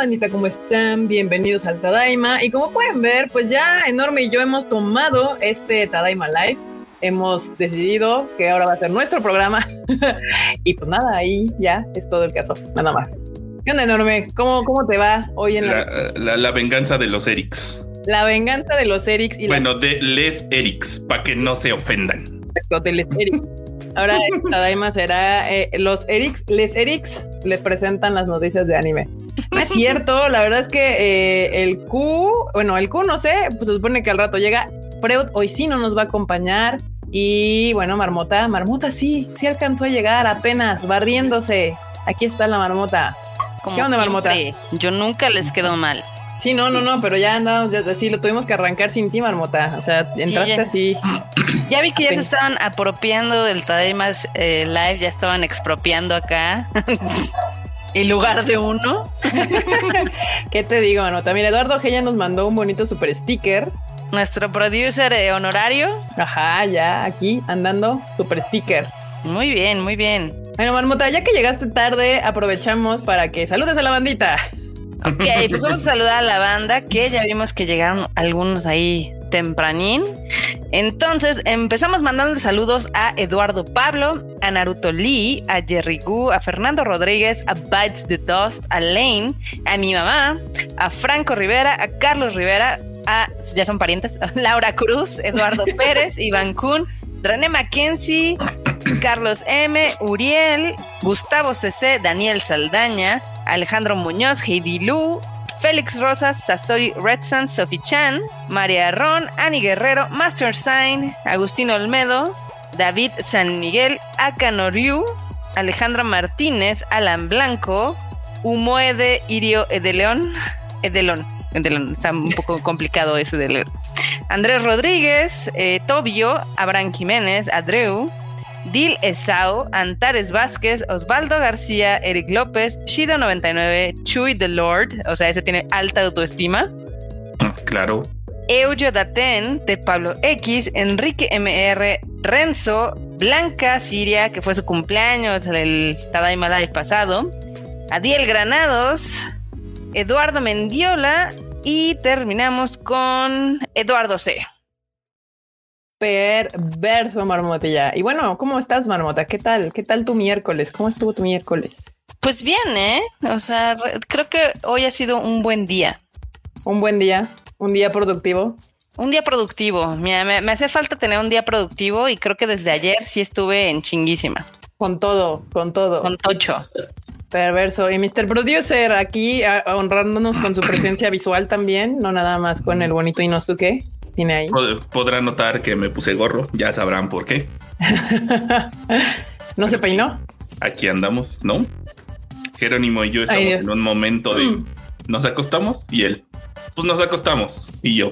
bandita, ¿cómo están? Bienvenidos al Tadaima. Y como pueden ver, pues ya Enorme y yo hemos tomado este Tadaima Live. Hemos decidido que ahora va a ser nuestro programa. y pues nada, ahí ya es todo el caso, nada más. ¿Qué onda, Enorme? ¿Cómo, cómo te va hoy en la... La, la, venganza de los Erics. La venganza de los Erics. Y bueno, de les Erics, para que no se ofendan. De les Erics. Ahora Tadaima será eh, los Erics, les Erics les presentan las noticias de anime. No es cierto, la verdad es que eh, el Q, bueno, el Q no sé, pues se supone que al rato llega. Freud hoy sí no nos va a acompañar. Y bueno, Marmota, Marmota sí, sí alcanzó a llegar apenas barriéndose. Aquí está la Marmota. ¿Qué onda, Marmota? Yo nunca les quedo mal. Sí, no, no, no, pero ya andamos, ya, sí, lo tuvimos que arrancar sin ti, Marmota. O sea, entraste así. Ya vi que ya se estaban apropiando del Tadeimas eh, Live, ya estaban expropiando acá. en lugar de uno. ¿Qué te digo, Marmota? Mira, Eduardo G ya nos mandó un bonito super sticker. Nuestro producer honorario. Ajá, ya aquí andando super sticker. Muy bien, muy bien. Bueno, Marmota, ya que llegaste tarde, aprovechamos para que saludes a la bandita. Ok, pues vamos a saludar a la banda que ya vimos que llegaron algunos ahí tempranín. Entonces empezamos mandando saludos a Eduardo Pablo, a Naruto Lee, a Jerry Gu, a Fernando Rodríguez, a Bites the Dust, a Lane, a mi mamá, a Franco Rivera, a Carlos Rivera, a, ya son parientes, a Laura Cruz, Eduardo Pérez, Iván Kun, René Mackenzie, Carlos M, Uriel, Gustavo CC, Daniel Saldaña, Alejandro Muñoz, Heidi Lu, Félix Rosas, Sasori Redson, Sophie Chan, María Ron, Ani Guerrero, Master Sign, Agustín Olmedo, David San Miguel, Akano Ryu, Alejandra Martínez, Alan Blanco, Humoede Irio Edeleón, Edelón, Edelón, está un poco complicado ese de. Andrés Rodríguez, eh, Tobio, Abraham Jiménez, Adreu, Dil Esau, Antares Vázquez, Osvaldo García, Eric López, Shido99, Chuy the Lord, o sea, ese tiene alta autoestima. Claro. Eujo Daten, de Pablo X, Enrique MR, Renzo, Blanca Siria, que fue su cumpleaños el Tadaima Live pasado, Adiel Granados, Eduardo Mendiola y terminamos con Eduardo C perverso, Marmotilla. Y bueno, ¿cómo estás, Marmota? ¿Qué tal? ¿Qué tal tu miércoles? ¿Cómo estuvo tu miércoles? Pues bien, ¿eh? O sea, creo que hoy ha sido un buen día. Un buen día, un día productivo. Un día productivo. Mira, me, hace falta tener un día productivo y creo que desde ayer sí estuve en chinguísima. Con todo, con todo. Con tocho. Perverso. Y Mr. Producer aquí honrándonos con su presencia visual también, no nada más con el bonito Inosuke tiene ahí. Podrán notar que me puse gorro, ya sabrán por qué. ¿No se peinó? Aquí andamos, ¿no? Jerónimo y yo estamos en un momento de mm. nos acostamos y él, pues nos acostamos y yo,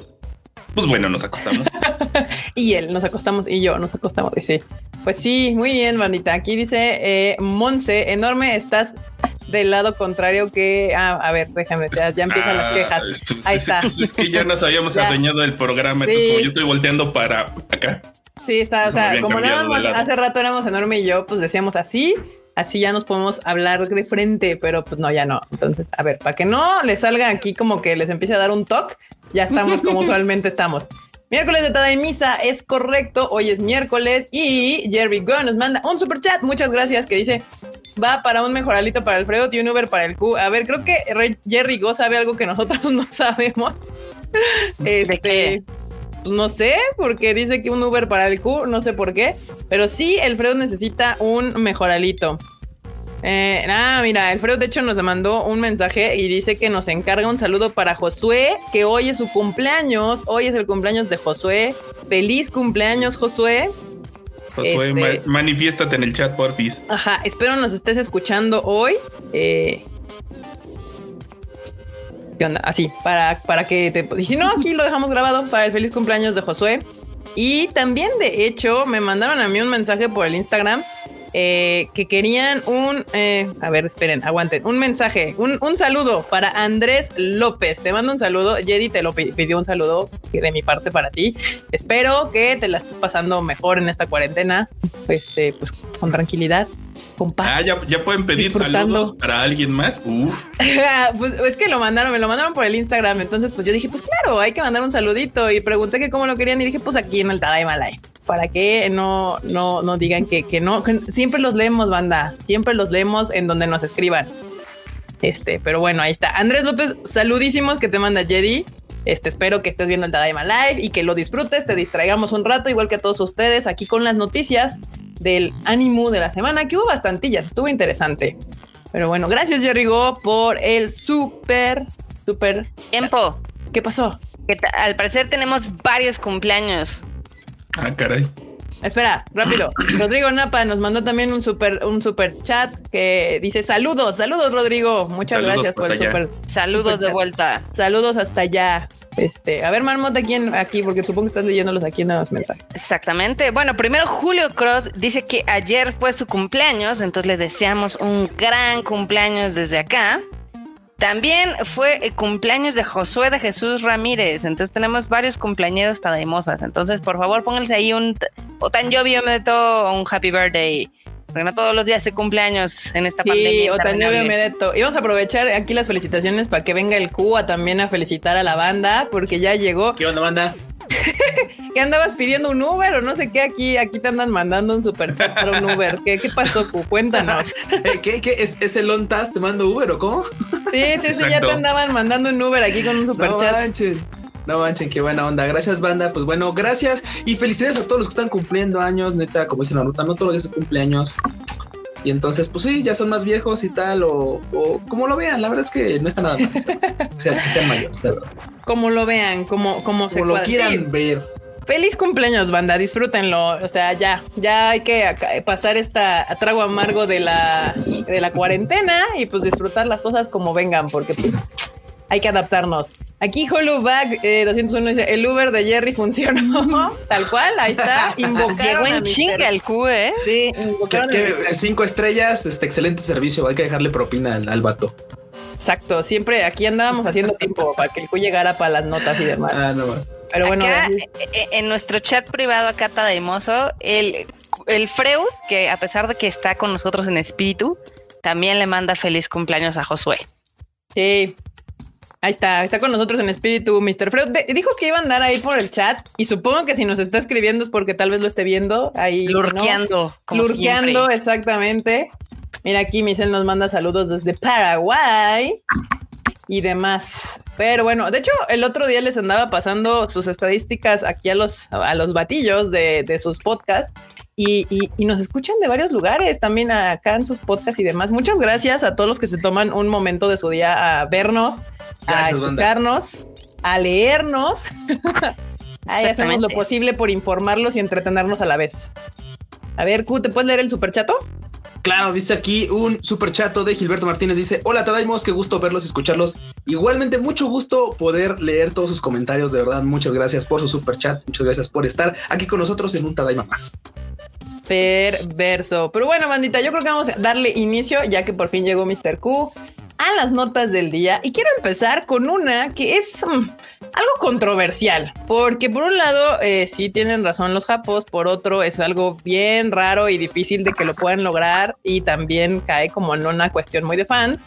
pues bueno, nos acostamos. y él, nos acostamos y yo, nos acostamos. Dice, pues sí, muy bien, bandita. Aquí dice eh, Monse, enorme, estás del lado contrario que. Ah, a ver, déjame, ya, ya empiezan las ah, quejas. Ahí está. es que ya nos habíamos adueñado del programa, entonces como yo estoy volteando para acá. Sí, está, o sea, como nada más hace rato éramos enorme y yo, pues decíamos así, así ya nos podemos hablar de frente, pero pues no, ya no. Entonces, a ver, para que no les salga aquí como que les empiece a dar un toque, ya estamos como usualmente estamos. Miércoles de Tada Misa es correcto. Hoy es miércoles y Jerry Go nos manda un super chat. Muchas gracias que dice va para un mejoralito para Alfredo y un Uber para el Q. A ver, creo que Jerry Go sabe algo que nosotros no sabemos. Este, pues, no sé, porque dice que un Uber para el Q, no sé por qué, pero sí, Alfredo necesita un mejoralito. Eh, ah, mira, Alfredo de hecho nos mandó un mensaje y dice que nos encarga un saludo para Josué, que hoy es su cumpleaños, hoy es el cumpleaños de Josué. Feliz cumpleaños, Josué. Josué, este, manifiéstate en el chat, porfis. Ajá, espero nos estés escuchando hoy. Eh, ¿Qué onda? Así, para, para que te... Y si no, aquí lo dejamos grabado para el feliz cumpleaños de Josué. Y también, de hecho, me mandaron a mí un mensaje por el Instagram eh, que querían un, eh, a ver, esperen, aguanten, un mensaje, un, un, saludo para Andrés López. Te mando un saludo. Jedi te lo pidió un saludo de mi parte para ti. Espero que te la estés pasando mejor en esta cuarentena. Este, pues con tranquilidad, con paz. Ah, ya, pueden pedir saludos para alguien más. Uf. pues es que lo mandaron, me lo mandaron por el Instagram. Entonces, pues yo dije, pues claro, hay que mandar un saludito. Y pregunté que cómo lo querían y dije, pues aquí en el Tadaima Live. Para que no, no, no digan que, que no. siempre los leemos, banda. Siempre los leemos en donde nos escriban. Este, pero bueno, ahí está. Andrés López, saludísimos que te manda Jedi. Este, espero que estés viendo el Tadaima Live y que lo disfrutes, te distraigamos un rato, igual que a todos ustedes, aquí con las noticias del ánimo de la semana, que hubo bastantillas, estuvo interesante. Pero bueno, gracias Jerry Go por el súper, súper tiempo. ¿Qué pasó? al parecer tenemos varios cumpleaños. Ah, caray. Espera, rápido. Rodrigo Napa nos mandó también un super, un super chat que dice saludos, saludos Rodrigo. Muchas gracias por el super. Saludos de vuelta. Saludos hasta allá. Este, a ver, Marmota, ¿quién aquí? Porque supongo que estás leyéndolos aquí en los mensajes. Exactamente. Bueno, primero Julio Cross dice que ayer fue su cumpleaños, entonces le deseamos un gran cumpleaños desde acá. También fue el cumpleaños de Josué de Jesús Ramírez. Entonces tenemos varios cumpleaños tadaimosas. Entonces, por favor, pónganse ahí un o tan llovio o un happy birthday. Porque no todos los días se cumpleaños en esta sí, pandemia. O tan me meto. Y vamos a aprovechar aquí las felicitaciones para que venga el Cuba también a felicitar a la banda, porque ya llegó. ¿Qué onda, banda? ¿Qué andabas pidiendo un Uber o no sé qué? Aquí, aquí te andan mandando un super chat para un Uber. ¿Qué, qué pasó, Q? Cuéntanos. ¿Qué, qué? ¿Es, ¿Es el te mando Uber o cómo? Sí, sí, sí, ya te andaban mandando un Uber aquí con un super no Manchen. No manchen, qué buena onda. Gracias, banda. Pues bueno, gracias y felicidades a todos los que están cumpliendo años. Neta, como dice la ruta, no todos los días se cumpleaños. Y entonces, pues sí, ya son más viejos y tal, o, como lo vean, la verdad es que no está nada mal. o sea, que sean mayores, la verdad. Como lo vean, como, como, se lo quieran ver. Feliz cumpleaños, banda, disfrútenlo. O sea, ya, ya hay que pasar esta trago amargo de la, de la cuarentena y pues disfrutar las cosas como vengan, porque pues hay que adaptarnos. Aquí Holubag eh, 201 dice, el Uber de Jerry funcionó. Tal cual, ahí está. Llegó en chinga el Q, ¿eh? Sí, cinco estrellas, este excelente servicio. Hay que dejarle propina al, vato. Exacto, siempre aquí andábamos haciendo tiempo para que el Q llegara para las notas y demás. Ah, no Pero bueno, eh, eh, en nuestro chat privado acá Tadaimoso, el, el Freud, que a pesar de que está con nosotros en espíritu, también le manda feliz cumpleaños a Josué. Sí, Ahí está, está con nosotros en espíritu, Mr. Freud. dijo que iba a andar ahí por el chat y supongo que si nos está escribiendo es porque tal vez lo esté viendo ahí. Lurqueando. Lurqueando, exactamente. Mira, aquí Michelle nos manda saludos desde Paraguay y demás. Pero bueno, de hecho, el otro día les andaba pasando sus estadísticas aquí a los, a los batillos de, de sus podcasts y, nos escuchan de varios lugares, también acá en sus podcasts y demás. Muchas gracias a todos los que se toman un momento de su día a vernos, a escucharnos, a leernos. Ahí hacemos lo posible por informarlos y entretenernos a la vez. A ver, Q, ¿te puedes leer el superchato? Claro, dice aquí un superchato de Gilberto Martínez. Dice: Hola, Tadaimos, qué gusto verlos y escucharlos. Igualmente, mucho gusto poder leer todos sus comentarios. De verdad, muchas gracias por su superchat. Muchas gracias por estar aquí con nosotros en un Tadaima más. Perverso. Pero bueno, bandita, yo creo que vamos a darle inicio ya que por fin llegó Mr. Q a las notas del día y quiero empezar con una que es mm, algo controversial, porque por un lado eh, sí tienen razón los japos, por otro es algo bien raro y difícil de que lo puedan lograr y también cae como en una cuestión muy de fans.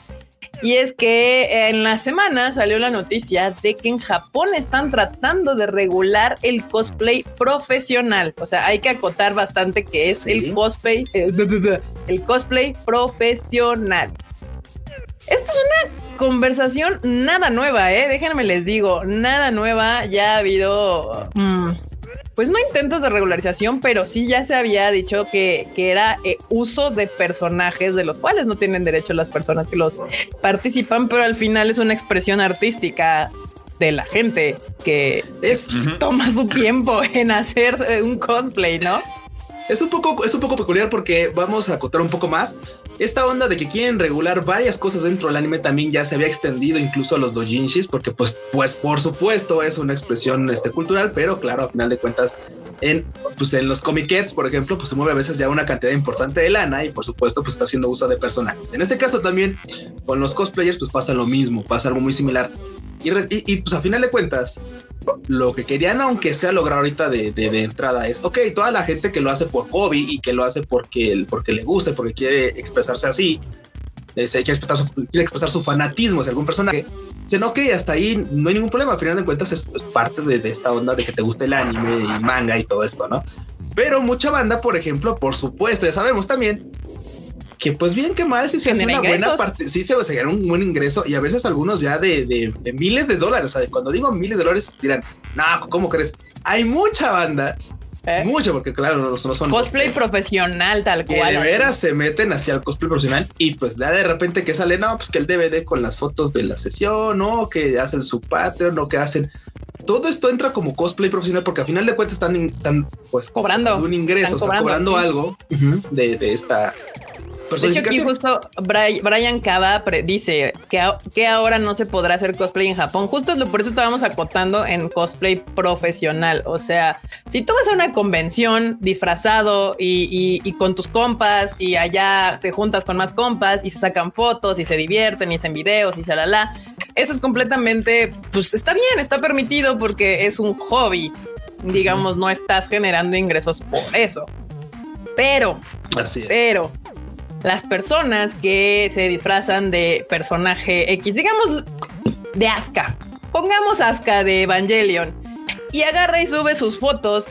Y es que en la semana salió la noticia de que en Japón están tratando de regular el cosplay profesional. O sea, hay que acotar bastante que es el cosplay, eh, el cosplay profesional. Esta es una conversación nada nueva, ¿eh? Déjenme les digo, nada nueva. Ya ha habido mm, pues no intentos de regularización, pero sí ya se había dicho que, era eh, uso de personajes de los cuales no tienen derecho las personas que los participan, pero al final es una expresión artística de la gente que es, toma su tiempo en hacer eh, un cosplay, ¿no? Es un poco, es un poco peculiar porque vamos a acotar un poco más. Esta onda de que quieren regular varias cosas dentro del anime también ya se había extendido incluso a los dojinshis, porque pues, pues por supuesto es una expresión este, cultural, pero claro, a final de cuentas en, pues en los comiquets, por ejemplo, pues se mueve a veces ya una cantidad importante de lana y por supuesto pues está haciendo uso de personajes. En este caso también con los cosplayers pues pasa lo mismo, pasa algo muy similar. Y, y, pues a final de cuentas, lo que querían, aunque sea lograr ahorita de, de, entrada, es, ok, toda la gente que lo hace por hobby y que lo hace porque, porque le gusta, porque quiere expresarse así, quiere, expresar su, quiere expresar su fanatismo hacia algún personaje, se ok, hasta ahí no hay ningún problema, al final de cuentas es, parte de, de, esta onda de que te gusta el anime y manga y todo esto, ¿no? Pero mucha banda, por ejemplo, por supuesto, ya sabemos también que pues bien que mal si se hace una buena parte, sí se, se un buen ingreso y a veces algunos ya de, de, miles de dólares. O sea, cuando digo miles de dólares dirán, no, ¿cómo crees? Hay mucha banda ¿Eh? Mucho, porque claro, no, son cosplay profesional, tal cual. de veras se meten hacia el cosplay profesional y pues ya de repente que sale, no, pues que el DVD con las fotos de la sesión, ¿no? Que hacen su Patreon, o que hacen. Todo esto entra como cosplay profesional porque al final de cuentas están, están pues cobrando un ingreso, están cobrando, algo de, de, esta de hecho, aquí justo Brian Cava dice que, que ahora no se podrá hacer cosplay en Japón. Justo por eso estábamos acotando en cosplay profesional. O sea, si tú vas a una convención disfrazado y, con tus compas y allá te juntas con más compas y se sacan fotos y se divierten y hacen videos y shalala, eso es completamente, pues está bien, está permitido porque es un hobby. Digamos, no estás generando ingresos por eso. Pero, Así pero las personas que se disfrazan de personaje X, digamos de Asuka. Pongamos Asuka de Evangelion y agarra y sube sus fotos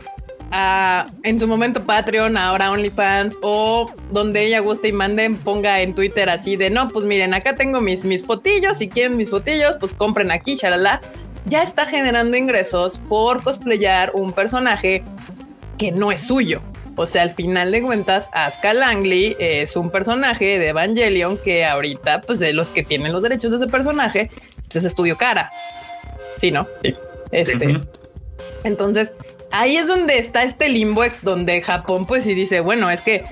a, en su momento Patreon, ahora OnlyFans o donde ella guste y manden, ponga en Twitter así de no, pues miren, acá tengo mis, mis fotillos, si quieren mis fotillos, pues compren aquí, shalala. Ya está generando ingresos por cosplayar un personaje que no es suyo. O sea, al final de cuentas, Asuka Langley es un personaje de Evangelion que ahorita, pues de los que tienen los derechos de ese personaje, pues es estudio cara. Sí, ¿no? Sí. Este. Entonces, ahí es donde está este limbo donde Japón, pues sí dice, bueno, es que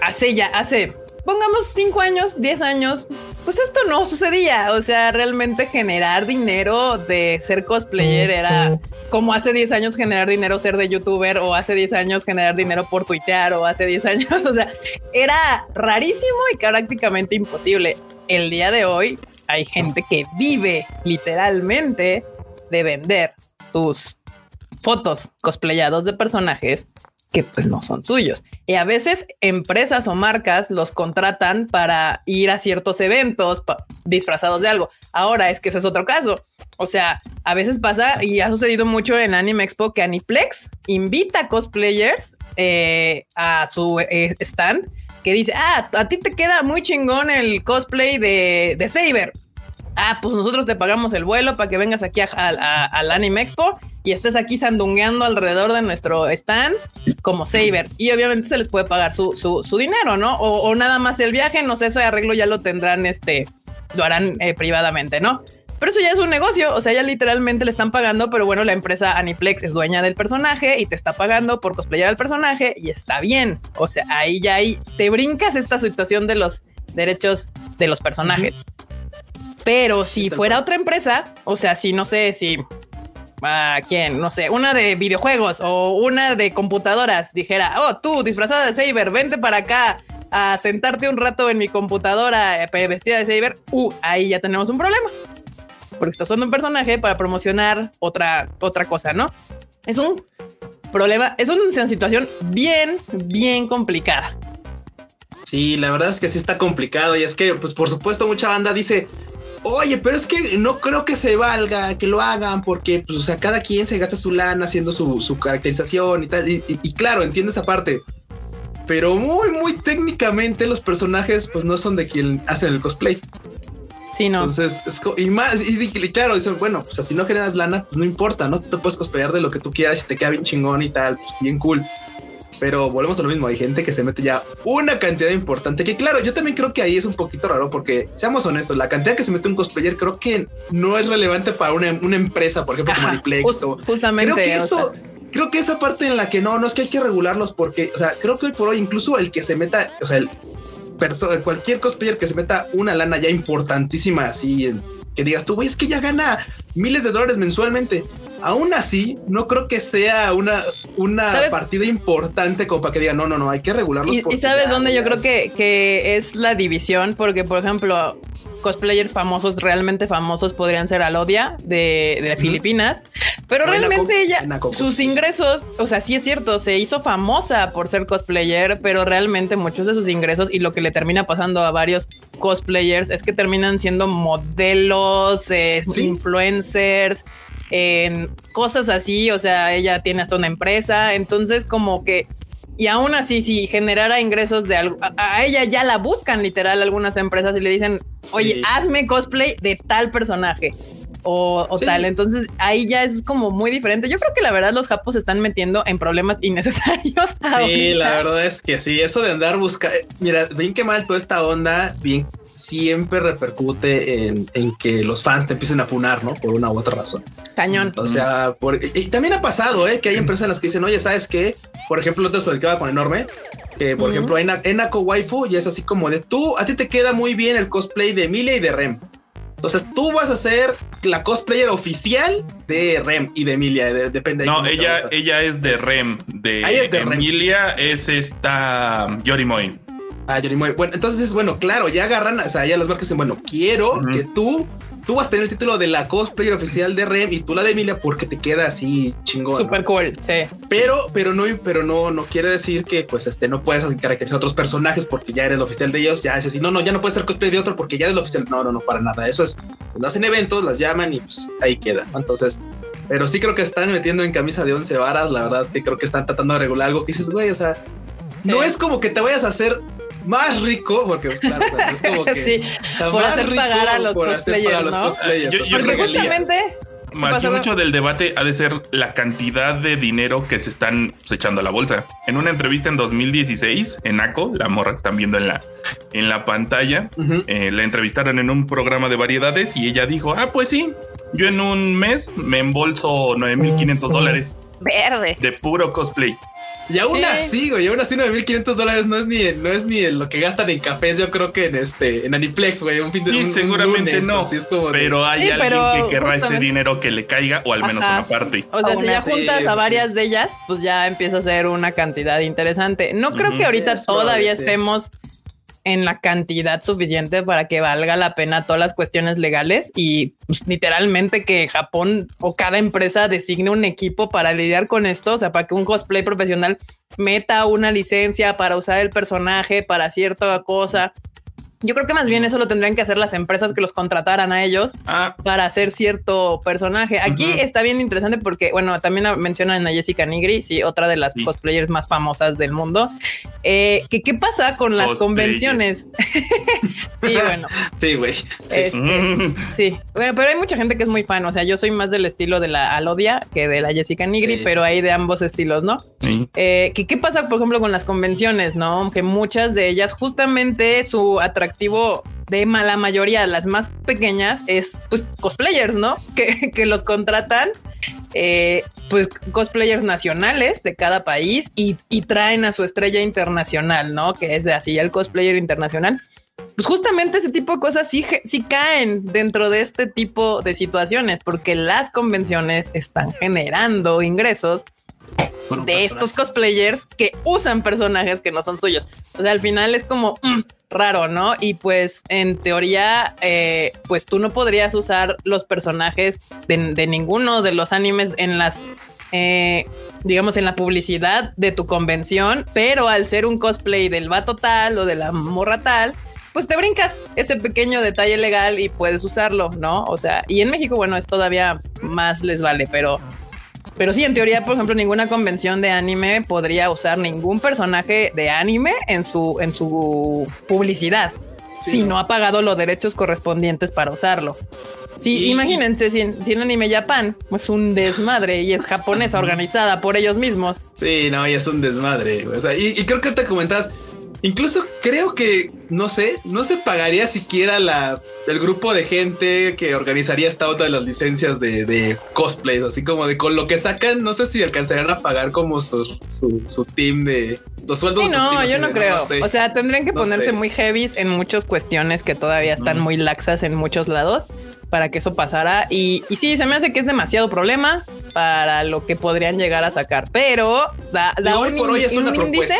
hace ya, hace pongamos 5 años, 10 años, pues esto no sucedía. O sea, realmente generar dinero de ser cosplayer era como hace 10 años generar dinero ser de youtuber o hace 10 años generar dinero por tuitear o hace 10 años. O sea, era rarísimo y prácticamente imposible. El día de hoy hay gente que vive literalmente de vender tus fotos cosplayados de personajes que pues no son suyos. Y a veces empresas o marcas los contratan para ir a ciertos eventos disfrazados de algo. Ahora es que ese es otro caso. O sea, a veces pasa y ha sucedido mucho en Anime Expo que Aniplex invita cosplayers eh, a su eh, stand que dice, ah, a ti te queda muy chingón el cosplay de, de Saber. Ah, pues nosotros te pagamos el vuelo para que vengas aquí al Anime Expo y estés aquí sandungueando alrededor de nuestro stand como Saber. Y obviamente se les puede pagar su, su, dinero, ¿no? O, nada más el viaje, no sé, eso de arreglo ya lo tendrán, este, lo harán eh, privadamente, ¿no? Pero eso ya es un negocio, o sea, ya literalmente le están pagando, pero bueno, la empresa Aniplex es dueña del personaje y te está pagando por cosplayar al personaje y está bien. O sea, ahí ya ahí te brincas esta situación de los derechos de los personajes. Pero si fuera otra empresa, o sea, si no sé, si a quién, no sé, una de videojuegos o una de computadoras dijera, oh, tú disfrazada de Saber, vente para acá a sentarte un rato en mi computadora eh, vestida de Saber, uh, ahí ya tenemos un problema. Porque estás usando un personaje para promocionar otra, otra cosa, ¿no? Es un problema, es una situación bien, bien complicada. Sí, la verdad es que sí está complicado y es que, pues por supuesto, mucha banda dice, Oye, pero es que no creo que se valga que lo hagan porque, pues, o sea, cada quien se gasta su lana haciendo su, caracterización y tal. Y, claro, entiendo esa parte. Pero muy, muy técnicamente los personajes, pues, no son de quien hacen el cosplay. Sí, no. Entonces, es y más, y, claro, dicen, bueno, pues, si no generas lana, pues, no importa, ¿no? Tú te puedes cosplayar de lo que tú quieras y te queda bien chingón y tal, pues, bien cool. Pero volvemos a lo mismo, hay gente que se mete ya una cantidad importante, que claro, yo también creo que ahí es un poquito raro porque, seamos honestos, la cantidad que se mete un cosplayer creo que no es relevante para una, empresa, por ejemplo, como Aniplex. justamente. Creo que eso... Creo que esa parte en la que no, no es que hay que regularlos porque, o sea, creo que hoy por hoy incluso el que se meta, o sea, el cualquier cosplayer que se meta una lana ya importantísima así, que digas tú, güey, es que ya gana miles de dólares mensualmente. Aún así, no creo que sea una, una partida importante como para que diga, no, no, no, hay que regularlos. Y, y sabes dónde yo creo que, que es la división, porque por ejemplo, cosplayers famosos, realmente famosos, podrían ser Alodia de, de Filipinas, Pero realmente ella, sus ingresos, o sea, sí es cierto, se hizo famosa por ser cosplayer, pero realmente muchos de sus ingresos y lo que le termina pasando a varios cosplayers es que terminan siendo modelos, eh, influencers, en cosas así. O sea, ella tiene hasta una empresa. Entonces, como que y aún así, si generara ingresos de algo, a, ella ya la buscan literal algunas empresas y le dicen, oye, hazme cosplay de tal personaje o, tal. Entonces ahí ya es como muy diferente. Yo creo que la verdad los japos se están metiendo en problemas innecesarios. Sí, la verdad es que sí, eso de andar buscando, mira, bien que mal toda esta onda, bien siempre repercute en, que los fans te empiecen a funar, ¿no? Por una u otra razón. Cañón. O sea, y también ha pasado, ¿eh? Que hay empresas en las que dicen, oye, ¿sabes qué? Por ejemplo, te explicaba con Enorme, que por ejemplo, en Enako Waifu y es así como de tú, a ti te queda muy bien el cosplay de Emilia y de Rem. Entonces tú vas a ser la cosplayer oficial de Rem y de Emilia, depende. No, ella, ella es de Rem, de, Emilia es esta Yorimoy. Ah, Yorimoy. Bueno, entonces, bueno, claro, ya agarran, o sea, ya las marcas dicen, bueno, quiero que tú tú vas a tener el título de la cosplayer oficial de Rem y tú la de Emilia porque te queda así chingón. Super cool, sí. Pero, pero no, pero no, no quiere decir que pues este no puedes caracterizar a otros personajes porque ya eres el oficial de ellos. Ya es así, no, no, ya no puedes ser cosplay de otro porque ya eres el oficial. No, no, no, para nada. Eso es cuando hacen eventos, las llaman y pues ahí queda. Entonces, pero sí creo que están metiendo en camisa de 11 varas. La verdad que creo que están tratando de regular algo que dices, güey, o sea, no es como que te vayas a hacer más rico, porque pues, claro, es como que sí, por hacer pagar a los cosplayers, ¿no? porque justamente mucho del debate ha de ser la cantidad de dinero que se están echando a la bolsa. En una entrevista en 2016, en ACO, la morra que están viendo en la, en la pantalla, eh, la entrevistaron en un programa de variedades y ella dijo, ah, pues sí, yo en un mes me embolso 9.500 dólares. Verde. De puro cosplay. Y aún así, güey, aún así 9500 dólares no es ni no es ni lo que gastan en cafés, yo creo que en este en Aniplex, güey, un fin de sí, seguramente no. pero hay alguien que querrá ese dinero que le caiga o al menos una parte. O sea, si ya juntas a varias de ellas, pues ya empieza a ser una cantidad interesante. No creo que ahorita todavía estemos en la cantidad suficiente para que valga la pena todas las cuestiones legales y pues, literalmente que Japón o cada empresa designe un equipo para lidiar con esto, o sea, para que un cosplay profesional meta una licencia para usar el personaje para cierta cosa yo creo que más bien eso lo tendrían que hacer las empresas que los contrataran a ellos ah. para hacer cierto personaje. Aquí está bien interesante porque, bueno, también mencionan a Jessica Nigri, sí, otra de las cosplayers más famosas del mundo. Eh, que qué pasa con las convenciones. sí, bueno. Sí, güey. Este, sí. Bueno, pero hay mucha gente que es muy fan. O sea, yo soy más del estilo de la Alodia que de la Jessica Nigri, pero hay de ambos estilos, ¿no? Eh, que qué pasa, por ejemplo, con las convenciones, ¿no? Que muchas de ellas justamente su atracción activo de la mayoría, las más pequeñas, es pues cosplayers, ¿no? Que, los contratan, eh, pues cosplayers nacionales de cada país y, traen a su estrella internacional, ¿no? Que es así el cosplayer internacional. Pues justamente ese tipo de cosas sí, sí caen dentro de este tipo de situaciones, porque las convenciones están generando ingresos de estos cosplayers que usan personajes que no son suyos. O sea, al final es como mm, raro, ¿no? Y pues en teoría, eh, pues tú no podrías usar los personajes de, ninguno de los animes en las eh, digamos, en la publicidad de tu convención, pero al ser un cosplay del vato tal o de la morra tal, pues te brincas ese pequeño detalle legal y puedes usarlo, ¿no? O sea, y en México, bueno, es todavía más les vale, pero pero sí, en teoría, por ejemplo, ninguna convención de anime podría usar ningún personaje de anime en su, en su publicidad si no ha pagado los derechos correspondientes para usarlo. Sí, imagínense, si en, Anime Japan es un desmadre y es japonesa organizada por ellos mismos. Sí, no, y es un desmadre. y, y, creo que te comentas, Incluso creo que, no sé, no se pagaría siquiera la, el grupo de gente que organizaría esta otra de las licencias de, de cosplays, así como de con lo que sacan, no sé si alcanzarían a pagar como su, su, team de los sueldos. Sí, no, yo no creo. o sea, tendrían que ponerse muy heavy en muchas cuestiones que todavía están muy laxas en muchos lados para que eso pasara. Y, y sí, se me hace que es demasiado problema para lo que podrían llegar a sacar, pero da, da hoy por hoy es una propuesta.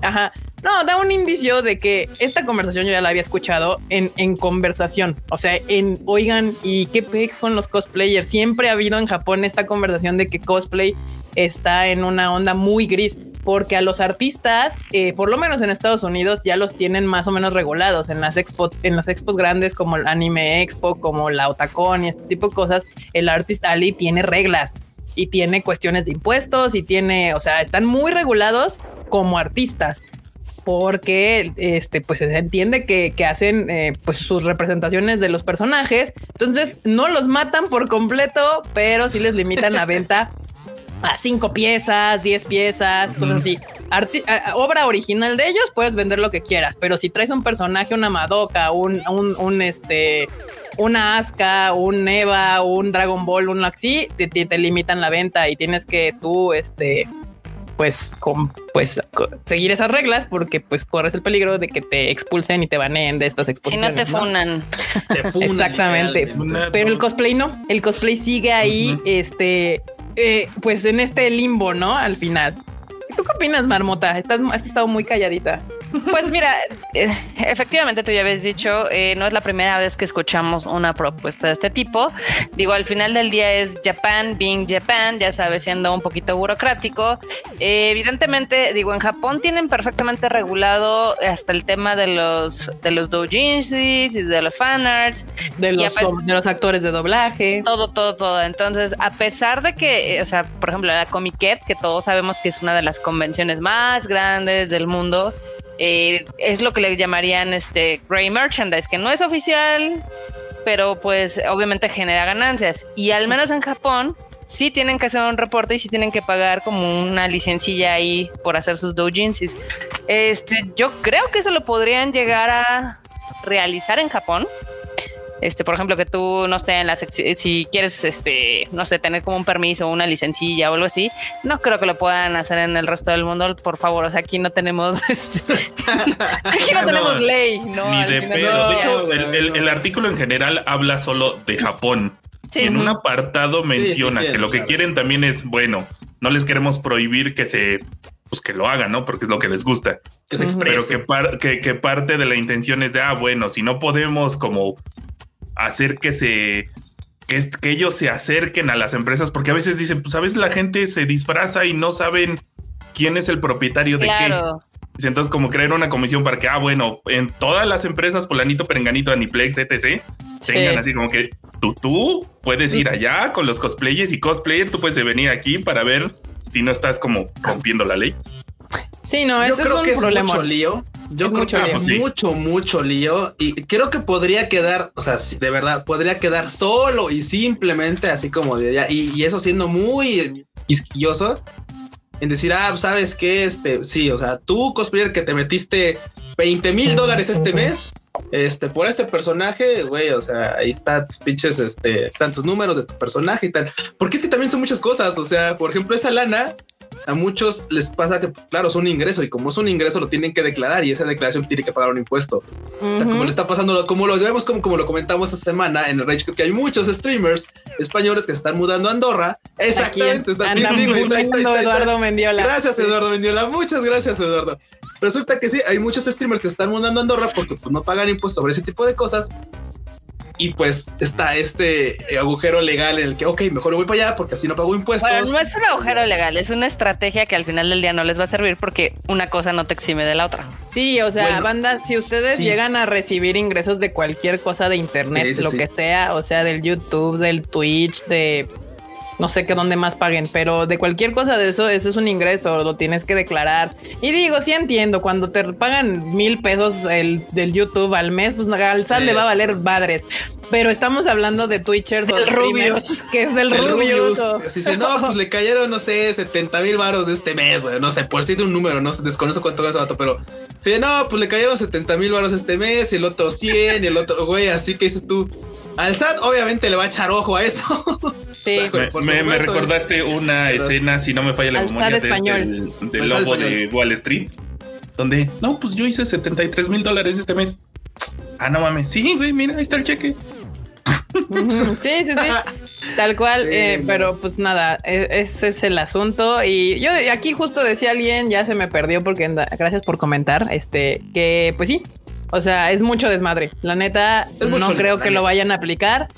Ajá, No, da un indicio de que esta conversación yo ya la había escuchado en, en conversación. O sea, en oigan, ¿y qué pex con los cosplayers? Siempre ha habido en Japón esta conversación de que cosplay está en una onda muy gris, porque a los artistas, eh, por lo menos en Estados Unidos, ya los tienen más o menos regulados en las expo, en las expos grandes como el Anime Expo, como la Otacon y este tipo de cosas. El Artist Alley tiene reglas y tiene cuestiones de impuestos y tiene, o sea, están muy regulados como artistas porque este pues se entiende que, hacen eh, pues sus representaciones de los personajes. Entonces no los matan por completo, pero sí les limitan la venta a cinco piezas, diez piezas, cosas así. obra original de ellos puedes vender lo que quieras, pero si traes un personaje, una Madoka, un, un, este, una Asuka, un Eva, un Dragon Ball, un así, te, te, limitan la venta y tienes que tú, este, pues, con, pues seguir esas reglas porque pues corres el peligro de que te expulsen y te baneen de estas exposiciones. Si no te funan. Exactamente. Pero el cosplay no, el cosplay sigue ahí, este, eh, pues en este limbo, ¿no? Al final. ¿Tú qué opinas, Marmota? Estás, has estado muy calladita. Pues mira, eh, efectivamente tú ya habías dicho, eh, no es la primera vez que escuchamos una propuesta de este tipo. Digo, al final del día es Japan being Japan, ya sabes, siendo un poquito burocrático. Eh, evidentemente, digo, en Japón tienen perfectamente regulado hasta el tema de los de los doujinshis y de los fanarts. De los, de los actores de doblaje. Todo, todo, todo. Entonces, a pesar de que, o sea, por ejemplo, la Comiquet, que todos sabemos que es una de las convenciones más grandes del mundo, eh, es lo que le llamarían este gray merchandise, que no es oficial, pero pues obviamente genera ganancias. Y al menos en Japón sí tienen que hacer un reporte y sí tienen que pagar como una licencia ahí por hacer sus doujinsis. Este, yo creo que eso lo podrían llegar a realizar en Japón este, por ejemplo, que tú, no sé, en la si quieres, este, no sé, tener como un permiso o una licencia o algo así, no creo que lo puedan hacer en el resto del mundo, por favor. O sea, aquí no tenemos, este, aquí no, tenemos ley, ¿no? Ni de pedo. de hecho, el, artículo en general habla solo de Japón. en un apartado menciona que lo que quieren también es, bueno, no les queremos prohibir que se pues que lo hagan, ¿no? Porque es lo que les gusta. Que se Pero que, que, parte de la intención es de, ah, bueno, si no podemos como hacer que se que, que, ellos se acerquen a las empresas, porque a veces dicen, pues a veces la gente se disfraza y no saben quién es el propietario de qué. Entonces, como crear una comisión para que, ah, bueno, en todas las empresas, Polanito, Perenganito, Aniplex, etc., tengan así como que tú, tú puedes ir allá con los cosplayers y cosplayer, tú puedes venir aquí para ver si no estás como rompiendo la ley. Sí, no, eso es un que problema. mucho lío. Yo creo mucho que es mucho, mucho lío. Y creo que podría quedar, o sea, de verdad, podría quedar solo y simplemente así como de allá. Y, eso siendo muy quisquilloso en decir, ah, sabes que este, sí, o sea, tú, cosplayer, que te metiste 20 mil dólares este mes, este, por este personaje, güey, o sea, ahí están tus pinches, este, están tus números de tu personaje y tal. Porque es que también son muchas cosas, o sea, por ejemplo, esa lana a muchos les pasa que, claro, es un ingreso y como es un ingreso lo tienen que declarar y esa declaración tiene que pagar un impuesto. O sea, como le está pasando, como lo vemos, como, como lo comentamos esta semana en el Rage, que hay muchos streamers españoles que se están mudando a Andorra. Exactamente. Está, Eduardo Mendiola. Gracias, Eduardo Mendiola. Muchas gracias, Eduardo. Resulta que sí, hay muchos streamers que están mudando a Andorra porque pues, no pagan impuestos sobre ese tipo de cosas y pues está este agujero legal en el que, ok, mejor voy para allá porque así no pago impuestos. Bueno, no es un agujero legal, es una estrategia que al final del día no les va a servir porque una cosa no te exime de la otra. Sí, o sea, banda, si ustedes llegan a recibir ingresos de cualquier cosa de internet, lo que sea, o sea, del YouTube, del Twitch, de no sé qué dónde más paguen, pero de cualquier cosa de eso, eso es un ingreso, lo tienes que declarar. Y digo, sí entiendo, cuando te pagan mil pesos el, del YouTube al mes, pues al sal le va a valer madres. Pero estamos hablando de Twitchers o Rubius, que es el, Rubius. Dice, no, pues le cayeron, no sé, 70 mil varos este mes, güey. No sé, por si de un número, no sé, desconozco cuánto gana ese vato, pero sí, no, pues le cayeron 70 mil varos este mes, y el otro 100, y el otro, güey, así que dices tú. Al SAT, obviamente, le va a echar ojo a eso. Sí, me, me, recordaste una escena, si no me falla la memoria, del, del lobo de Wall Street, donde, no, pues yo hice 73 mil dólares este mes. Ah, no mames. Sí, güey, mira, ahí está el cheque. Sí, sí, sí. Tal cual, eh, pero pues nada, e, ese es el asunto. Y yo aquí justo decía alguien, ya se me perdió porque gracias por comentar, este, que pues sí, o sea, es mucho desmadre. La neta, no creo que lo vayan a aplicar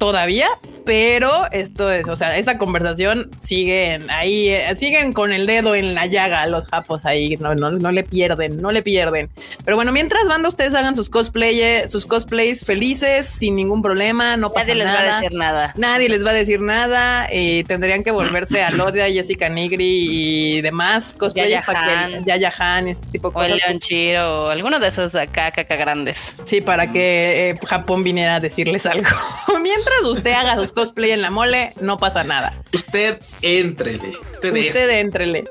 todavía, pero esto es, o sea, esa conversación siguen ahí, eh, siguen con el dedo en la llaga los japos ahí, no, no, no le pierden, no le pierden. Pero bueno, mientras banda ustedes hagan sus cosplay, sus cosplays felices, sin ningún problema, no pasa nada. Nadie les va a decir nada. Nadie les va a decir nada y tendrían que volverse a Lodia, Jessica Nigri y demás cosplays. Yaya Han, este tipo de cosas. O el Leon Chiro, o alguno de esos acá, caca grandes. Sí, para que eh, Japón viniera a decirles algo. mientras usted haga sus cosplay en la mole, no pasa nada. Usted entrele. Usted, entrele.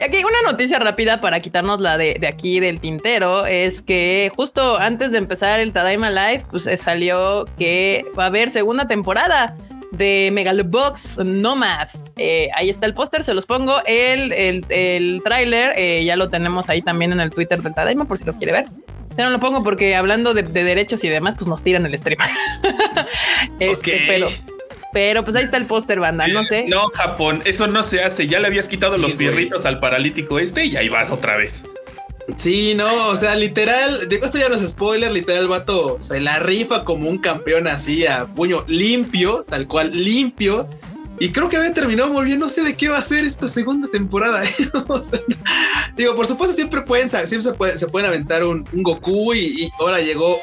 Y aquí una noticia rápida para quitarnos la de, aquí del tintero es que justo antes de empezar el Tadaima Live, pues eh, salió que va a haber segunda temporada de Megalobox Nomad. Eh, ahí está el póster, se los pongo. El, el, el tráiler eh, ya lo tenemos ahí también en el Twitter del Tadaima por si lo quiere ver. Yo no lo pongo porque hablando de, derechos y demás, pues nos tiran el stream. este, pero, pero pues ahí está el póster, banda. No sé. No, Japón, eso no se hace. Ya le habías quitado los fierritos al paralítico este y ahí vas otra vez. Sí, no, o sea, literal, digo, esto ya no es spoiler, literal, el vato se la rifa como un campeón así a puño limpio, tal cual, limpio. Y creo que había terminado muy bien. No sé de qué va a ser esta segunda temporada. digo, por supuesto, siempre pueden, siempre se, pueden aventar un, Goku y, ahora llegó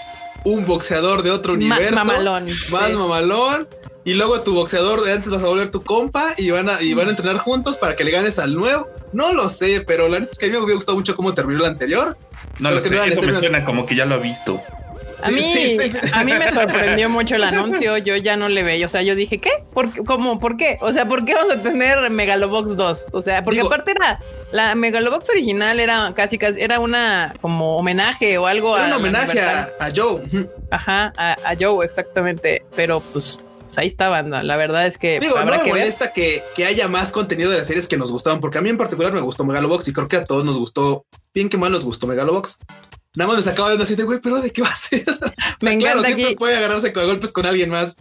un boxeador de otro universo. Más mamalón. Más mamalón. Y luego tu boxeador de antes vas a volver tu compa y van a, y van a entrenar juntos para que le ganes al nuevo. No lo sé, pero la neta es que a mí me hubiera gustado mucho cómo terminó el anterior. No lo sé, eso me suena como que ya lo ha visto a, mí, a mí me sorprendió mucho el anuncio. Yo ya no le veía. O sea, yo dije, ¿qué? ¿Por, ¿Cómo? ¿Por qué? O sea, ¿por qué vamos a tener Megalobox 2? O sea, porque aparte era la Megalobox original, era casi casi, era una como homenaje o algo. Era un homenaje a, Joe. Ajá, a, Joe, exactamente. Pero pues, pues ahí estaban. La verdad es que Digo, no me molesta que, que, haya más contenido de las series que nos gustaban, porque a mí en particular me gustó Megalobox y creo que a todos nos gustó, bien que mal nos gustó Megalobox. Nada más me sacaba de así de güey, pero ¿de qué va a ser? me claro, siempre puede agarrarse con golpes con alguien más.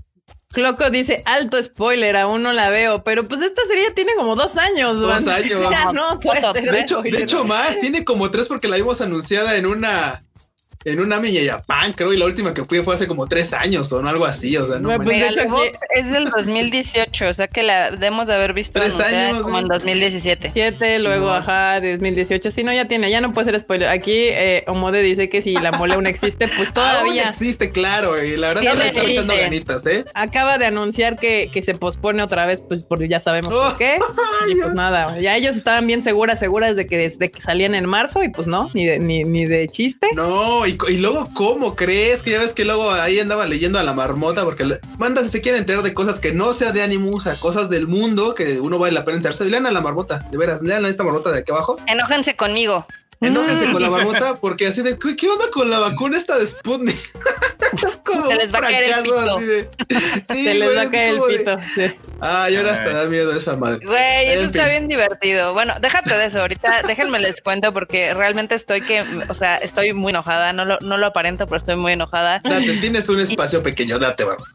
Cloco dice, alto spoiler, aún no la veo, pero pues esta serie tiene como dos años. Dos años. no puede ser. De hecho, de hecho, más, tiene como tres porque la vimos anunciada en una en una Anime Japan, creo, y la última que fui fue hace como tres años o no, algo así, o sea, no. Pues, es del 2018, o sea que la debemos de haber visto tres años, como en 2017. Siete, luego, ajá, 2018, sí, no, ya tiene, ya no puede ser spoiler. Aquí eh, Omode dice que si la mole aún existe, pues todavía. existe, claro, y la verdad es que le está echando ganitas, ¿eh? Acaba de anunciar que, que se pospone otra vez, pues porque ya sabemos por qué. y pues nada, ya ellos estaban bien seguras, seguras de que desde que salían en marzo, y pues no, ni de, ni, ni de chiste. No, y, luego, ¿cómo crees? Que ya ves que luego ahí andaba leyendo a la marmota, porque manda si se quieren enterar de cosas que no sea de Animus, a cosas del mundo, que uno vale la pena enterarse. Lean a la marmota, de veras, lean a esta marmota de aquí abajo. Enójense conmigo. Enójense con la marmota porque así de, ¿qué onda con la vacuna esta de Sputnik? como Se les va a caer el pito. Se les va a caer el pito. Ah, y ahora hasta da miedo esa madre. Güey, eso está bien divertido. Bueno, déjate de eso. Ahorita déjenme les cuento porque realmente estoy que, o sea, estoy muy enojada. No lo, no lo aparento, pero estoy muy enojada. Date, tienes un espacio pequeño, date, vamos.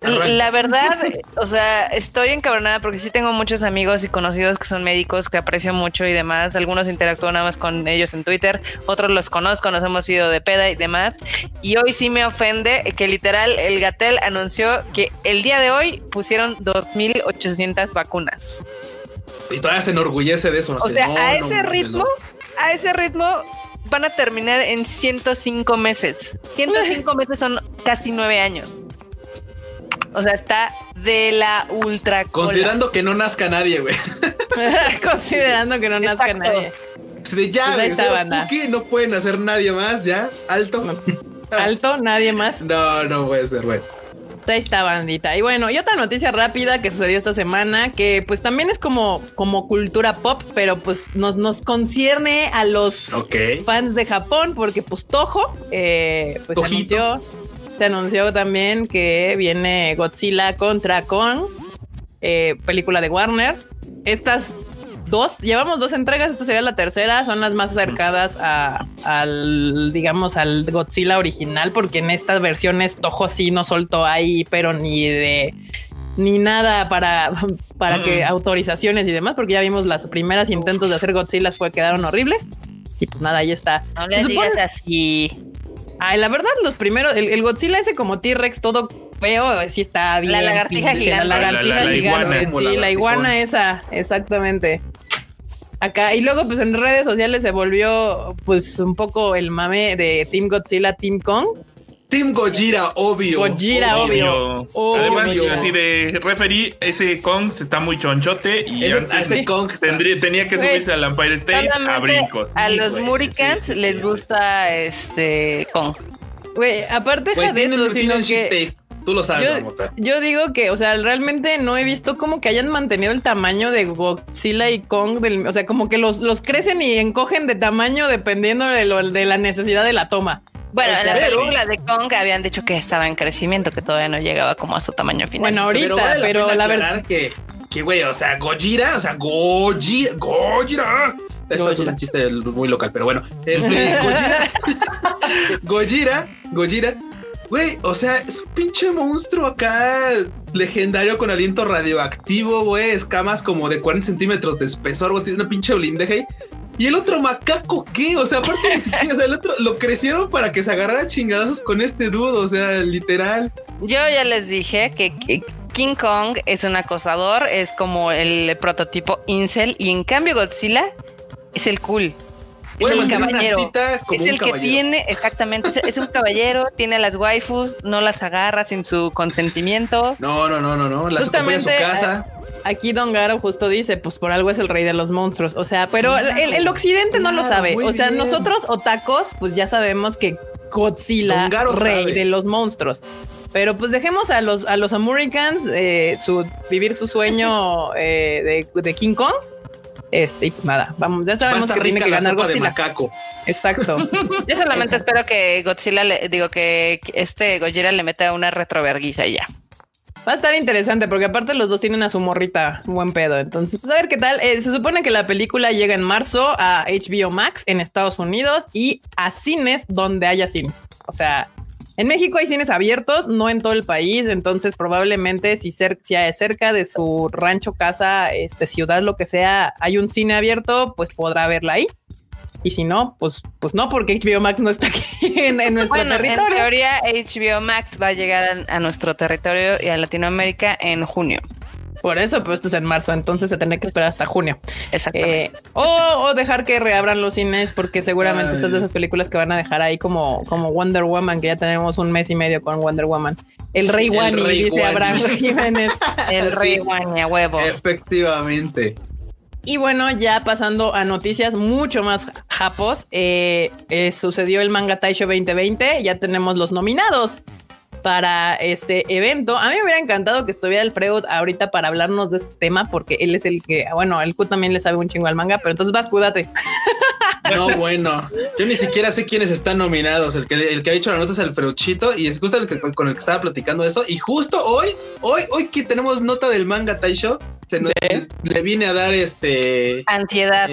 La verdad, o sea, estoy encabronada porque sí tengo muchos amigos y conocidos que son médicos que aprecio mucho y demás. Algunos interactúo nada más con ellos en Twitter, otros los conozco, nos hemos ido de peda y demás. Y hoy sí me ofende que literal el Gatel anunció que el día de hoy pusieron 2.800 vacunas. Y todavía se enorgullece de eso. o sea, a ese ritmo, a ese ritmo van a terminar en 105 meses. 105 meses son casi nueve años. O sea, está de la ultra. Considerando que no nazca nadie, güey. Considerando que no nazca nadie. De ya, pues no pueden hacer nadie más, ya. Alto. Alto, nadie más. No, no puede ser, güey. Ahí está, bandita. Y bueno, y otra noticia rápida que sucedió esta semana, que pues también es como, como cultura pop, pero pues nos, nos concierne a los fans de Japón, porque pues Toho, eh, pues anunció se anunció también que viene Godzilla contra Kong, eh, película de Warner. Estas dos, llevamos dos entregas, esta sería la tercera, son las más acercadas a, al, digamos, al Godzilla original, porque en estas versiones Toho sí no soltó ahí, pero ni de ni nada para, para que autorizaciones y demás, porque ya vimos las primeras intentos de hacer Godzilla fue quedaron horribles. Y pues nada, ahí está. No le digas así. Ay, la verdad, los primeros, el, Godzilla ese como T-Rex todo feo, sí está bien. La lagartija gigante. La lagartija gigante. sí, la iguana esa, exactamente. Acá, y luego, pues en redes sociales se volvió, pues, un poco el mame de Team Godzilla, Team Kong Team Gojira, obvio. Gojira, obvio. Además, así de referí, ese Kong está muy chonchote y ese, Kong tenía que subirse al Empire State a brincos. A los Muricans les gusta este Kong. Güey, aparte de eso, sino que... Tú lo sabes, yo, yo, digo que, o sea, realmente no he visto como que hayan mantenido el tamaño de Godzilla y Kong, o sea, como que los, los crecen y encogen de tamaño dependiendo de, lo, de la necesidad de la toma. Bueno, en la película de Kong habían dicho que estaba en crecimiento, que todavía no llegaba como a su tamaño final. Bueno, ahorita, pero, la, verdad que, que güey, o sea, Gojira, o sea, Gojira, Gojira. Eso es un chiste muy local, pero bueno, este Gojira, Gojira, Gojira, güey, o sea, es un pinche monstruo acá legendario con aliento radioactivo, güey, escamas como de 40 centímetros de espesor, güey, tiene una pinche blindaje ahí. ¿Y el otro macaco qué? O sea, aparte ni siquiera, o sea, el otro lo crecieron para que se agarrara chingadazos con este dudo, o sea, literal. Yo ya les dije que, King Kong es un acosador, es como el prototipo Incel, y en cambio Godzilla es el cool. Es el caballero. Es el que tiene, exactamente, es un caballero, tiene las waifus, no las agarra sin su consentimiento. No, no, no, no, no. Las acompaña en su casa. Aquí Don Garo justo dice, pues por algo es el rey de los monstruos. O sea, pero el, occidente no lo sabe. O sea, nosotros otacos, pues ya sabemos que Godzilla, rey de los monstruos. Pero pues dejemos a los, a los Americans eh, su, vivir su sueño eh, de, King Kong. Este, y pues nada, vamos, ya sabemos que tiene que ganar Godzilla. De macaco. Exacto. Yo solamente espero que Godzilla, le, digo que este Gojira le meta una retroverguiza y ya. Va a estar interesante porque aparte los dos tienen a su morrita buen pedo. Entonces, pues a ver qué tal. Eh, se supone que la película llega en marzo a HBO Max en Estados Unidos y a cines donde haya cines. O sea, en México hay cines abiertos, no en todo el país. Entonces, probablemente si, cerca, cerca de su rancho, casa, este, ciudad, lo que sea, hay un cine abierto, pues podrá verla ahí. Y si no, pues, pues no, porque HBO Max no está aquí en, nuestro bueno, territorio. En teoría, HBO Max va a llegar a, nuestro territorio y a Latinoamérica en junio. Por eso, pero esto es en marzo, entonces se tendrá que esperar hasta junio. Exacto. Eh, o, dejar que reabran los cines, porque seguramente estas de esas películas que van a dejar ahí como, como Wonder Woman, que ya tenemos un mes y medio con Wonder Woman. El Rey Wani, dice Abraham Jiménez. El Rey Wani, a huevo. Efectivamente. Y bueno, ya pasando a noticias mucho más japos, eh, eh, sucedió el Manga Taisho 2020, ya tenemos los nominados para este evento. A mí me hubiera encantado que estuviera Alfredo ahorita para hablarnos de este tema, porque él es el que, bueno, el Q también le sabe un chingo al manga, pero entonces vas, cuídate. No, bueno, yo ni siquiera sé quiénes están nominados. El que, el que ha hecho la nota es Alfredo Chito y es justo el que, con el que estaba platicando eso. Y justo hoy, hoy, hoy que tenemos nota del manga Taisho, se le vine a dar este ansiedad.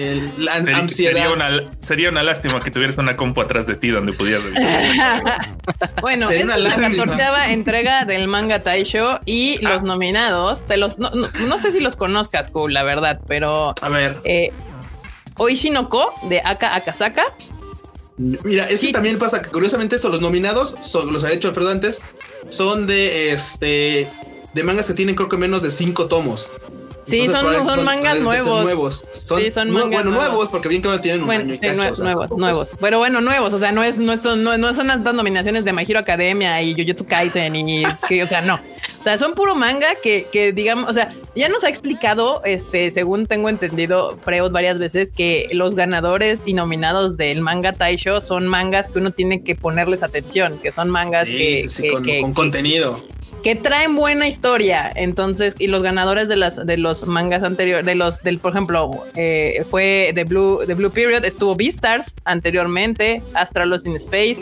sería, una, lástima que tuvieras una compu atrás de ti donde pudieras Bueno, es la catorceava entrega del manga Taisho y ah. los nominados, te los no, sé si los conozcas, cool, la verdad, pero a ver. Eh, Oishinoko de Aka Akasaka. Mira, es que también pasa que curiosamente eso, los nominados, son, los ha hecho Alfredo antes, son de este de mangas que tienen creo que menos de cinco tomos. Sí, son, son, mangas nuevos. nuevos. Son sí, son mangas bueno, nuevos. porque bien que tienen un año y cacho, nuevos, nuevos. Pero bueno, nuevos. O sea, no es, no son, no, son las nominaciones de My Hero Academia y Jujutsu Kaisen y que, o sea, no. O sea, son puro manga que, que digamos, o sea, ya nos ha explicado, este, según tengo entendido, Freud varias veces, que los ganadores y nominados del manga Taisho son mangas que uno tiene que ponerles atención, que son mangas que, con, contenido que traen buena historia. Entonces, y los ganadores de las de los mangas anteriores, de los del, por ejemplo, eh, fue The Blue, The Blue Period, estuvo Beastars anteriormente, Astralos in Space,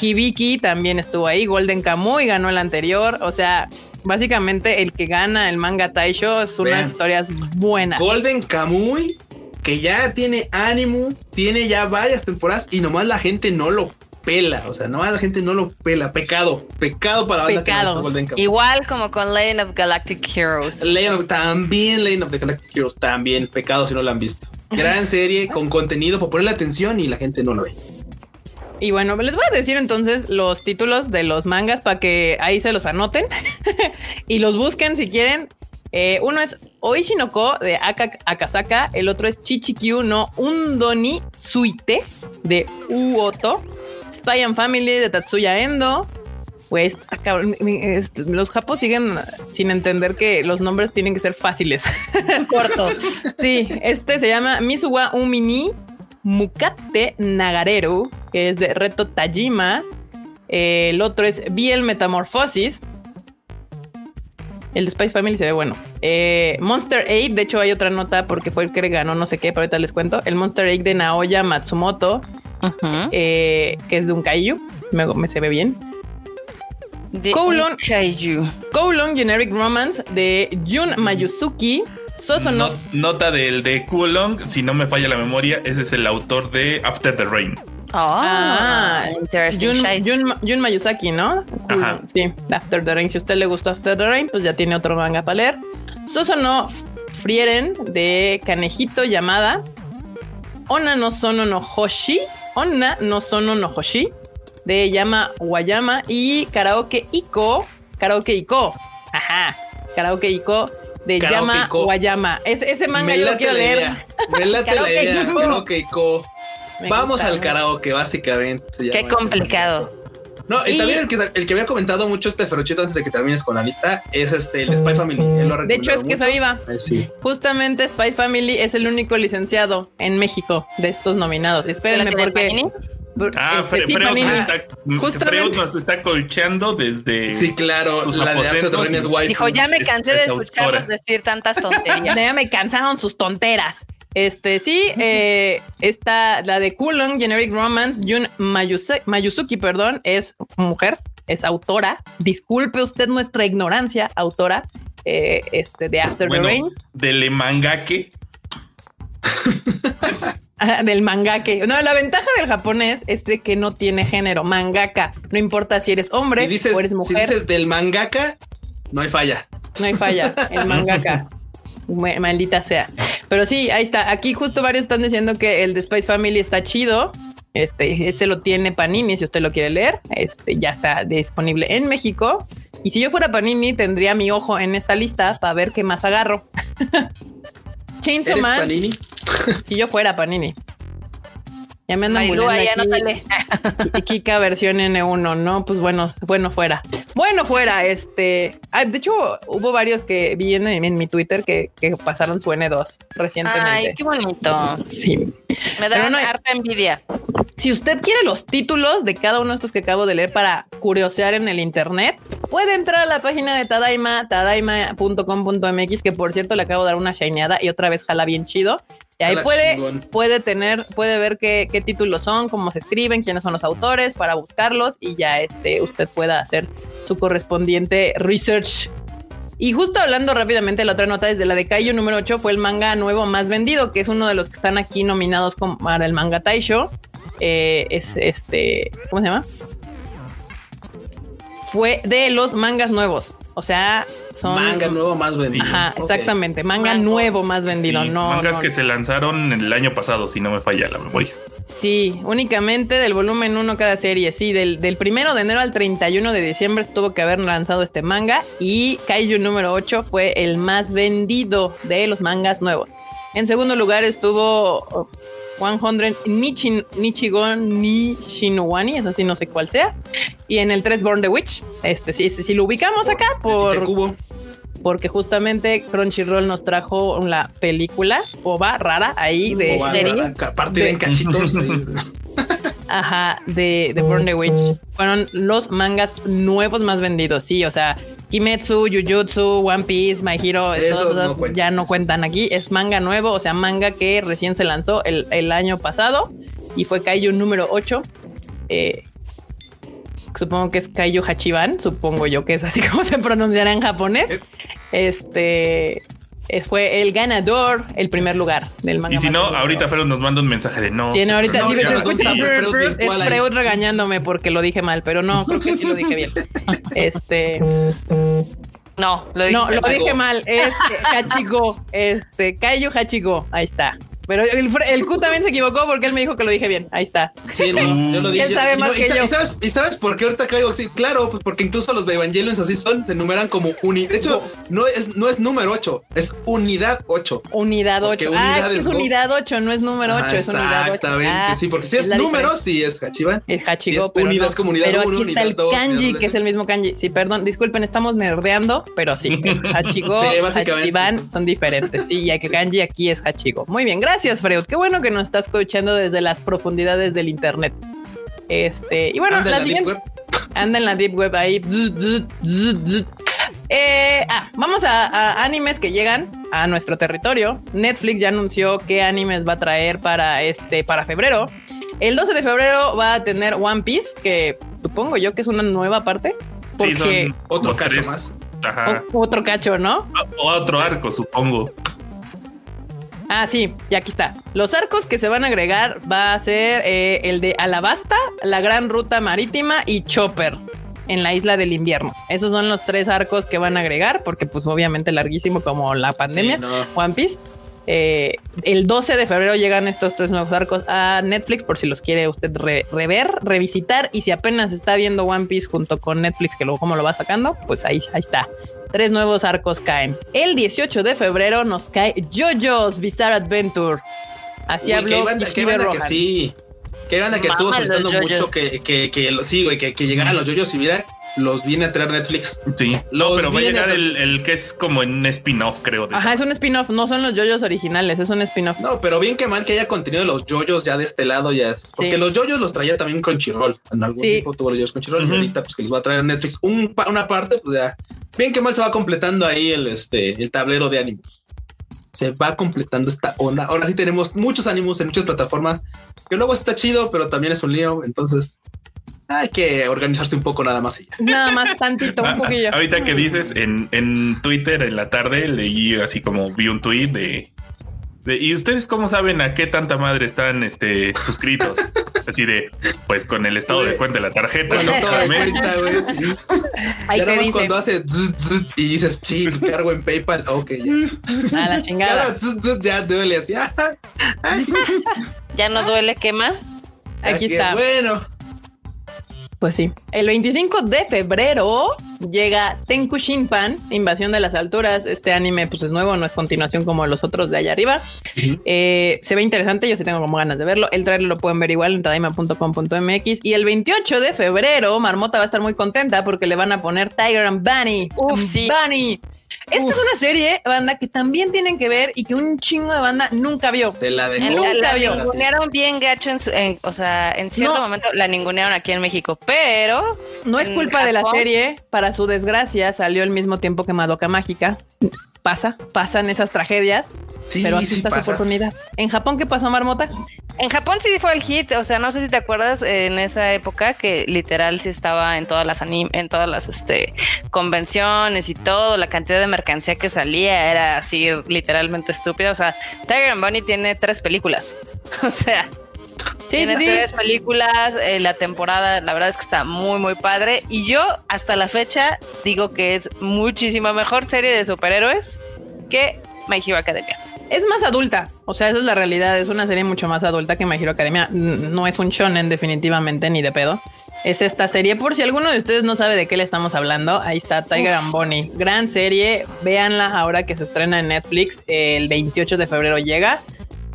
Hibiki también estuvo ahí, Golden Kamuy ganó el anterior. O sea, básicamente el que gana el manga Taisho es unas historias buenas. Golden Kamuy, que ya tiene ánimo, tiene ya varias temporadas y nomás la gente no lo pela. O sea, no la gente no lo pela. Pecado, pecado para la banda Golden Igual como con Lane of Galactic Heroes. Of, también Lane of the Galactic Heroes, también pecado si no lo han visto. Gran serie con contenido para ponerle atención y la gente no lo ve. Y bueno, les voy a decir entonces los títulos de los mangas para que ahí se los anoten y los busquen si quieren. Eh, uno es Oishinoko de Akasaka, el otro es Chichikyu no Undoni Suite de Uoto, Spy and Family de Tatsuya Endo. Pues Los japos siguen sin entender que los nombres tienen que ser fáciles. Cortos. sí, este se llama Misuwa Umini Mukate Nagareru, que es de Reto Tajima. el otro es Biel Metamorphosis el de Spice Family se ve bueno. Eh, Monster 8, de hecho hay otra nota porque fue el que ganó no sé qué, pero ahorita les cuento. El Monster 8 de Naoya Matsumoto, eh, que es de un kaiju. Me, se ve bien. De Kowloon, kaiju. Kowloon Generic Romance de Jun Mayuzuki. Soso no, nota del de Kowloon, si no me falla la memoria, ese es el autor de After the Rain. Ah, ah Jun, Mayusaki, ¿no? Sí, After the Rain. Si a usted le gustó After the Rain, pues ya tiene otro manga para leer. Sosono Frieren de Kanejito llamada Ona no Sono no Hoshi. Ona no Sono no Hoshi de Yama Wayama y Karaoke Iko. Karaoke Iko. Ajá. Karaoke Iko de Yama Wayama. ese manga yo lo quiero leer. Karaoke Iko. Vamos al karaoke, básicamente. Qué complicado. No, y, también el que, el que, había comentado mucho este ferochito antes de que termines con la lista es este el Spy Family. de hecho, es que esa viva. Sí. Justamente Spy Family es el único licenciado en México de estos nominados. Espérenme porque. Ah, este, Freud, nos está colcheando desde. Sí, claro, sus la de Dijo, ya me cansé de escucharlos decir tantas tonterías. ya me cansaron sus tonteras. Este sí, eh, está la de Kulon Generic Romance, Jun Mayuzuki, perdón, es mujer, es autora. Disculpe usted nuestra ignorancia, autora eh, este, de After the Rain. Del mangake. del mangake. No, la ventaja del japonés es de que no tiene género. Mangaka. No importa si eres hombre o eres mujer. Si dices del mangaka, no hay falla. No hay falla. El mangaka. Maldita sea. Pero sí, ahí está. Aquí justo varios están diciendo que el de Spice Family está chido. Este, ese lo tiene Panini, si usted lo quiere leer. Este ya está disponible en México. Y si yo fuera Panini, tendría mi ojo en esta lista para ver qué más agarro. Chainsaw Man. Panini? si yo fuera Panini. Ya me andan Marilu, ahí Y Kika versión N1, ¿no? Pues bueno, bueno fuera. Bueno fuera, este... Ah, de hecho, hubo varios que vi en, mi Twitter que, pasaron su N2 recientemente. Ay, qué bonito. Sí. Me da una harta envidia. Si usted quiere los títulos de cada uno de estos que acabo de leer para curiosear en el internet, puede entrar a la página de Tadaima, tadaima.com.mx, que por cierto le acabo de dar una shineada y otra vez jala bien chido. Y ahí puede, puede tener, puede ver qué, qué, títulos son, cómo se escriben, quiénes son los autores para buscarlos y ya este, usted pueda hacer su correspondiente research. Y justo hablando rápidamente, la otra nota desde la de Kaiju número 8 fue el manga nuevo más vendido, que es uno de los que están aquí nominados para el manga Taisho. Eh, es este, ¿cómo se llama? Fue de los mangas nuevos. O sea, son. Manga nuevo más vendido. Ajá, exactamente. Manga nuevo más vendido. no. Mangas que se lanzaron el año pasado, si no me falla la memoria. Sí, únicamente del volumen 1 cada serie. Sí, del, del primero de enero al 31 de diciembre tuvo que haber lanzado este manga. Y Kaiju número 8 fue el más vendido de los mangas nuevos. En segundo lugar estuvo 100 Nichin, Nichigon Nishinowani, es así, no sé cuál sea. Y en el 3 Born the Witch, este sí, sí, lo ubicamos acá por... Porque justamente Crunchyroll nos trajo la película OVA rara ahí de serie. Partida en cachitos. Ajá, de, de Born the Witch. Fueron los mangas nuevos más vendidos, sí, o sea, Kimetsu, Jujutsu, One Piece, My Hero, ya no cuentan aquí. Es manga nuevo, o sea, manga que recién se lanzó el, año pasado y fue Kaiju número 8. Eh, supongo que es Kaiju Hachiban, supongo yo que es así como se pronunciará en japonés. Este fue el ganador, el primer lugar del manga. Y si no, ahorita Freud nos manda un mensaje de no. Sí, no, ahorita sí, se escucha es Freud regañándome porque lo dije mal, pero no, creo que sí lo dije bien. Este. No, lo, no, lo dije mal. Es Hachigo. Este, Kaiju Hachigo. Ahí está. Pero el, el, Q también se equivocó porque él me dijo que lo dije bien. Ahí está. Sí, no, yo lo dije. Él sabe más que yo. ¿y sabes, ¿Y sabes por qué ahorita caigo así? Claro, pues porque incluso los de Evangelions así son, se enumeran como unidad. De hecho, no es, no es número 8, es unidad 8. Unidad 8. Ah, es, unidad 8, no es número 8, es unidad 8. Exactamente, ah, sí, porque si es, números, sí es Hachiban. Es Hachigo, si es unidad es como unidad pero aquí está el kanji, que es el mismo kanji. Sí, perdón, disculpen, estamos nerdeando, pero sí, es Hachigo, sí, Hachiban son diferentes. Sí, ya que kanji aquí es Hachigo. Muy bien, gracias, Freud. Qué bueno que nos está escuchando desde las profundidades del internet. Este, y bueno, la, siguiente. anda en la deep web ahí. Eh, ah, vamos a, animes que llegan a nuestro territorio. Netflix ya anunció qué animes va a traer para este, para febrero. El 12 de febrero va a tener One Piece, que supongo yo que es una nueva parte. Porque otro cacho más. otro cacho, ¿no? otro arco, supongo. Ah, sí, y aquí está. Los arcos que se van a agregar va a ser eh, el de Alabasta, la Gran Ruta Marítima y Chopper en la Isla del Invierno. Esos son los tres arcos que van a agregar, porque pues obviamente larguísimo como la pandemia, One Piece. Eh, el 12 de febrero llegan estos tres nuevos arcos a Netflix por si los quiere usted rever, revisitar y si apenas está viendo One Piece junto con Netflix que luego como lo va sacando, pues ahí, ahí está. Tres nuevos arcos caen. El 18 de febrero nos cae JoJo's Bizarre Adventure. Así habló qué banda, que sí. Qué banda que estuvo solicitando mucho que, que, que, lo, sí, güey, que, que llegaran los JoJo's y mira, los viene a traer Netflix. Sí, no, pero va a llegar el, que es como un spin-off, creo. Ajá, es un spin-off, no son los yoyos originales, es un spin-off. No, pero bien que mal que haya contenido de los yoyos ya de este lado, ya es. Porque los yoyos los traía también Crunchyroll. En algún tiempo tuvo los yoyos Crunchyroll y ahorita, pues que les va a traer Netflix una parte, pues ya. Bien que mal se va completando ahí el, este, el tablero de ánimos. Se va completando esta onda. Ahora sí tenemos muchos ánimos en muchas plataformas, que luego está chido, pero también es un lío. Entonces, hay que organizarse un poco nada más. Nada más tantito, un ah, poquillo. Ahorita que dices, en, en Twitter en la tarde leí así como vi un tweet de, ¿Y ustedes cómo saben a qué tanta madre están este, suscritos? Así de, pues con el estado de cuenta de la tarjeta. Güey. Ahí te dice. cuando hace y dices, ching, cargo en PayPal. Ok, ya. A la chingada. ya duele así. ya no duele, quema. Aquí está. Bueno. Pues sí. El 25 de febrero llega Tenku Shinpan, Invasión de las Alturas. Este anime pues es nuevo, no es continuación como los otros de allá arriba. Eh, se ve interesante, yo sí tengo como ganas de verlo. El trailer lo pueden ver igual en tadaima.com.mx. Y el 28 de febrero, Marmota va a estar muy contenta porque le van a poner Tiger and Bunny. Uf, sí. Bunny. Esta es una serie, banda, que también tienen que ver y que un chingo de banda nunca vio. Se la dejó. Nunca vio. ningunearon bien gacho, en, o sea, en cierto momento la ningunearon aquí en México, pero... No es culpa de la serie, para su desgracia salió al mismo tiempo que Madoka Mágica pasa, pasan esas tragedias. Sí, pero así está su oportunidad. ¿En Japón qué pasó, Marmota? En Japón sí fue el hit, o sea, no sé si te acuerdas en esa época que literal sí estaba en todas las en todas las este, convenciones y todo, la cantidad de mercancía que salía era así literalmente estúpida, o sea, Tiger and Bunny tiene tres películas. O sea, tiene tres películas, eh, la temporada, la verdad es que está muy, muy padre. Y yo hasta la fecha digo que es muchísima mejor serie de superhéroes que My Hero Academia. Es más adulta, o sea, esa es la realidad. Es una serie mucho más adulta que My Hero Academia. No es un shonen, definitivamente, ni de pedo. Es esta serie. Por si alguno de ustedes no sabe de qué le estamos hablando, ahí está Tiger and Bonnie. Gran serie. Véanla ahora que se estrena en Netflix. El 28 de febrero llega.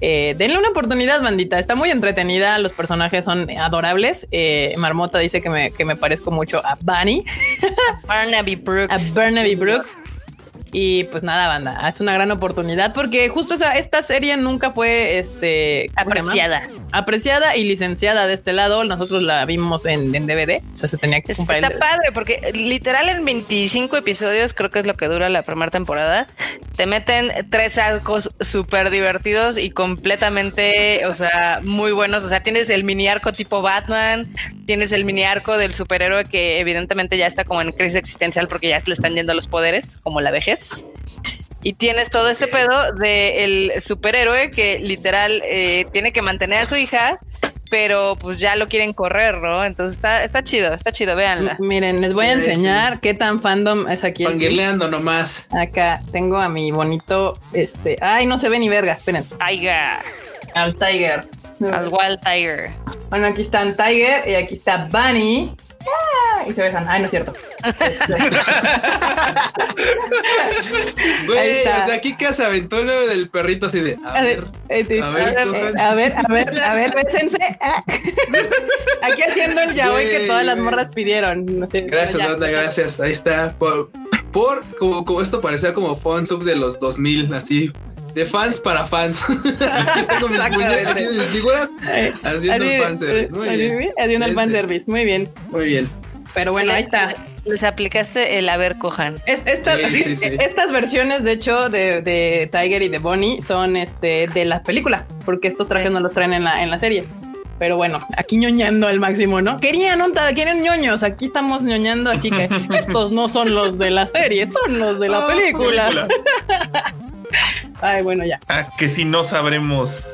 Eh, denle una oportunidad, bandita. Está muy entretenida. Los personajes son adorables. Eh, Marmota dice que me, que me parezco mucho a Bunny. Barnaby Brooks. A Barnaby Brooks. Y pues nada, banda, es una gran oportunidad porque justo esa, esta serie nunca fue este, apreciada. Apreciada y licenciada de este lado. Nosotros la vimos en, DVD. O sea, se tenía que comprar. Está padre porque literal en 25 episodios, creo que es lo que dura la primera temporada, te meten tres arcos súper divertidos y completamente, o sea, muy buenos. O sea, tienes el mini arco tipo Batman, tienes el mini arco del superhéroe que evidentemente ya está como en crisis existencial porque ya se le están yendo los poderes, como la vejez. Y tienes todo este pedo del superhéroe que literal eh, tiene que mantener a su hija, pero pues ya lo quieren correr, ¿no? Entonces está, está chido, está chido, véanla. Miren, les voy a enseñar qué tan fandom es aquí. Panguileando nomás. Acá tengo a mi bonito, este, ay, no se ve ni verga, esperen. Tiger. Al Tiger. Al Wild Tiger. Bueno, aquí están Tiger y aquí está Bunny. Y se besan. Ay, no es cierto. Güey, o sea, aquí que se aventó el del perrito así de. A, ver, a, ver, a, ver, a ver, a ver, bésense. Aquí haciendo el yaoi que todas las morras pidieron. gracias, Banda, gracias. Ahí está. Por, por como, como esto parecía como sub de los 2000, así de fans para fans. aquí tengo mis muñecas, mis figuras haciendo el fanservice. Muy bien. Haciendo el fanservice. Muy bien. Muy bien. Pero bueno, ahí está. Les aplicaste el haber cojan. Es, Estas versiones, de hecho, de, de, Tiger y de Bonnie son este de la película, porque estos trajes no los traen en la, en la serie. Pero bueno, aquí ñoñando al máximo, ¿no? Querían, ¿no? quieren ñoños. Aquí estamos ñoñando, así que estos no son los de la serie, son los de la ah, película. Ay, bueno, ya. Ah, que si no sabremos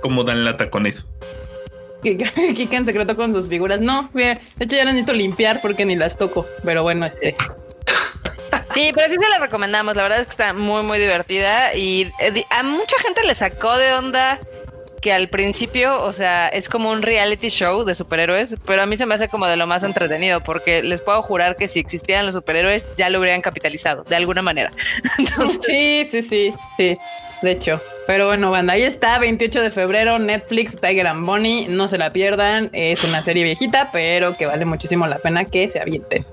cómo dan lata con eso. Kika en secreto con sus figuras. No, de hecho ya las necesito limpiar porque ni las toco. Pero bueno, este. Sí, pero sí se la recomendamos. La verdad es que está muy, muy divertida y eh, a mucha gente le sacó de onda que al principio, o sea, es como un reality show de superhéroes, pero a mí se me hace como de lo más entretenido porque les puedo jurar que si existieran los superhéroes ya lo habrían capitalizado de alguna manera. Sí, sí, sí, sí. De hecho, pero bueno, banda, ahí está, 28 de febrero, Netflix, Tiger and Bonnie, no se la pierdan, es una serie viejita, pero que vale muchísimo la pena que se avienten.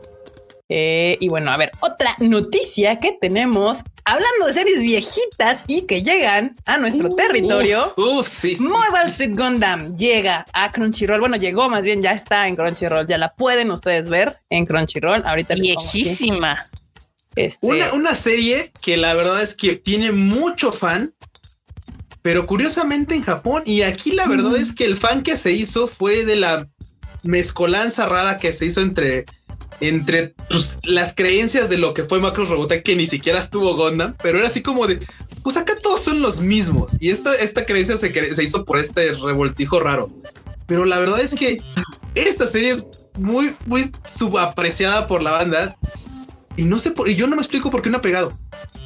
Eh, y bueno, a ver, otra noticia que tenemos, hablando de series viejitas y que llegan a nuestro territorio. Uf, sí, Mobile Suit Gundam llega a Crunchyroll. Bueno, llegó más bien, ya está en Crunchyroll. Ya la pueden ustedes ver en Crunchyroll. Ahorita viejísima. Este... Una, una serie que la verdad es que tiene mucho fan pero curiosamente en Japón, y aquí la verdad es que el fan que se hizo fue de la mezcolanza rara que se hizo entre, entre pues, las creencias de lo que fue Macros Robotech, que ni siquiera estuvo Gundam, pero era así como de, pues acá todos son los mismos. Y esta, esta creencia se, se hizo por este revoltijo raro. Pero la verdad es que esta serie es muy, muy subapreciada por la banda. Y no sé por, y yo no me explico por qué no ha pegado.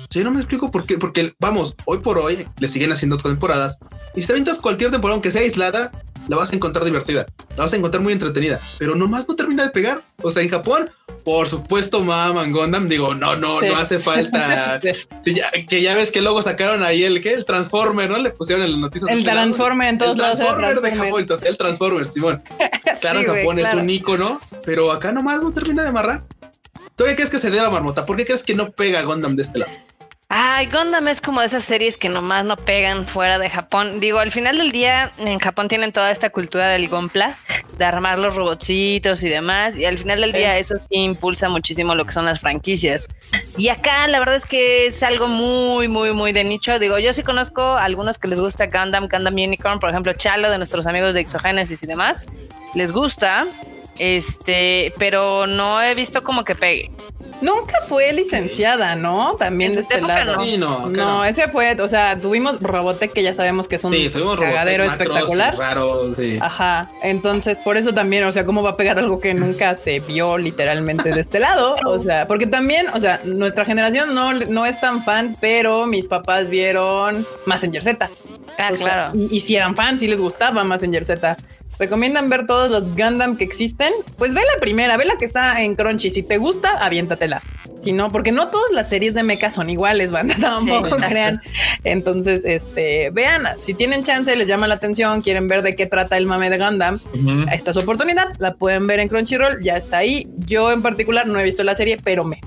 Yo no me explico por qué, porque vamos, hoy por hoy le siguen haciendo temporadas y si te aventas cualquier temporada, aunque sea aislada, la vas a encontrar divertida, la vas a encontrar muy entretenida, pero nomás no termina de pegar. O sea, en Japón, por supuesto, maman Gundam, digo, no, no, no hace falta. que ya ves que luego sacaron ahí el que el Transformer, ¿no? Le pusieron en las noticias. El Transformer en todos el Transformer de Japón, entonces, el Transformer, Simón. Claro, Japón es un icono, pero acá nomás no termina de amarrar. ¿Tú qué crees que se deba, Marmota? ¿Por qué crees que no pega Gundam de este lado? Ay, Gundam es como de esas series que nomás no pegan fuera de Japón. Digo, al final del día, en Japón tienen toda esta cultura del Gonpla, de armar los robotcitos y demás. Y al final del día, eso sí impulsa muchísimo lo que son las franquicias. Y acá, la verdad es que es algo muy, muy, muy de nicho. Digo, yo sí conozco a algunos que les gusta Gundam, Gundam Unicorn, por ejemplo, Chalo de nuestros amigos de Exogenesis y demás. Les gusta. Este, pero no he visto como que pegue. Nunca fue licenciada, ¿no? También de este lado. No, no, ese fue, o sea, tuvimos Robotech que ya sabemos que es un cagadero espectacular. Raro, sí. Ajá. Entonces, por eso también, o sea, cómo va a pegar algo que nunca se vio literalmente de este lado. O sea, porque también, o sea, nuestra generación no, no es tan fan, pero mis papás vieron Messenger Z. Ah, claro. y, y, si eran fans, si les gustaba Messenger Z. ¿Recomiendan ver todos los Gundam que existen? Pues ve la primera, ve la que está en Crunchy. Si te gusta, aviéntatela. Si no, porque no todas las series de mecha son iguales, van tampoco crean. Entonces, este, vean, si tienen chance, les llama la atención, quieren ver de qué trata el mame de Gundam, esta es su oportunidad, la pueden ver en Crunchyroll, ya está ahí. Yo en particular no he visto la serie, pero me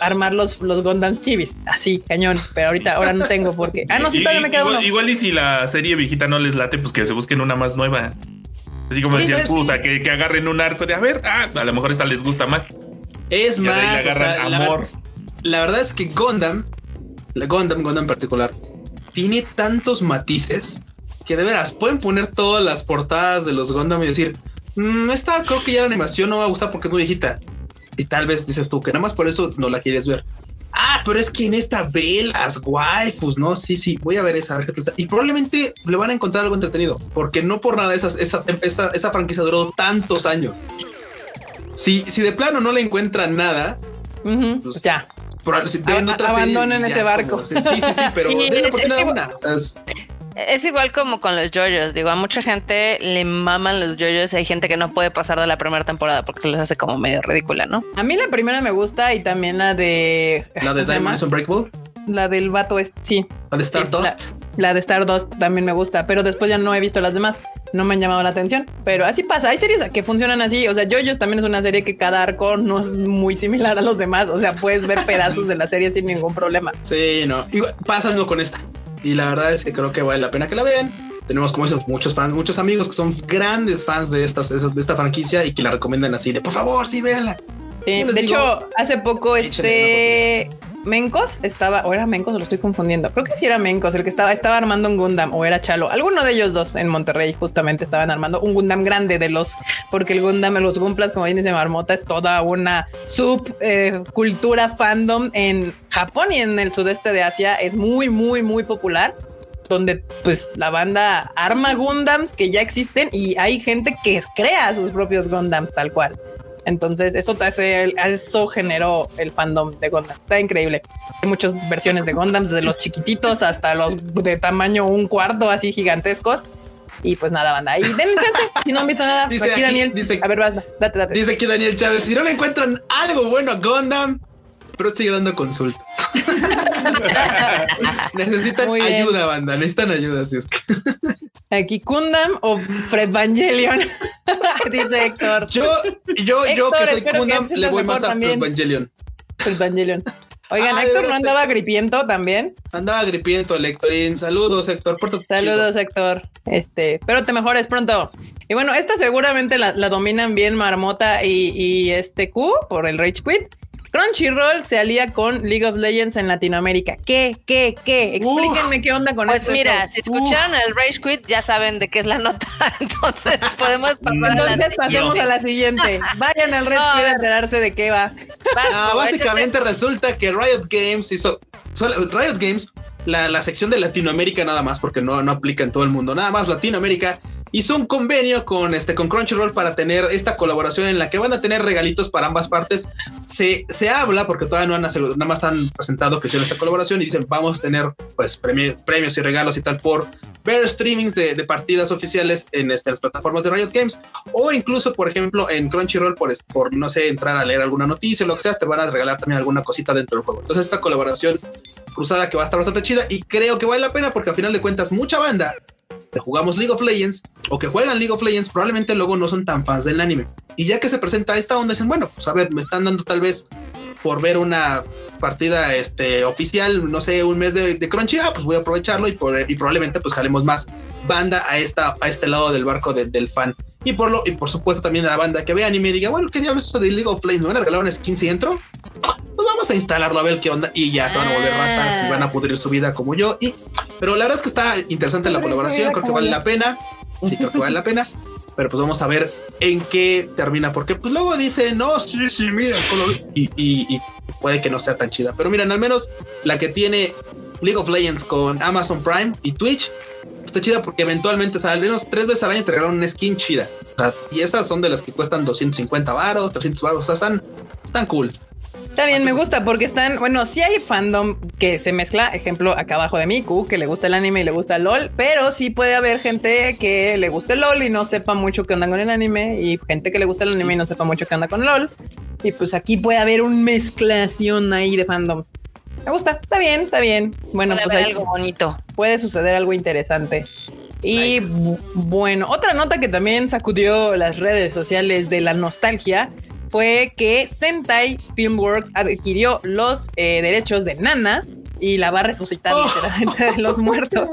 armar los, los Gundam chivis. Así, cañón. Pero ahorita, ahora no tengo porque. Ah, no, sí, todavía me queda igual, Igual y si la serie viejita no les late, pues que se busquen una más nueva. Así como decía tú, o sea, que, que, agarren un arco de a ver, ah, a lo mejor esa les gusta más. Es más, amor. La, verdad es que Gundam, la Gundam, Gundam en particular, tiene tantos matices que de veras pueden poner todas las portadas de los Gundam y decir, mmm, esta creo que ya la animación no va a gustar porque es muy viejita. Y tal vez dices tú que nada más por eso no la quieres ver. Ah, pero es que en esta ve las waifus, ¿no? Sí, sí, voy a ver esa. Y probablemente le van a encontrar algo entretenido, porque no por nada esa, esa, esa franquicia duró tantos años. Si, si de plano no le encuentran nada, pues ya. abandonen ese barco. sí, sí, sí, pero es, una. Es igual como con los JoJo's. Digo, a mucha gente le maman los JoJo's y hay gente que no puede pasar de la primera temporada porque les hace como medio ridícula, ¿no? A mí la primera me gusta y también la de. La de Diamond Unbreakable. La del vato es, sí. La de Stardust. La, de Stardust también me gusta, pero después ya no he visto las demás. No me han llamado la atención, pero así pasa. Hay series que funcionan así. O sea, JoJo's también es una serie que cada arco no es muy similar a los demás. O sea, puedes ver pedazos de la serie sin ningún problema. Sí, no. Pasa algo con esta. Y la verdad es que creo que vale la pena que la vean. Tenemos como esos muchos fans, muchos amigos que son grandes fans de estas, de esta franquicia y que la recomiendan así de por favor, sí, véanla. de hecho, hace poco este Mencos estaba, o era Mencos, o lo estoy confundiendo. Creo que sí era Mencos, el que estaba, estaba armando un Gundam, o era Chalo. Alguno de ellos dos en Monterrey justamente estaban armando un Gundam grande de los, porque el Gundam, los Gumplas, como bien dice Marmota, es toda una subcultura eh, fandom en Japón y en el sudeste de Asia. Es muy, muy, muy popular donde pues la banda arma Gundams que ya existen y hay gente que crea sus propios Gundams tal cual. Entonces, eso, eso generó el fandom de Gundam. Está increíble. Hay muchas versiones de Gundam, desde los chiquititos hasta los de tamaño un cuarto, así gigantescos. Y pues nada, banda. Ahí denle chance. Si no han visto nada, dice aquí, Daniel. Dice, a ver, date, date. Dice aquí Daniel Chávez: si no le encuentran algo bueno a Gundam, pero sigue dando consultas. Necesitan ayuda, banda. Necesitan ayuda, si es que. Aquí Kundam o Fred Evangelion, dice Héctor. Yo, yo, yo que soy Kundam, le voy más a Fred Evangelion. Fred Evangelion. Oigan, Héctor no andaba gripiento también. Andaba gripiento, Héctorín. Saludos, Héctor. Saludos, Héctor. Este, espero te mejores pronto. Y bueno, esta seguramente la, dominan bien Marmota y, y este Q por el Rage Quit. Crunchyroll se alía con League of Legends en Latinoamérica. ¿Qué? ¿Qué? ¿Qué? Explíquenme qué onda con pues esto. Pues mira, si escucharon el Rage Quit, ya saben de qué es la nota. Entonces podemos pasar Entonces pasemos a la siguiente. Vayan al Rage Quit a enterarse de qué va. Ah, básicamente resulta que Riot Games hizo. Riot Games, la, la sección de Latinoamérica nada más, porque no, no aplica en todo el mundo, nada más Latinoamérica hizo un convenio con, este, con Crunchyroll para tener esta colaboración en la que van a tener regalitos para ambas partes. Se, se habla, porque todavía no han nada más han presentado que hicieron esta colaboración y dicen vamos a tener pues premios y regalos y tal por ver streamings de, partidas oficiales en, este, las plataformas de Riot Games o incluso, por ejemplo, en Crunchyroll por, por, no sé, entrar a leer alguna noticia o lo que sea, te van a regalar también alguna cosita dentro del juego. Entonces esta colaboración cruzada que va a estar bastante chida y creo que vale la pena porque al final de cuentas mucha banda que jugamos League of Legends o que juegan League of Legends probablemente luego no son tan fans del anime. Y ya que se presenta esta onda, dicen, bueno, pues a ver, me están dando tal vez por ver una partida este, oficial, no sé, un mes de, Crunchy, ah, pues voy a aprovecharlo y, probablemente pues jalemos más banda a, esta, a este lado del barco del fan. Y por, lo, y por supuesto también a la banda que ve anime y diga, bueno, ¿qué diablos es eso de League of Legends? ¿Me van a regalar una skin si entro? Pues vamos a instalarlo a ver qué onda. Y ya se van a volver ratas y van a pudrir su vida como yo. Pero la verdad es que está interesante la colaboración, creo que vale la pena. Sí, creo que vale la pena. Pero pues vamos a ver en qué termina. Porque pues luego dice, no, sí, sí, mira. Y, y, puede que no sea tan chida. Pero miren, al menos la que tiene League of Legends con Amazon Prime y Twitch está chida porque eventualmente, o al menos tres veces al año te regalan una skin chida. y esas son de las que cuestan 250 varos, 300 varos. O sea, están, están cool. Está bien, me gusta porque están, bueno, sí hay fandom que se mezcla, ejemplo, acá abajo de Miku, que le gusta el anime y le gusta el LOL, pero sí puede haber gente que le gusta el LOL y no sepa mucho qué onda con el anime, y gente que le gusta el anime y no sepa mucho qué onda con el LOL. Y pues aquí puede haber un mezclación ahí de fandoms. Me gusta, está bien, está bien. Bueno, puede pues hay, algo bonito. Puede suceder algo interesante. Y bueno, otra nota que también sacudió las redes sociales de la nostalgia fue que Sentai Filmworks adquirió los eh, derechos de Nana y la va a resucitar oh. literalmente de los muertos.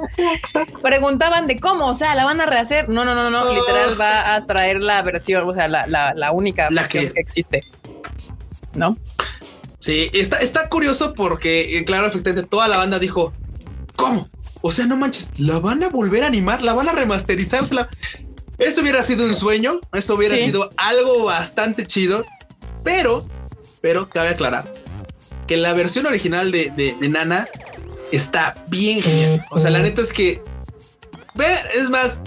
Preguntaban de cómo, o sea, la van a rehacer. No, no, no, no, oh. literal va a traer la versión, o sea, la, única la que... existe. ¿No? Sí, está, está curioso porque, eh, claro, efectivamente, toda la banda dijo, ¿cómo? O sea, no manches, la van a volver a animar, la van a remasterizar. Eso hubiera sido un sueño, eso hubiera sido algo bastante chido, pero, pero cabe aclarar que la versión original de, de, de Nana está bien genial. O sea, la neta es que ve, es más,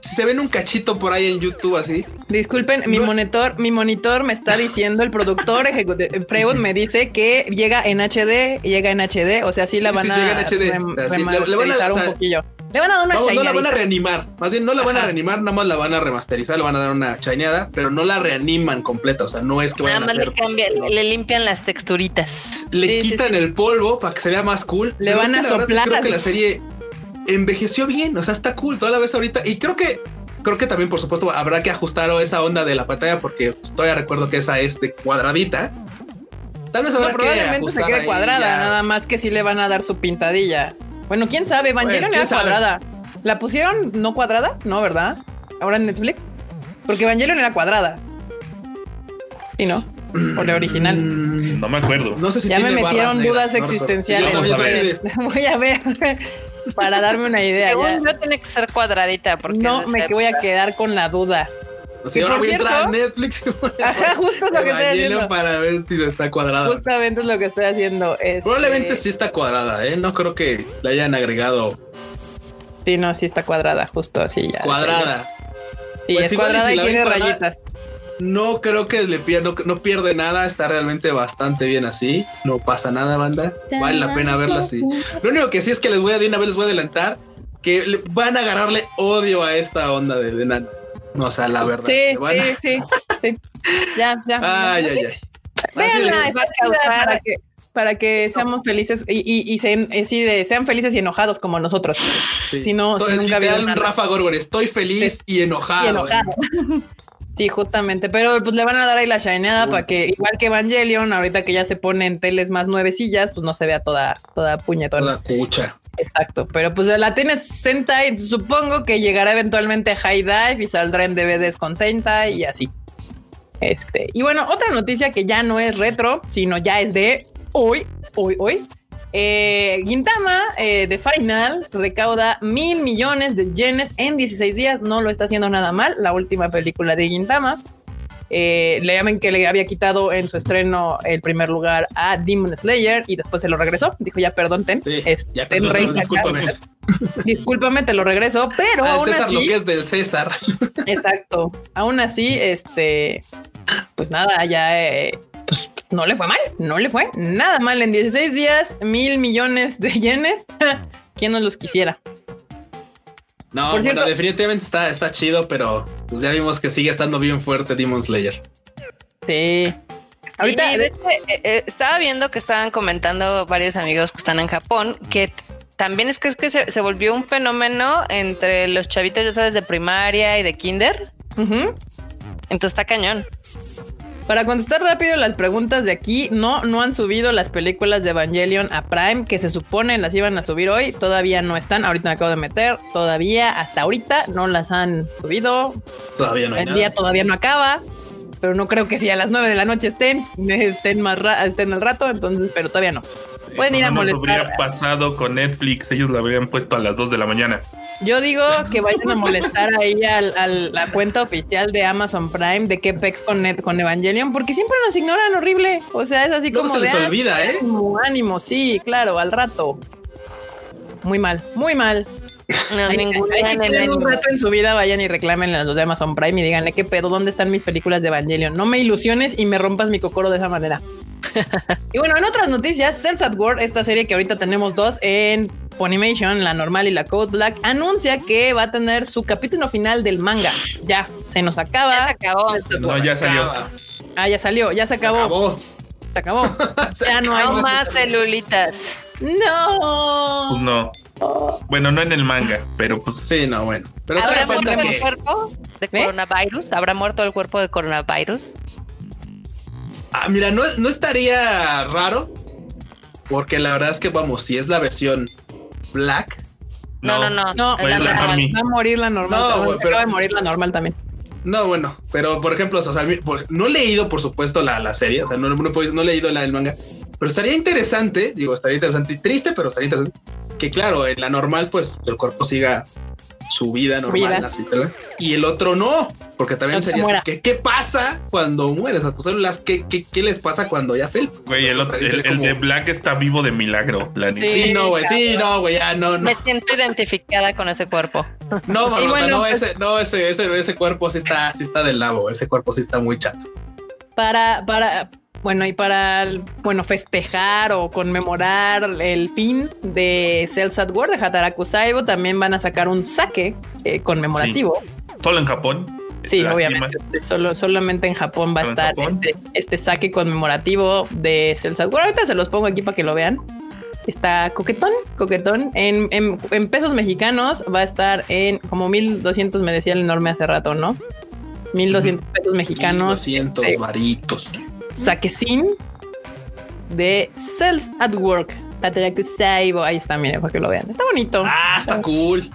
si se ven un cachito por ahí en YouTube así. Disculpen, mi monitor, mi monitor me está diciendo, el productor ejecutivo Freud me dice que llega en HD, llega en HD, o sea, sí la van a llega en HD. le, van a, un poquillo. Le van a dar una no, no la van a reanimar, más bien no la van a reanimar, nada más la van a remasterizar, le van a dar una chañada, pero no la reaniman completa, o sea, no es que vayan a hacer... Le, le, limpian las texturitas. Le quitan el polvo para que se vea más cool. Le van a soplar. Creo que la serie envejeció bien, o sea, está cool toda la vez ahorita. Y creo que, creo que también, por supuesto, habrá que ajustar esa onda de la pantalla porque todavía recuerdo que esa es de cuadradita. Tal vez habrá probablemente se quede cuadrada, nada más que si le van a dar su pintadilla. Bueno, quién sabe, Evangelion era cuadrada. ¿La pusieron no cuadrada? No, ¿verdad? Ahora en Netflix. Porque Evangelion era cuadrada. ¿Y no? O la original. Mm, no me acuerdo. No sé si ya me metieron dudas existenciales. Voy a ver para darme una idea. Según yo tiene que ser cuadradita porque no me voy a quedar con la duda. O sea, ahora voy a entrar a Netflix. Ajá, justo es lo que estoy haciendo. Para ver si está cuadrada. Justamente es lo que estoy haciendo. Este, Probablemente sí está cuadrada, ¿eh? No creo que le hayan agregado. Sí, no, sí está cuadrada, justo así. Ya, cuadrada. Sí, pues es cuadrada y tiene rayitas. No creo que le pierda, no, pierde nada, está realmente bastante bien así. No pasa nada, banda. Vale la pena verla así. Lo único que sí es que les voy a de una vez les voy a adelantar que van a agarrarle odio a esta onda de, de Nana. No, o sea, la verdad. Sí, sí, sí, sí. Ya, ya. Ay, ay, ay. Véanla, para que, para que seamos felices y, y, y sean, eh, sí, de, sean felices y enojados como nosotros. Sí. Si no, si nunca vieron Rafa Gorgon, estoy feliz y enojado. Y enojado. Sí, justamente, pero pues le van a dar ahí la shineada para que, igual que Evangelion, ahorita que ya se pone en teles más nuevecillas, pues no se vea toda, toda puñetona. Toda cucha. Exacto, pero pues la tienes Sentai, supongo que llegará eventualmente a High Dive y saldrá en DVDs con Sentai y así. Este, y bueno, otra noticia que ya no es retro, sino ya es de hoy, hoy, hoy. Eh, Gintama eh, de Final recauda mil millones de yenes en 16 días. No lo está haciendo nada mal. La última película de Gintama. Eh, le llaman que le había quitado en su estreno el primer lugar a Demon Slayer y después se lo regresó. Dijo ya perdón, ten, ya perdón, discúlpame. discúlpame, te lo regreso, pero ah, aún César así, lo que es del César. Exacto. Aún así, este, pues nada, ya eh, pues no le fue mal, no le fue nada mal en 16 días, mil millones de yenes. ¿Quién no los quisiera? No, bueno, definitivamente está, está chido, pero pues ya vimos que sigue estando bien fuerte Demon Slayer. Sí. Ahorita eh, eh, estaba viendo que estaban comentando varios amigos que están en Japón que también es que es que se, volvió un fenómeno entre los chavitos, ya sabes, de primaria y de kinder. Entonces está cañón. Para contestar rápido las preguntas de aquí, no, no han subido las películas de Evangelion a Prime, que se supone las iban a subir hoy, todavía no están, ahorita me acabo de meter, todavía, hasta ahorita no las han subido. Todavía no hay El día todavía no acaba, pero no creo que si a las 9 de la noche estén, estén más estén al rato, entonces, pero todavía no. Pueden ir a molestar. habría pasado con Netflix, ellos la habrían puesto a las 2 de la mañana. Yo digo que vayan a molestar ahí a la cuenta oficial de Amazon Prime de que pex con, Net, con Evangelion, porque siempre nos ignoran horrible. O sea, es así como. se les olvida, ¿eh? Ánimo, sí, claro, al rato. Muy mal, muy mal. No, ningún un rato en su vida vayan y reclamen a los de Amazon Prime y díganle qué pedo, ¿dónde están mis películas de Evangelion? No me ilusiones y me rompas mi cocoro de esa manera. y bueno, en otras noticias, Cells at World, esta serie que ahorita tenemos dos en Funimation, la normal y la Code Black, anuncia que va a tener su capítulo final del manga. Ya, se nos acaba. Ya se acabó. No, ya salió. Ah, ya salió, ya se acabó. Se acabó. ya no hay más celulitas. No. Pues no. Bueno, no en el manga, pero pues. Sí, no, bueno. Pero ¿Habrá muerto el cuerpo de coronavirus? ¿Habrá muerto el cuerpo de coronavirus? Ah, mira, no, no estaría raro. Porque la verdad es que, vamos, si es la versión Black. No, no, no. no, va, a morir la normal. No, pero, acaba de morir la normal también. No, bueno, pero por ejemplo, o sea, no he leído, por supuesto, la, la serie, o sea, no, no, no, he leído la del manga, pero estaría interesante, digo, estaría interesante y triste, pero estaría interesante que, claro, en la normal, pues el cuerpo siga su vida normal, así, y el otro no, porque también sería así, ¿qué, pasa cuando mueres a tus células? ¿Qué, qué, les pasa cuando ya fel? Güey, el, el, de Black está vivo de milagro. La sí, no, güey, sí, no, güey, ya no, no. Me siento identificada con ese cuerpo. No, bueno, no, pues ese, no, ese, ese, ese cuerpo sí está, sí está del lado, ese cuerpo sí está muy chato. Para, para, bueno, y para bueno, festejar o conmemorar el fin de Cells at War de Hataraku Saibo, también van a sacar un saque eh, conmemorativo. Solo en Japón. Sí, obviamente. Solo, solamente en Japón va a estar este, este, saque conmemorativo de Cells at War. Ahorita se los pongo aquí para que lo vean. Está coquetón, coquetón. En, en, pesos mexicanos va a estar en como 1200, me decía el enorme hace rato, ¿no? 1200 pesos mexicanos. 1200 varitos saquecín de Cells at Work. Ahí está, miren, para que lo vean. Está bonito. Ah, está cool.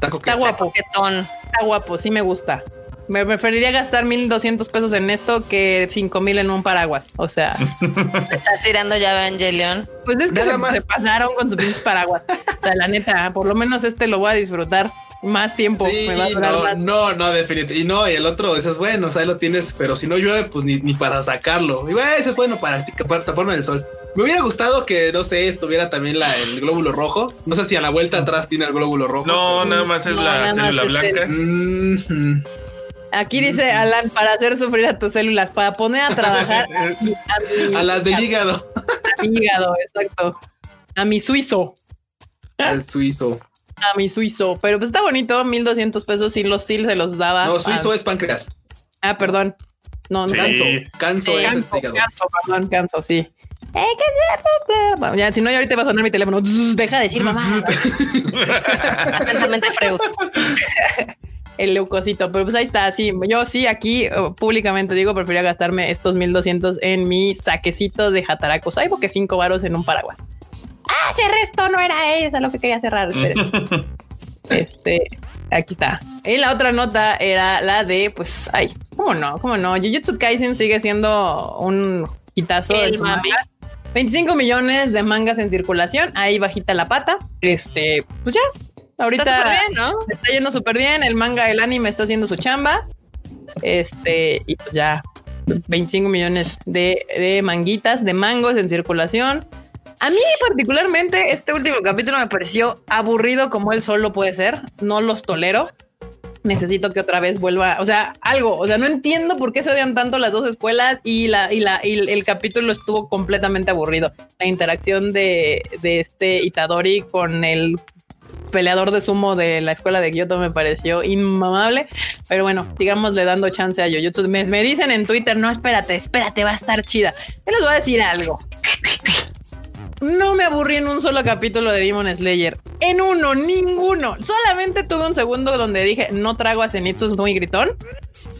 Está, guapo. Está guapo, sí me gusta. Me preferiría gastar 1200 pesos en esto que 5000 en un paraguas. O sea, estás tirando ya Evangelion. Pues es que se, pasaron con sus pinches paraguas. O sea, la neta, por lo menos este lo voy a disfrutar más tiempo. me va a no, no, no, definitivamente. Y no, y el otro dices, bueno, o sea, ahí lo tienes, pero si no llueve, pues ni, ni para sacarlo. Y bueno, eso es bueno para, para taparme del sol. Me hubiera gustado que, no sé, estuviera también la, el glóbulo rojo. No sé si a la vuelta atrás tiene el glóbulo rojo. No, nada más es la célula blanca. Aquí dice Alan, para hacer sufrir a tus células, para poner a trabajar a, las del hígado. A mi hígado, exacto. A mi suizo. Al suizo a mi suizo, pero pues está bonito, 1200 pesos y los SIL se los daba. No, suizo es páncreas. Ah, perdón. No, no. Canso, canso, es canso, canso, perdón, canso, sí. Eh, ya, si no, ya ahorita va a sonar mi teléfono. Deja de decir mamá. Atentamente Freud. El leucocito, pero pues ahí está. Sí, yo sí, aquí oh, públicamente digo, preferiría gastarme estos 1200 en mi saquecito de jataracos. Hay porque cinco varos en un paraguas ah, cerré esto, no era eso lo que quería cerrar. este, aquí está. Y la otra nota era la de, pues, ay, cómo no, cómo no. Jujutsu Kaisen sigue siendo un quitazo de 25 millones de mangas en circulación, ahí bajita la pata. Este, pues ya, ahorita está, bien, ¿no? está yendo súper bien. El manga, el anime está haciendo su chamba. Este, y pues ya 25 millones de, de manguitas, de mangos en circulación. A mí particularmente este último capítulo me pareció aburrido como él solo puede ser. No los tolero. Necesito que otra vez vuelva, o sea, algo, o sea, no entiendo por qué se odian tanto las dos escuelas y la y la y el capítulo estuvo completamente aburrido. La interacción de, de este Itadori con el peleador de sumo de la escuela de Kyoto me pareció inmamable. Pero bueno, le dando chance a Yoyotsu. Me, me dicen en Twitter, no, espérate, espérate, va a estar chida. Yo les voy a decir algo. No me aburrí en un solo capítulo de Demon Slayer. En uno, ninguno. Solamente tuve un segundo donde dije, no trago a Zenitsu, es muy gritón.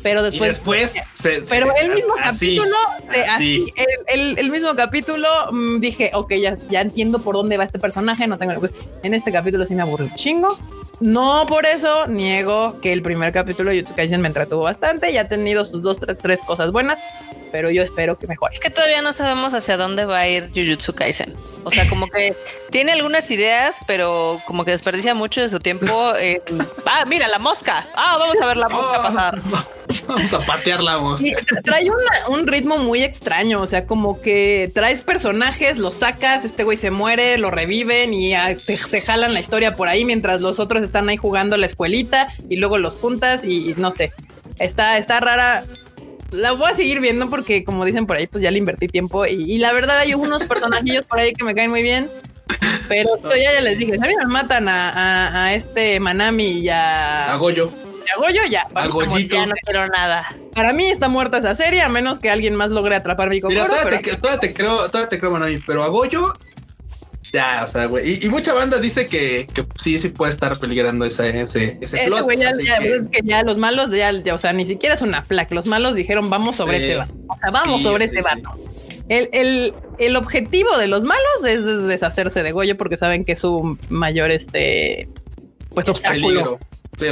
Pero después. después pero el mismo capítulo, así, el, mismo capítulo, mm, dije, ok, ya, ya entiendo por dónde va este personaje. No tengo. En este capítulo sí me aburrí un chingo. No por eso niego que el primer capítulo de YouTube Kaisen me entretuvo bastante y ha tenido sus dos, tres, tres cosas buenas pero yo espero que mejore. Es que todavía no sabemos hacia dónde va a ir Jujutsu Kaisen. O sea, como que tiene algunas ideas, pero como que desperdicia mucho de su tiempo. ah, mira, la mosca. Ah, vamos a ver la mosca oh, pasar. Vamos a patear la mosca. trae un ritmo muy extraño. O sea, como que traes personajes, los sacas, este güey se muere, lo reviven y se jalan la historia por ahí mientras los otros están ahí jugando la escuelita y luego los juntas y no sé. Está, está rara la voy a seguir viendo porque, como dicen por ahí, pues ya le invertí tiempo y, la verdad hay unos personajillos por ahí que me caen muy bien. Pero ya, ya les dije, a mí me matan a, este Manami y a... A Goyo. A Goyo ya. A Goyito. Ya no quiero nada. Para mí está muerta esa serie, a menos que alguien más logre atrapar mi Mira, todavía, te, creo, todavía te creo Manami, pero a Goyo ya, o sea, güey. Y, mucha banda dice que, que, sí, sí puede estar peligrando ese, ese, ese, plot. Güey, ya, Es que ya los malos, ya, o sea, ni siquiera es una flac. Los malos dijeron, vamos sobre ese vato. O sea, vamos sobre ese vato. El, el, el, objetivo de los malos es deshacerse de Goyo porque saben que es su mayor, este, pues, obstáculo.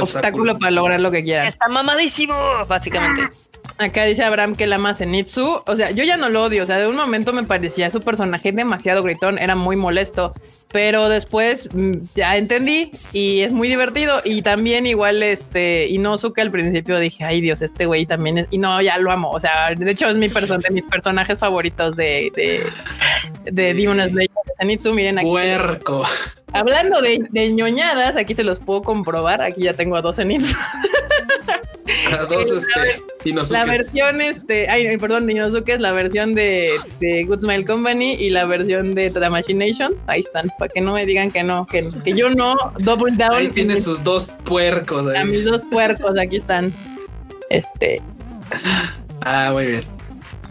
obstáculo. para lograr lo que quieran. Está mamadísimo, básicamente. Acá dice Abraham que él ama Zenitsu. O sea, yo ya no lo odio. O sea, de un momento me parecía su personaje demasiado gritón. Era muy molesto. Pero después mm, ya entendí y es muy divertido. Y también igual este Inosuke al principio dije, ay Dios, este güey también es... Y no, ya lo amo. O sea, de hecho es mi persona de mis personajes favoritos de, de, de Demon Slayer. Zenitsu, miren aquí. Puerco. Hablando de, de, ñoñadas, aquí se los puedo comprobar. Aquí ya tengo a dos Zenitsu. A dos, este, La versión, este, ay, perdón, Inosuke es la versión de, de, Good Smile Company y la versión de The Machinations. Ahí están, para que no me digan que no, que, que yo no, Double Down. Ahí tiene sus dos puercos. Ahí. A mis dos puercos, aquí están. Este. Ah, muy bien.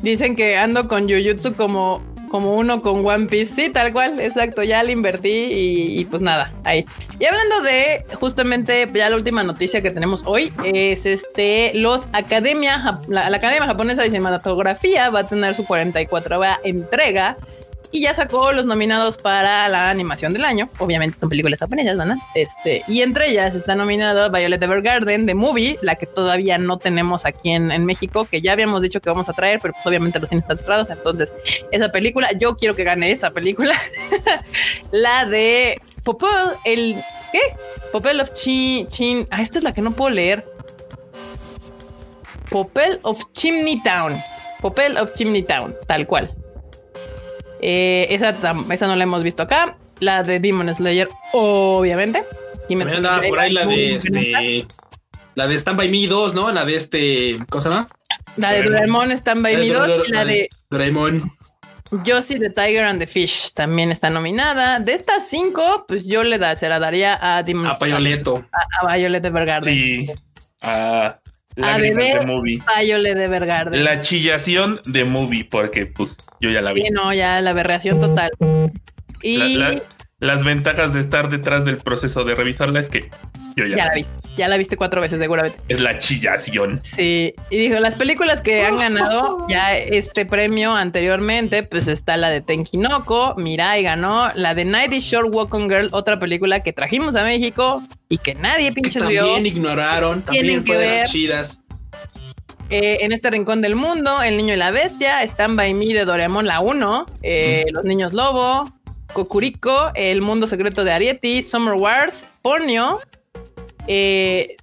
Dicen que ando con Jujutsu como como uno con One Piece. Sí, tal cual, exacto. Ya le invertí y, pues nada, ahí. Y hablando de justamente ya la última noticia que tenemos hoy es este los Academia, la, la Academia Japonesa de Cinematografía va a tener su 44 entrega y ya sacó los nominados para la animación del año. Obviamente son películas japonesas, ¿verdad? Este, y entre ellas está nominado Violet Evergarden de Movie, la que todavía no tenemos aquí en, México, que ya habíamos dicho que vamos a traer, pero pues obviamente los cines están cerrados. Entonces, esa película, yo quiero que gane esa película. la de Popel, el ¿qué? Popel of Chin, Chin. Ah, esta es la que no puedo leer. Popel of Chimney Town. Popel of Chimney Town, tal cual. Eh, esa, esa no la hemos visto acá. La de Demon Slayer, obviamente. Y me andaba por ahí la de este. La de Stand By Me 2, ¿no? La de este. ¿Cómo se llama? La de Doraemon Stand By Me 2 y la de Doraemon. Josie the Tiger and the Fish también está nominada. De estas cinco, pues yo le da, se la daría a Demon A Violeto. A, a Violet Evergarden. Sí. A a bebé de movie. Violet Evergarden. La chillación de movie, porque pues yo ya la vi. Sí, no, ya la aberración total. Y las ventajas de estar detrás del proceso de revisarla es que yo ya, ya la viste. Ya la viste cuatro veces seguramente. Es la chillación. Sí. Y dijo, las películas que han ganado ya este premio anteriormente, pues está la de Tenkinoko, Mirai ganó, la de Nighty Short Walk on Girl, otra película que trajimos a México y que nadie pinches vio. También ignoraron, también que ver. chidas. Eh, en este rincón del mundo, El Niño y la Bestia, Stand By Me de Doraemon la 1, eh, Los Niños Lobo, Kokuriko, El Mundo Secreto de Arieti, Summer Wars, Ponyo, eh,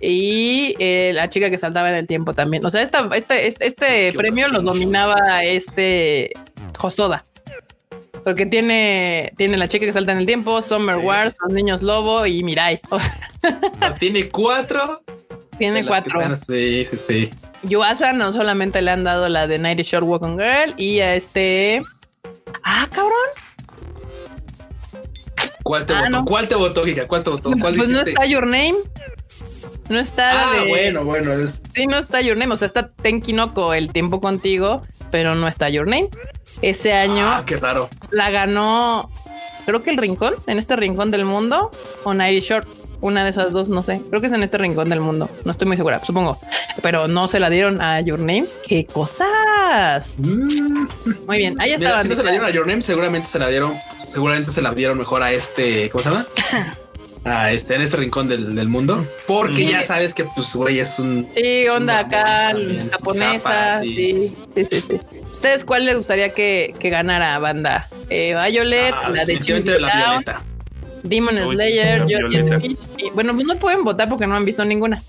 y eh, la chica que saltaba en el tiempo también. O sea, esta, este, este, este premio lo dominaba este Josoda. Porque tiene, tiene la chica que salta en el tiempo, Summer Wars, Los Niños Lobo y Mirai. tiene cuatro. Tiene cuatro. Sí, sí, sí. Yuasa no solamente le han dado la de Night Short Walk on Girl y a este. Ah, cabrón. ¿Cuál te ah, votó? ¿Cuál te votó, Giga? ¿Cuál te votó? ¿Cuál pues no está Your Name. No está ah, bueno, bueno. Sí, no está Your Name. O sea, está Tenkinoko, El Tiempo Contigo, pero no está Your Name. Ese año. Ah, qué raro. La ganó, creo que el Rincón, en este Rincón del Mundo, o Nighty Short. Una de esas dos, no sé. Creo que es en este rincón del mundo. No estoy muy segura, supongo. Pero no se la dieron a Your Name. ¡Qué cosas! Mm. Muy bien, ahí está. Si no se la dieron a Your Name, seguramente se la dieron, seguramente se la dieron mejor a este, ¿cómo se llama? a este, en este rincón del, mundo. Porque ya sabes que, pues, güey, es un. Sí, onda acá, japonesa. sí, sí, sí, sí. ¿Ustedes cuál les gustaría que, que ganara banda? Eh, Violet, ah, la de la Violeta. Demon Slayer, bueno, pues no pueden votar porque no han visto ninguna.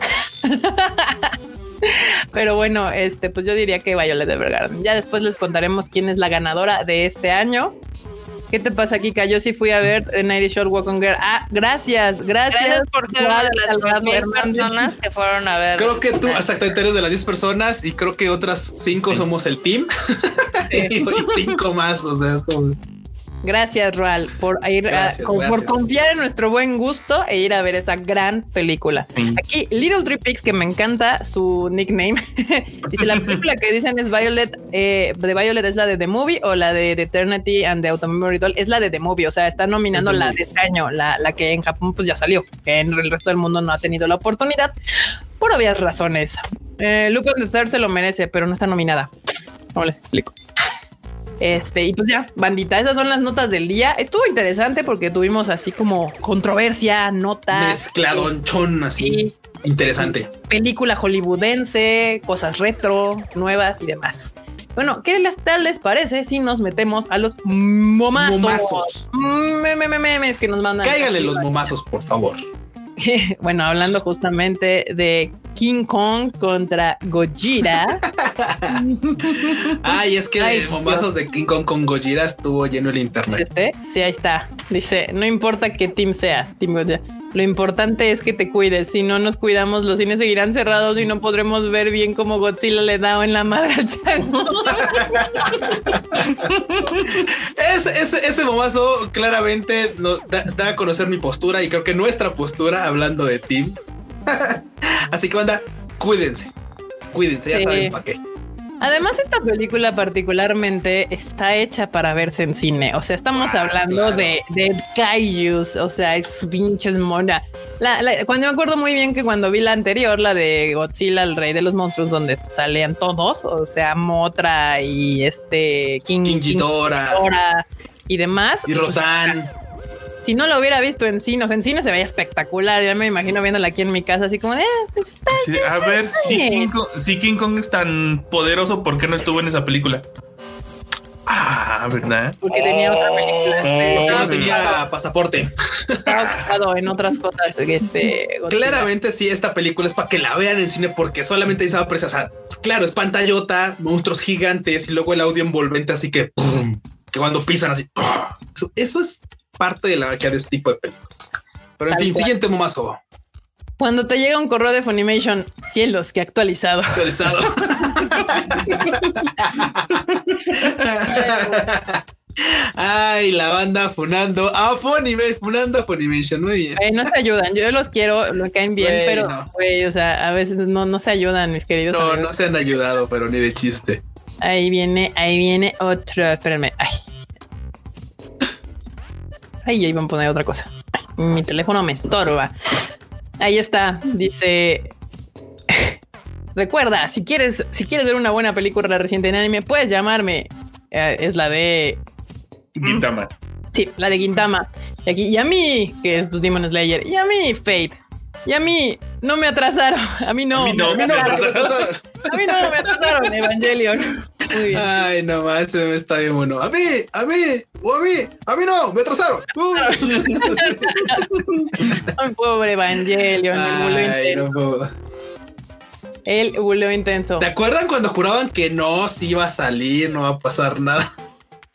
Pero bueno, este, pues yo diría que Violet Evergarden. Ya después les contaremos quién es la ganadora de este año. ¿Qué te pasa, Kika? Yo sí fui a ver The Night Short Walk on Girl. Ah, gracias, gracias. Gracias por ser una de las 10 personas que fueron a ver. Creo que tú, exactamente, eres de las 10 personas y creo que otras 5 somos el team. y 5 más, o sea, es como... Gracias, Roal, por ir por confiar en nuestro buen gusto e ir a ver esa gran película. Aquí, Little Three Pigs, que me encanta su nickname. Dice la película que dicen es Violet, eh, de Violet es la de The Movie o la de The Eternity and the Automemory Doll. Es la de The Movie, o sea, está nominando la de este año, la, la que en Japón pues ya salió, que en el resto del mundo no ha tenido la oportunidad por obvias razones. Eh, Lupin the Third se lo merece, pero no está nominada. No les explico. Este, y pues ya, bandita, esas son las notas del día. Estuvo interesante porque tuvimos así como controversia, notas. Mezcladonchón, así. Interesante. Película hollywoodense, cosas retro, nuevas y demás. Bueno, ¿qué les, tal les parece si nos metemos a los momazos? Momazos. Memes que nos mandan. Cáigale los momazos, por favor. bueno, hablando justamente de King Kong contra Gojira. Ay, es que Ay, de bombazos de King Kong con Gojira estuvo lleno el internet. este? Sí, ahí está. Dice, no importa qué team seas, team Gojira. Lo importante es que te cuides. Si no nos cuidamos, los cines seguirán cerrados y no podremos ver bien cómo Godzilla le da en la madre al chango. ese, ese, momazo claramente da, a conocer mi postura y creo que nuestra postura hablando de Team. Así que, anda, cuídense. Cuídense, ya saben para qué. Además, esta película particularmente está hecha para verse en cine. O sea, estamos ah, hablando de, de Kaijus, o sea, es pinches mona. cuando me acuerdo muy bien que cuando vi la anterior, la de Godzilla, el rey de los monstruos, donde salían todos, o sea, Motra y este King, King, y demás. Y pues, Rotan si no lo hubiera visto en cine, o sea, en cine se veía espectacular. Ya me imagino viéndola aquí en mi casa, así como de, eh, pues está A ver, si King, Kong, es tan poderoso, ¿por qué no estuvo en esa película? Ah, ¿verdad? Porque tenía otra película. Oh, no tenía pasaporte. Estaba ocupado en otras cosas. Este, Claramente sí, esta película es para que la vean en cine porque solamente ahí se va a apreciar. O sea, claro, es pantallota, monstruos gigantes y luego el audio envolvente, así que, que cuando pisan así. eso es parte de la magia de este tipo de películas. Pero en fin, siguiente momazo. Cuando te llega un correo de Funimation, cielos, que actualizado. Actualizado. Ay, la banda funando a Funimation, funando a Funimation, muy bien. no se ayudan, yo los quiero, lo caen bien, pero, güey, o sea, a veces no, no se ayudan, mis queridos. No, no se han ayudado, pero ni de chiste. Ahí viene, ahí viene otro, espérenme, ay, Ahí iban a poner otra cosa. mi teléfono me estorba. Ahí está. Dice. Recuerda, si quieres, si quieres ver una buena película reciente en anime, puedes llamarme. Eh, es la de Gintama. Sí, la de Gintama. Y aquí, y a mí, que es pues, Demon Slayer, y a mí, Fate. Y a mí no me atrasaron. A mí no. A mí no, me, atrasaron. A mí no me atrasaron, Evangelion. Muy bien. Ay, no más, se me está bien bueno. A mí, a mí, o a mí, a mí no, me atrasaron. Ay, pobre Evangelion. Ay, no puedo. El buleo intenso. ¿Te acuerdan cuando juraban que no, si iba a salir, no va a pasar nada?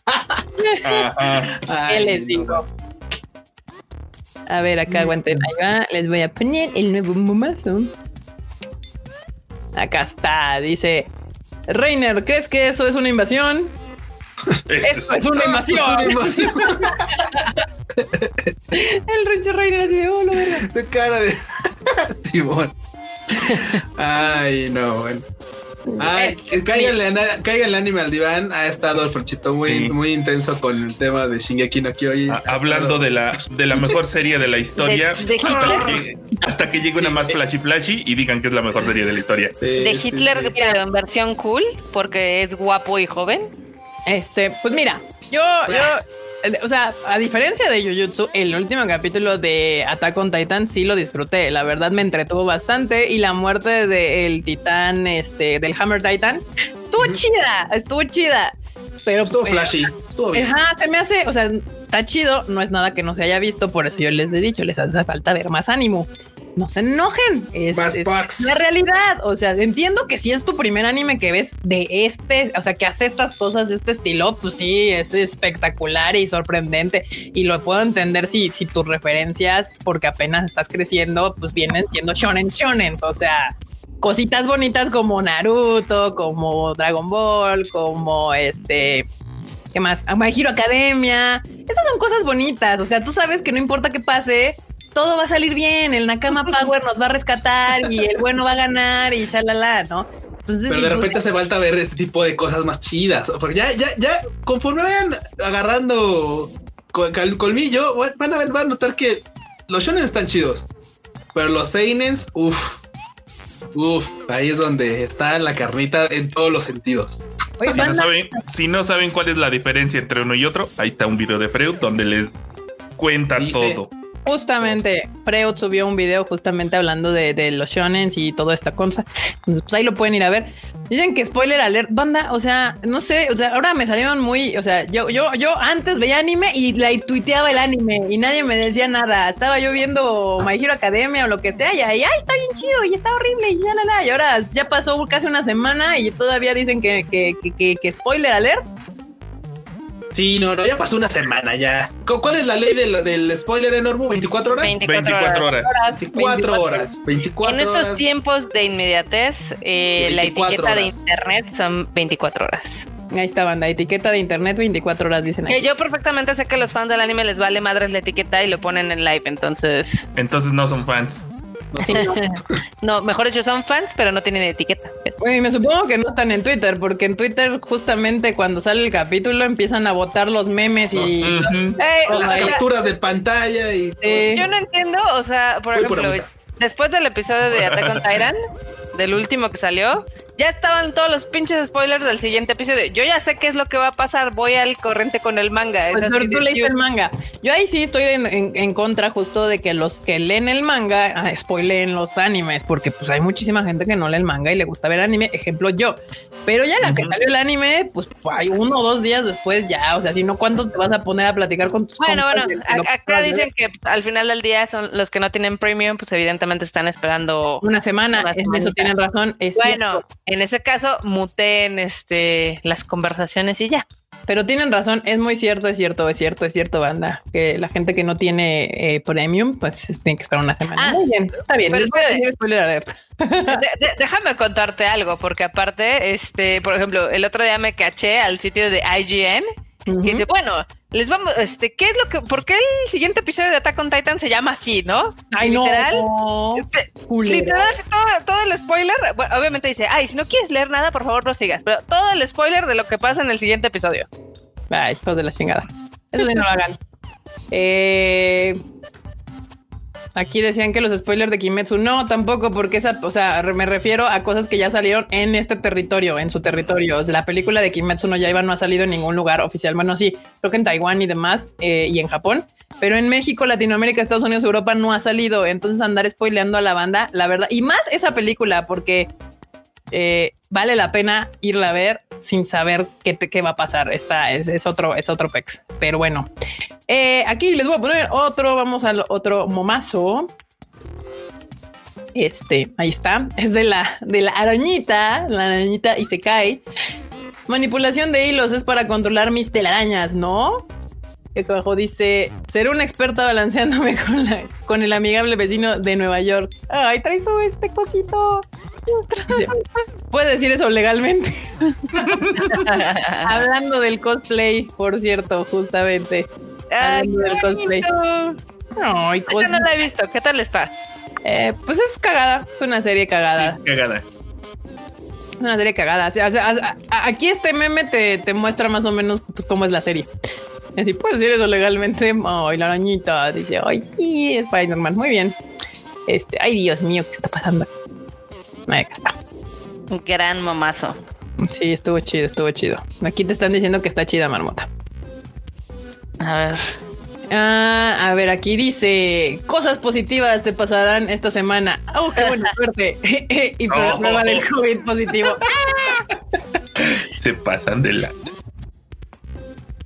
¿Qué les digo? A ver, acá aguanten. Ahí va. Les voy a poner el nuevo momazo. Acá está. Dice Reiner, ¿crees que eso es una invasión? Esto es una invasión. el Rencho Reiner así de oh, De cara de Simón. Ay, no, bueno. El anime al diván. Ha estado el Franchito muy, muy intenso con el tema de Shingeki no Kyojin. hablando de la de la mejor serie de la historia. De, Hitler. Hasta que, llegue una más flashy flashy y digan que es la mejor serie de la historia. de Hitler, en versión cool, porque es guapo y joven. Este, pues mira, yo, yo o sea, a diferencia de Jujutsu, el último capítulo de Attack on Titan sí lo disfruté. La verdad me entretuvo bastante y la muerte del titán, este, del Hammer Titan, estuvo chida, estuvo chida. Pero estuvo flashy, estuvo bien. Ajá, se me hace, o sea, está chido, no es nada que no se haya visto, por eso yo les he dicho, les hace falta ver más ánimo no se enojen. Es, la realidad. O sea, entiendo que si es tu primer anime que ves de este, o sea, que hace estas cosas de este estilo, pues sí, es espectacular y sorprendente. Y lo puedo entender si, si tus referencias, porque apenas estás creciendo, pues vienen siendo shonen shonen. O sea, cositas bonitas como Naruto, como Dragon Ball, como este. ¿Qué más? My Hero Academia. Esas son cosas bonitas. O sea, tú sabes que no importa qué pase, todo va a salir bien, el Nakama Power nos va a rescatar y el bueno va a ganar y shalala, ¿no? Entonces, Pero de repente hace falta ver este tipo de cosas más chidas, porque ya, ya, ya, conforme vayan agarrando colmillo, van a, van a notar que los shonen están chidos, pero los seinens, uff, uff, ahí es donde está la carnita en todos los sentidos. si, no saben, si no saben cuál es la diferencia entre uno y otro, ahí está un video de Freud donde les cuenta todo. Justamente, Freud subió un video justamente hablando de, los shonens y toda esta cosa. Entonces, pues ahí lo pueden ir a ver. Dicen que spoiler alert, banda, o sea, no sé, o sea, ahora me salieron muy, o sea, yo, yo, yo antes veía anime y la tuiteaba el anime y nadie me decía nada. Estaba yo viendo My Hero Academia o lo que sea y ahí, ay, está bien chido y está horrible y ya, la. Y ahora ya pasó casi una semana y todavía dicen que, que, que, que spoiler alert. Sí, no, no, ya pasó una semana ya. ¿Cuál es la ley del, del spoiler enorme? ¿24 horas? 24, horas. 24 horas. 24 en estos tiempos de inmediatez, eh, la etiqueta de internet son 24 horas. Ahí está, la etiqueta de internet 24 horas, dicen Que yo perfectamente sé que a los fans del anime les vale madres la etiqueta y lo ponen en live, entonces. Entonces no son fans. No, mejor dicho, son fans, pero no tienen etiqueta. me supongo que no están en Twitter, porque en Twitter, justamente cuando sale el capítulo, empiezan a votar los memes y las capturas de pantalla. y pues, Yo no entiendo, o sea, por ejemplo, después del episodio de Attack on Titan, del último que salió, ya estaban todos los pinches spoilers del siguiente episodio. Yo ya sé qué es lo que va a pasar. Voy al corriente con el manga. Pues tú leíste el manga. Yo ahí sí estoy en, contra justo de que los que leen el manga ah, spoileen los animes, porque pues hay muchísima gente que no lee el manga y le gusta ver anime. Ejemplo yo. Pero ya la que salió el anime, pues hay uno o dos días después ya. O sea, si no, ¿cuándo te vas a poner a platicar con tus Bueno, bueno, acá dicen que al final del día son los que no tienen premium, pues evidentemente están esperando una semana. En eso tienen razón. Es bueno, en ese caso, muteen este, las conversaciones y ya. Pero tienen razón, es muy cierto, es cierto, es cierto, es cierto, banda. Que la gente que no tiene eh, premium, pues tiene que esperar una semana. Ah, muy bien, está bien. déjame contarte algo, porque aparte, este, por ejemplo, el otro día me caché al sitio de IGN dice, bueno, les vamos, este, ¿qué es lo que, por qué el siguiente episodio de Attack on Titan se llama así, no? Ay, literal, no. Este, literal, todo, todo, el spoiler, bueno, obviamente dice, ay, si no quieres leer nada, por favor no sigas, pero todo el spoiler de lo que pasa en el siguiente episodio. Ay, hijos de la chingada. Eso sí no lo hagan. Eh, Aquí decían que los spoilers de Kimetsu no, tampoco, porque esa, o sea, me refiero a cosas que ya salieron en este territorio, en su territorio. la película de Kimetsu no Yaiba no ha salido en ningún lugar oficial. Bueno, sí, creo que en Taiwán y demás, eh, y en Japón, pero en México, Latinoamérica, Estados Unidos, Europa no ha salido. Entonces andar spoileando a la banda, la verdad, y más esa película, porque eh, vale la pena irla a ver sin saber qué, va a pasar. Esta es, otro, es otro pex. Pero bueno, eh, aquí les voy a poner otro. Vamos al otro momazo. Este, ahí está. Es de la, de la arañita. La arañita y se cae. Manipulación de hilos es para controlar mis telarañas, ¿no? Que abajo dice ser una experta balanceándome con, con el amigable vecino de Nueva York. Ay, traes este cosito. Puede decir eso legalmente. Hablando del cosplay, por cierto, justamente. Hablando del cosplay. No, no la he visto. ¿Qué tal está? Eh, pues es cagada. Es una serie cagada. es cagada. Es una serie cagada. aquí este meme te, muestra más o menos pues, cómo es la serie. Si puedes decir eso legalmente. Ay, la arañita dice, ay, sí, Spider-Man. Muy bien. Este, ay, Dios mío, ¿qué está pasando? Ahí está. Un gran mamazo. Sí, estuvo chido, estuvo chido. Aquí te están diciendo que está chida, marmota. A ver. Ah, a ver, aquí dice cosas positivas te pasarán esta semana. Oh, qué buena suerte. y oh. prueba del COVID positivo. se pasan de la.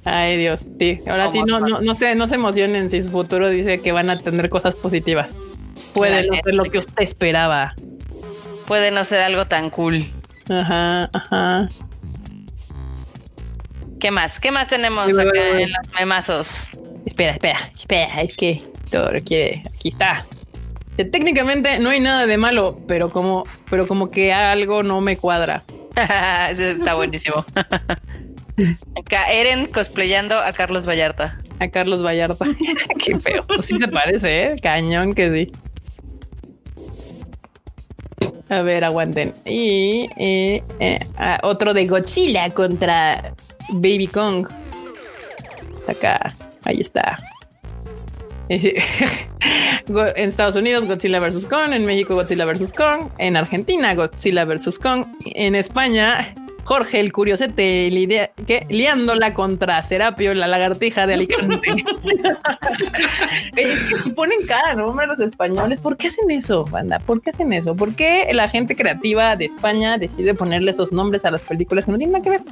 Ay, Dios. Sí, ahora sí, no, no, no, se, no se emocionen si su futuro dice que van a tener cosas positivas. Puede no ser lo que usted esperaba puede no ser algo tan cool. Ajá, ajá. ¿Qué más? ¿Qué más tenemos acá en los memazos? Espera, espera, espera, es que todo requiere. Aquí está. Técnicamente no hay nada de malo, pero como, pero como que algo no me cuadra. está buenísimo. Eren cosplayando a Carlos Vallarta. A Carlos Vallarta. Qué feo. Pues sí se parece, ¿eh? Cañón que sí. A ver, aguanten. Y eh, otro de Godzilla contra Baby Kong. Acá, ahí está. en Estados Unidos, Godzilla vs. Kong. En México, Godzilla vs. Kong. En Argentina, Godzilla vs. Kong. En España, Jorge el Curiosete, lidia, ¿qué? liándola contra Serapio, la lagartija de Alicante. y ponen cada nombre a los españoles. ¿Por qué hacen eso, banda? ¿Por qué hacen eso? ¿Por qué la gente creativa de España decide ponerle esos nombres a las películas que no tienen nada que ver?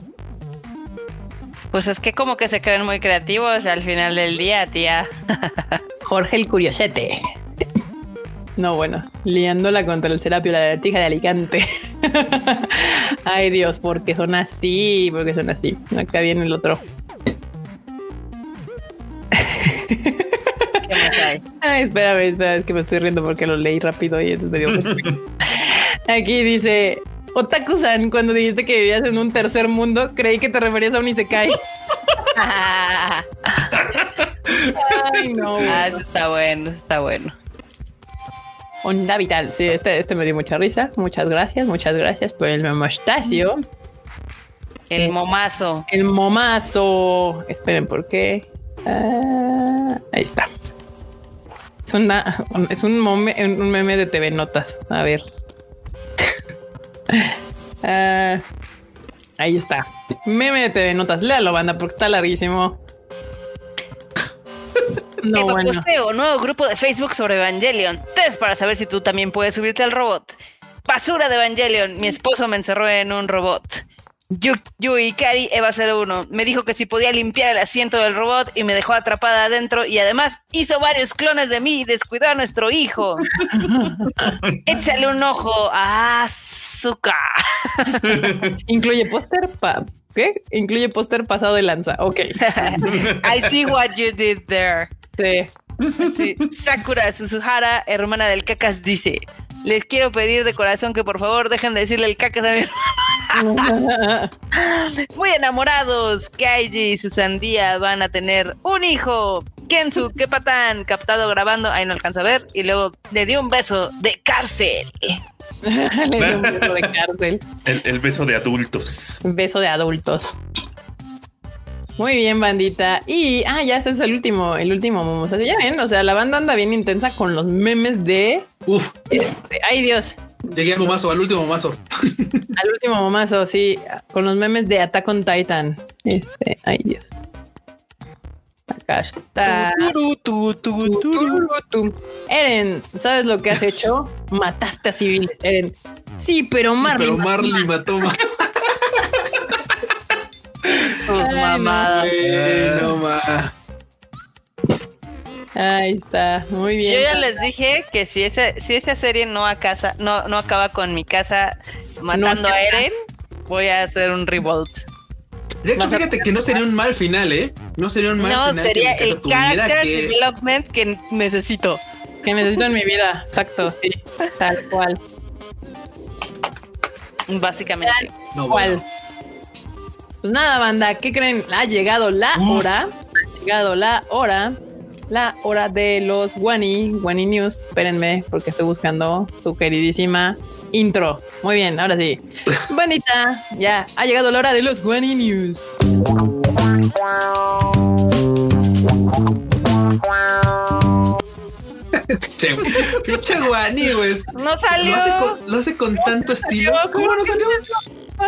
Pues es que como que se creen muy creativos al final del día, tía. Jorge el Curiosete. No, bueno, liándola contra el Serapio, la lagartija de Alicante. Ay Dios, porque son así, porque son así. Acá viene el otro. ¿Qué más hay? Ay, espérame, espérame, es que me estoy riendo porque lo leí rápido y entonces me dio Aquí dice Otaku-san, cuando dijiste que vivías en un tercer mundo, creí que te referías a un Isekai. Ay, no. Ah, está bueno, está bueno. Onda vital. Sí, este, este me dio mucha risa. Muchas gracias, muchas gracias por el memostacio. El eh, momazo. El momazo. Esperen, ¿por qué? Ah, ahí está. Es, una, es un, un meme de TV Notas. A ver. Ah, ahí está. Meme de TV Notas. Léalo, banda, porque está larguísimo. No, bueno. posteo, nuevo grupo de Facebook sobre Evangelion. Test para saber si tú también puedes subirte al robot. Basura de Evangelion. Mi esposo me encerró en un robot. Yui, Kari, Eva 01. Me dijo que si podía limpiar el asiento del robot y me dejó atrapada adentro y además hizo varios clones de mí y descuidó a nuestro hijo. Échale un ojo a Azuka. Incluye póster, ¿qué? Incluye póster pasado de lanza. Ok. I see what you did there. Sí. Sakura Suzuhara, hermana del Cacas, dice: Les quiero pedir de corazón que por favor dejen de decirle el Cacas a mi hermana. Muy enamorados, Kaiji y su sandía van a tener un hijo. Kensu, qué patán, captado grabando, ahí no alcanzo a ver, y luego le dio un beso de cárcel. le dio un beso de cárcel. El, el beso de adultos. Beso de adultos. Muy bien, bandita. Y, ah, ya ese es el último, el último momo. ya ven, o sea, la banda anda bien intensa con los memes de... Uf. Este, ay, Dios. Llegué al momazo, al último momazo. al último momazo, sí. Con los memes de Attack on Titan. Este, ay, Dios. Acá está. Eren, ¿sabes lo que has hecho? Mataste a civiles, Eren. Sí, pero Marley. pero Marley mató. mató sus mamadas. Ahí está, muy bien. Yo ya les dije que si esa, si esa serie no, casa, no, no acaba con mi casa matando a Eren, voy a hacer un revolt. De hecho, fíjate que no sería un mal final, ¿eh? No sería un mal final. No, sería el character development que necesito. Que necesito en mi vida, exacto, sí, tal cual. Básicamente. Tal cual. Pues nada, banda, ¿qué creen? Ha llegado la hora. Ha llegado la hora. La hora de los Wani, Wani News. Espérenme, porque estoy buscando su queridísima intro. Muy bien, ahora sí. Bandita, ya ha llegado la hora de los Wani News. Pinche Guani, güey. No salió. Lo hace con, tanto estilo. ¿Cómo no salió?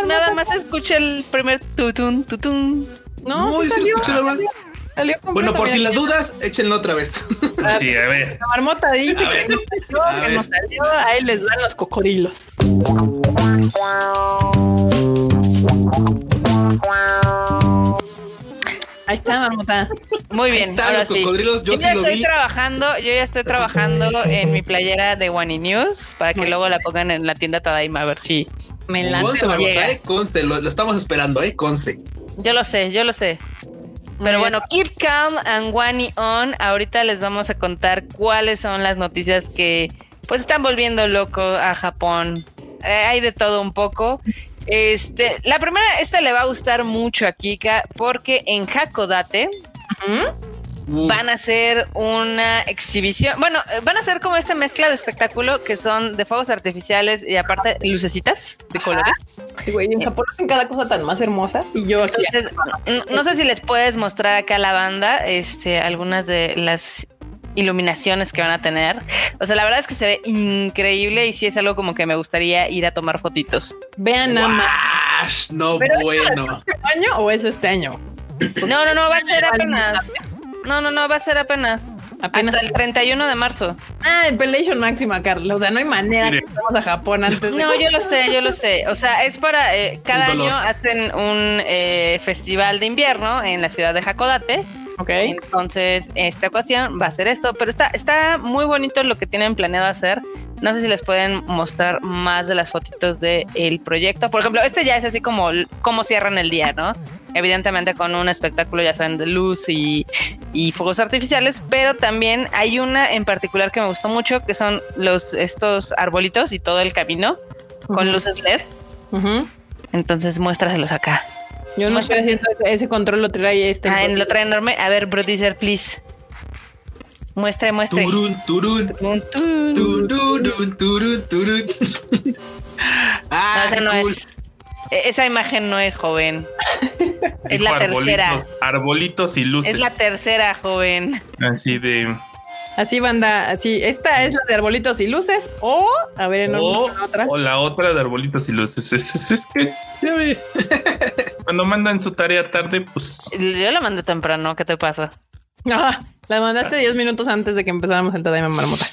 Nada más escuché el primer tutun, tutun. No, sí salió, salió, bueno, por si las dudas, échenlo otra vez. Sí, a ver. La marmota dice que, no salió, que no salió. Ahí les van los cocodrilos. Ahí está, marmota. Muy bien. Está, ahora los cocodrilos, yo, ya estoy trabajando, yo ya estoy trabajando en mi playera de One News para que luego la pongan en la tienda Tadaima a ver si me Conste, ¿eh? conste, lo, estamos esperando, ¿eh? Conste. Yo lo sé, yo lo sé. Pero bueno, keep calm and one on. Ahorita les vamos a contar cuáles son las noticias que pues están volviendo loco a Japón. Eh, hay de todo un poco. Este, la primera, esta le va a gustar mucho a Kika porque en Hakodate van a hacer una exhibición. Bueno, van a hacer como esta mezcla de espectáculo que son de fuegos artificiales y aparte lucecitas de colores. güey, en Japón hacen cada cosa tan más hermosa y yo aquí. no, sé si les puedes mostrar acá a la banda este, algunas de las iluminaciones que van a tener. O sea, la verdad es que se ve increíble y sí es algo como que me gustaría ir a tomar fotitos. Vean nada más. No, bueno. ¿Es este año o es este año? No, no, no, va a ser apenas. No, no, no, va a ser apenas. Apenas Hasta el 31 de marzo. Ah, Pelation máxima, Carlos. O sea, no hay manera que vamos a Japón antes. No, yo lo sé, yo lo sé. O sea, es para eh, cada año hacen un eh, festival de invierno en la ciudad de Hakodate. Ok. Entonces, esta ocasión va a ser esto, pero está, está muy bonito lo que tienen planeado hacer. No sé si les pueden mostrar más de las fotitos del proyecto. Por ejemplo, este ya es así como cómo cierran el día, ¿no? Evidentemente con un espectáculo, ya saben, de luz y, y fuegos artificiales, pero también hay una en particular que me gustó mucho, que son los estos arbolitos y todo el camino con luces LED. Entonces muéstraselos acá. Yo no sé si ese control lo trae este. Ah, lo trae enorme. A ver, producer, please. Muestre, muestre. Turun, turun. Turun, turun, turun, Ah, no, esa no es. E-, esa imagen no es joven. es la tercera. Arbolitos y luces. Es la tercera, joven. Así de. Así, banda, así. Esta es la de arbolitos y luces. O, a ver, no, o, la otra. O la otra de arbolitos y luces. Es, que. Cuando mandan su tarea tarde, pues. Yo la mandé temprano. ¿Qué te pasa? Ah, la mandaste 10 minutos antes de que empezáramos el Tadaima Marmota.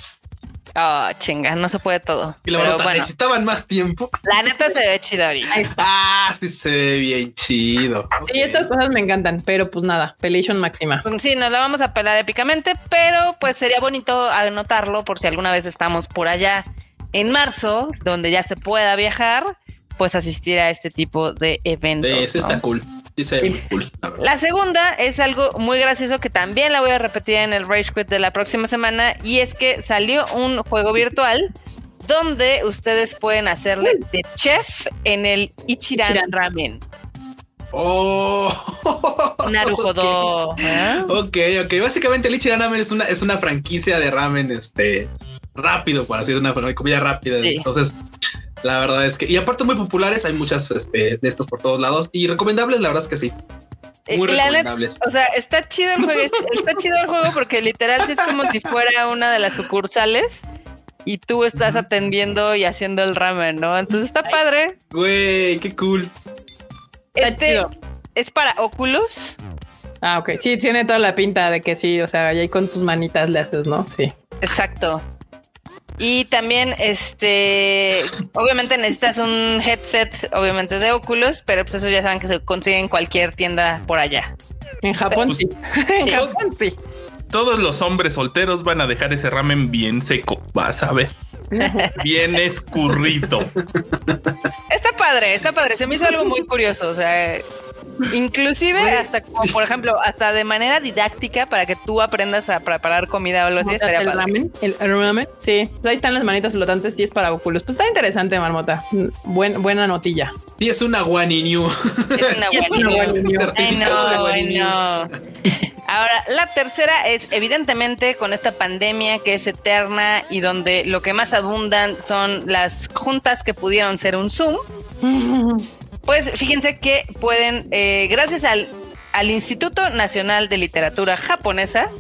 Oh, chinga, no se puede todo. Y la bueno, necesitaban más tiempo. La neta se ve chido ahorita. Ah, sí se ve bien chido. Sí, estas cosas me encantan, pero pues nada, pelation máxima. Sí, nos la vamos a pelar épicamente, pero pues sería bonito anotarlo por si alguna vez estamos por allá en marzo, donde ya se pueda viajar, pues asistir a este tipo de eventos. Ese está cool. La segunda es algo muy gracioso que también la voy a repetir en el Rage Quit de la próxima semana y es que salió un juego virtual donde ustedes pueden hacerle de chef en el Ichiran, Ramen. Oh, Narujodo. Ok, ok. Básicamente el Ichiran Ramen es una, es una franquicia de ramen este rápido, por así decirlo, una comida rápida. Entonces, la verdad es que, y aparte muy populares, hay muchas este, de estos por todos lados y recomendables, la verdad es que sí. Eh, muy recomendables. o sea, está chido el juego, está chido el juego porque literal es como si fuera una de las sucursales y tú estás atendiendo y haciendo el ramen, ¿no? Entonces está padre. Güey, qué cool. Este es para Oculus. Ah, ok. Sí, tiene toda la pinta de que sí, o sea, ahí con tus manitas le haces, ¿no? Sí. Exacto. Y también, este, obviamente necesitas un headset, obviamente de Oculus, pero pues eso ya saben que se consigue en cualquier tienda por allá. En Japón sí. en Japón sí. Todos los hombres solteros van a dejar ese ramen bien seco, vas a ver. bien escurrido. Está padre, está padre. Se me hizo algo muy curioso. O sea, Inclusive hasta como por ejemplo, hasta de manera didáctica para que tú aprendas a preparar comida o algo así. Estaría el ramen, el ramen, sí. Pues ahí están las manitas flotantes y es para Oculus. Pues está interesante, Marmota. Buen, buena notilla. Sí, es una Guani New. Es una Guani New. Ay, no, Ahora, la tercera es evidentemente con esta pandemia que es eterna y donde lo que más abundan son las juntas que pudieron ser un Zoom. Pues fíjense que pueden, eh, gracias al, al Instituto Nacional de Literatura Japonesa,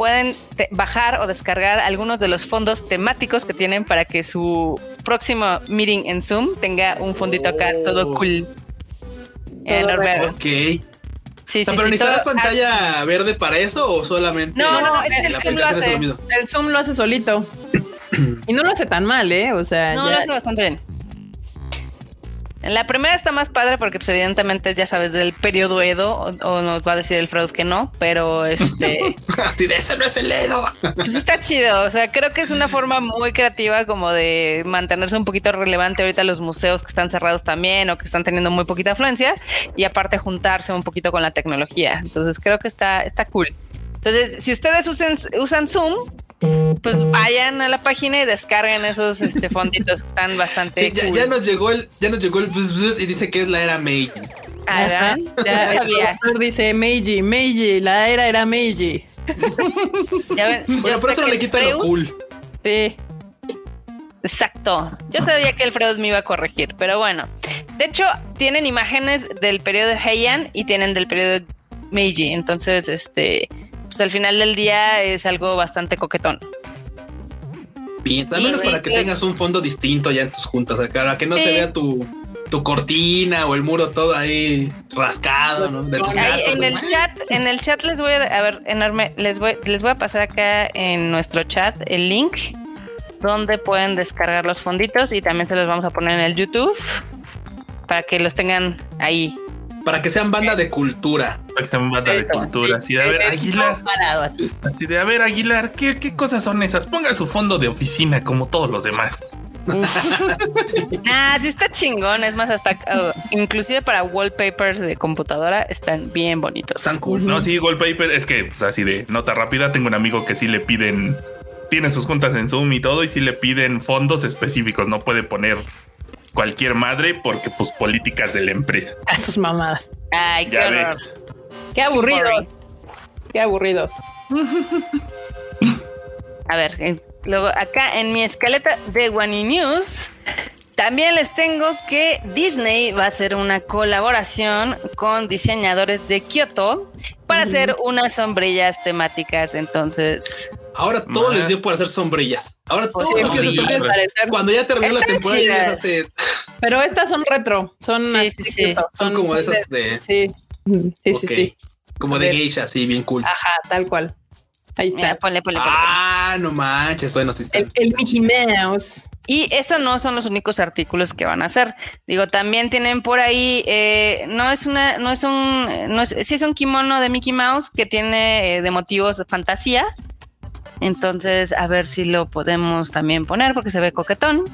pueden bajar o descargar algunos de los fondos temáticos que tienen para que su próximo meeting en Zoom tenga un fondito acá todo oh. cool. Enorme. Ok. Sí, sí, pero ¿necesitas pantalla verde para eso o solamente? No, no, es que el Zoom lo hace. El Zoom lo hace solito. y no lo hace tan mal, ¿eh? O sea, no, lo hace bastante bien. La primera está más padre porque pues evidentemente ya sabes del periodo Edo o, nos va a decir el Freud que no, pero este... Así de ese no es el Edo. Pues está chido, o sea, creo que es una forma muy creativa como de mantenerse un poquito relevante ahorita los museos que están cerrados también o que están teniendo muy poquita afluencia y aparte juntarse un poquito con la tecnología. Entonces creo que está, está cool. Entonces, si ustedes usen, usan Zoom, pues vayan a la página y descarguen esos este, fonditos que están bastante. Sí, ya, nos llegó el, ya nos llegó el y dice que es la era Meiji. Ah, ya sabía. dice Meiji, Meiji, la era era Meiji. ya ven, bueno, por eso no le quitan lo cool. Sí. Exacto. Yo sabía que el Freud me iba a corregir, pero bueno. De hecho, tienen imágenes del periodo Heian y tienen del periodo Meiji. Entonces, este, pues al final del día es algo bastante coquetón. Bien, al menos para que tengas un fondo distinto ya en tus juntas, para que no se vea tu, tu cortina o el muro todo ahí rascado, ¿no? en el chat, en el chat les voy a, a ver, enorme, les voy, les voy a pasar acá en nuestro chat el link donde pueden descargar los fonditos y también se los vamos a poner en el YouTube para que los tengan ahí. Para que sean banda de cultura. Para que sean banda de cultura. Así de, a ver, Aguilar. Así. de, a ver, Aguilar, ¿qué, ¿qué cosas son esas? Ponga su fondo de oficina como todos los demás. ah, sí está chingón. Es más, hasta uh, inclusive para wallpapers de computadora están bien bonitos. Están cool. No, sí, wallpaper es que, pues, así de nota rápida, tengo un amigo que sí le piden, tiene sus juntas en Zoom y todo, y sí le piden fondos específicos. No puede poner cualquier madre porque, pues, políticas de la empresa. A sus mamadas. Ay, qué, qué aburridos. Qué aburridos. A ver, Luego, acá en mi escaleta de One News, también les tengo que Disney va a hacer una colaboración con diseñadores de Kyoto para hacer unas sombrillas temáticas. Entonces, ahora todo les dio por hacer sombrillas. Ahora todo les dio sombrillas. Cuando ya terminó la temporada, ya hace... Pero estas son retro, son, son, como esas de. Sí, sí, sí, sí. Como de geisha, sí, bien cool. Ajá, tal cual. Ahí está. ponle, ponle, Ah, no manches, bueno, sí está. El, el, Mickey Mouse. Y esos no son los únicos artículos que van a hacer. Digo, también tienen por ahí, eh, no es una, no es un, no es, sí es un kimono de Mickey Mouse que tiene eh, de motivos de fantasía. Entonces, a ver si lo podemos también poner porque se ve coquetón.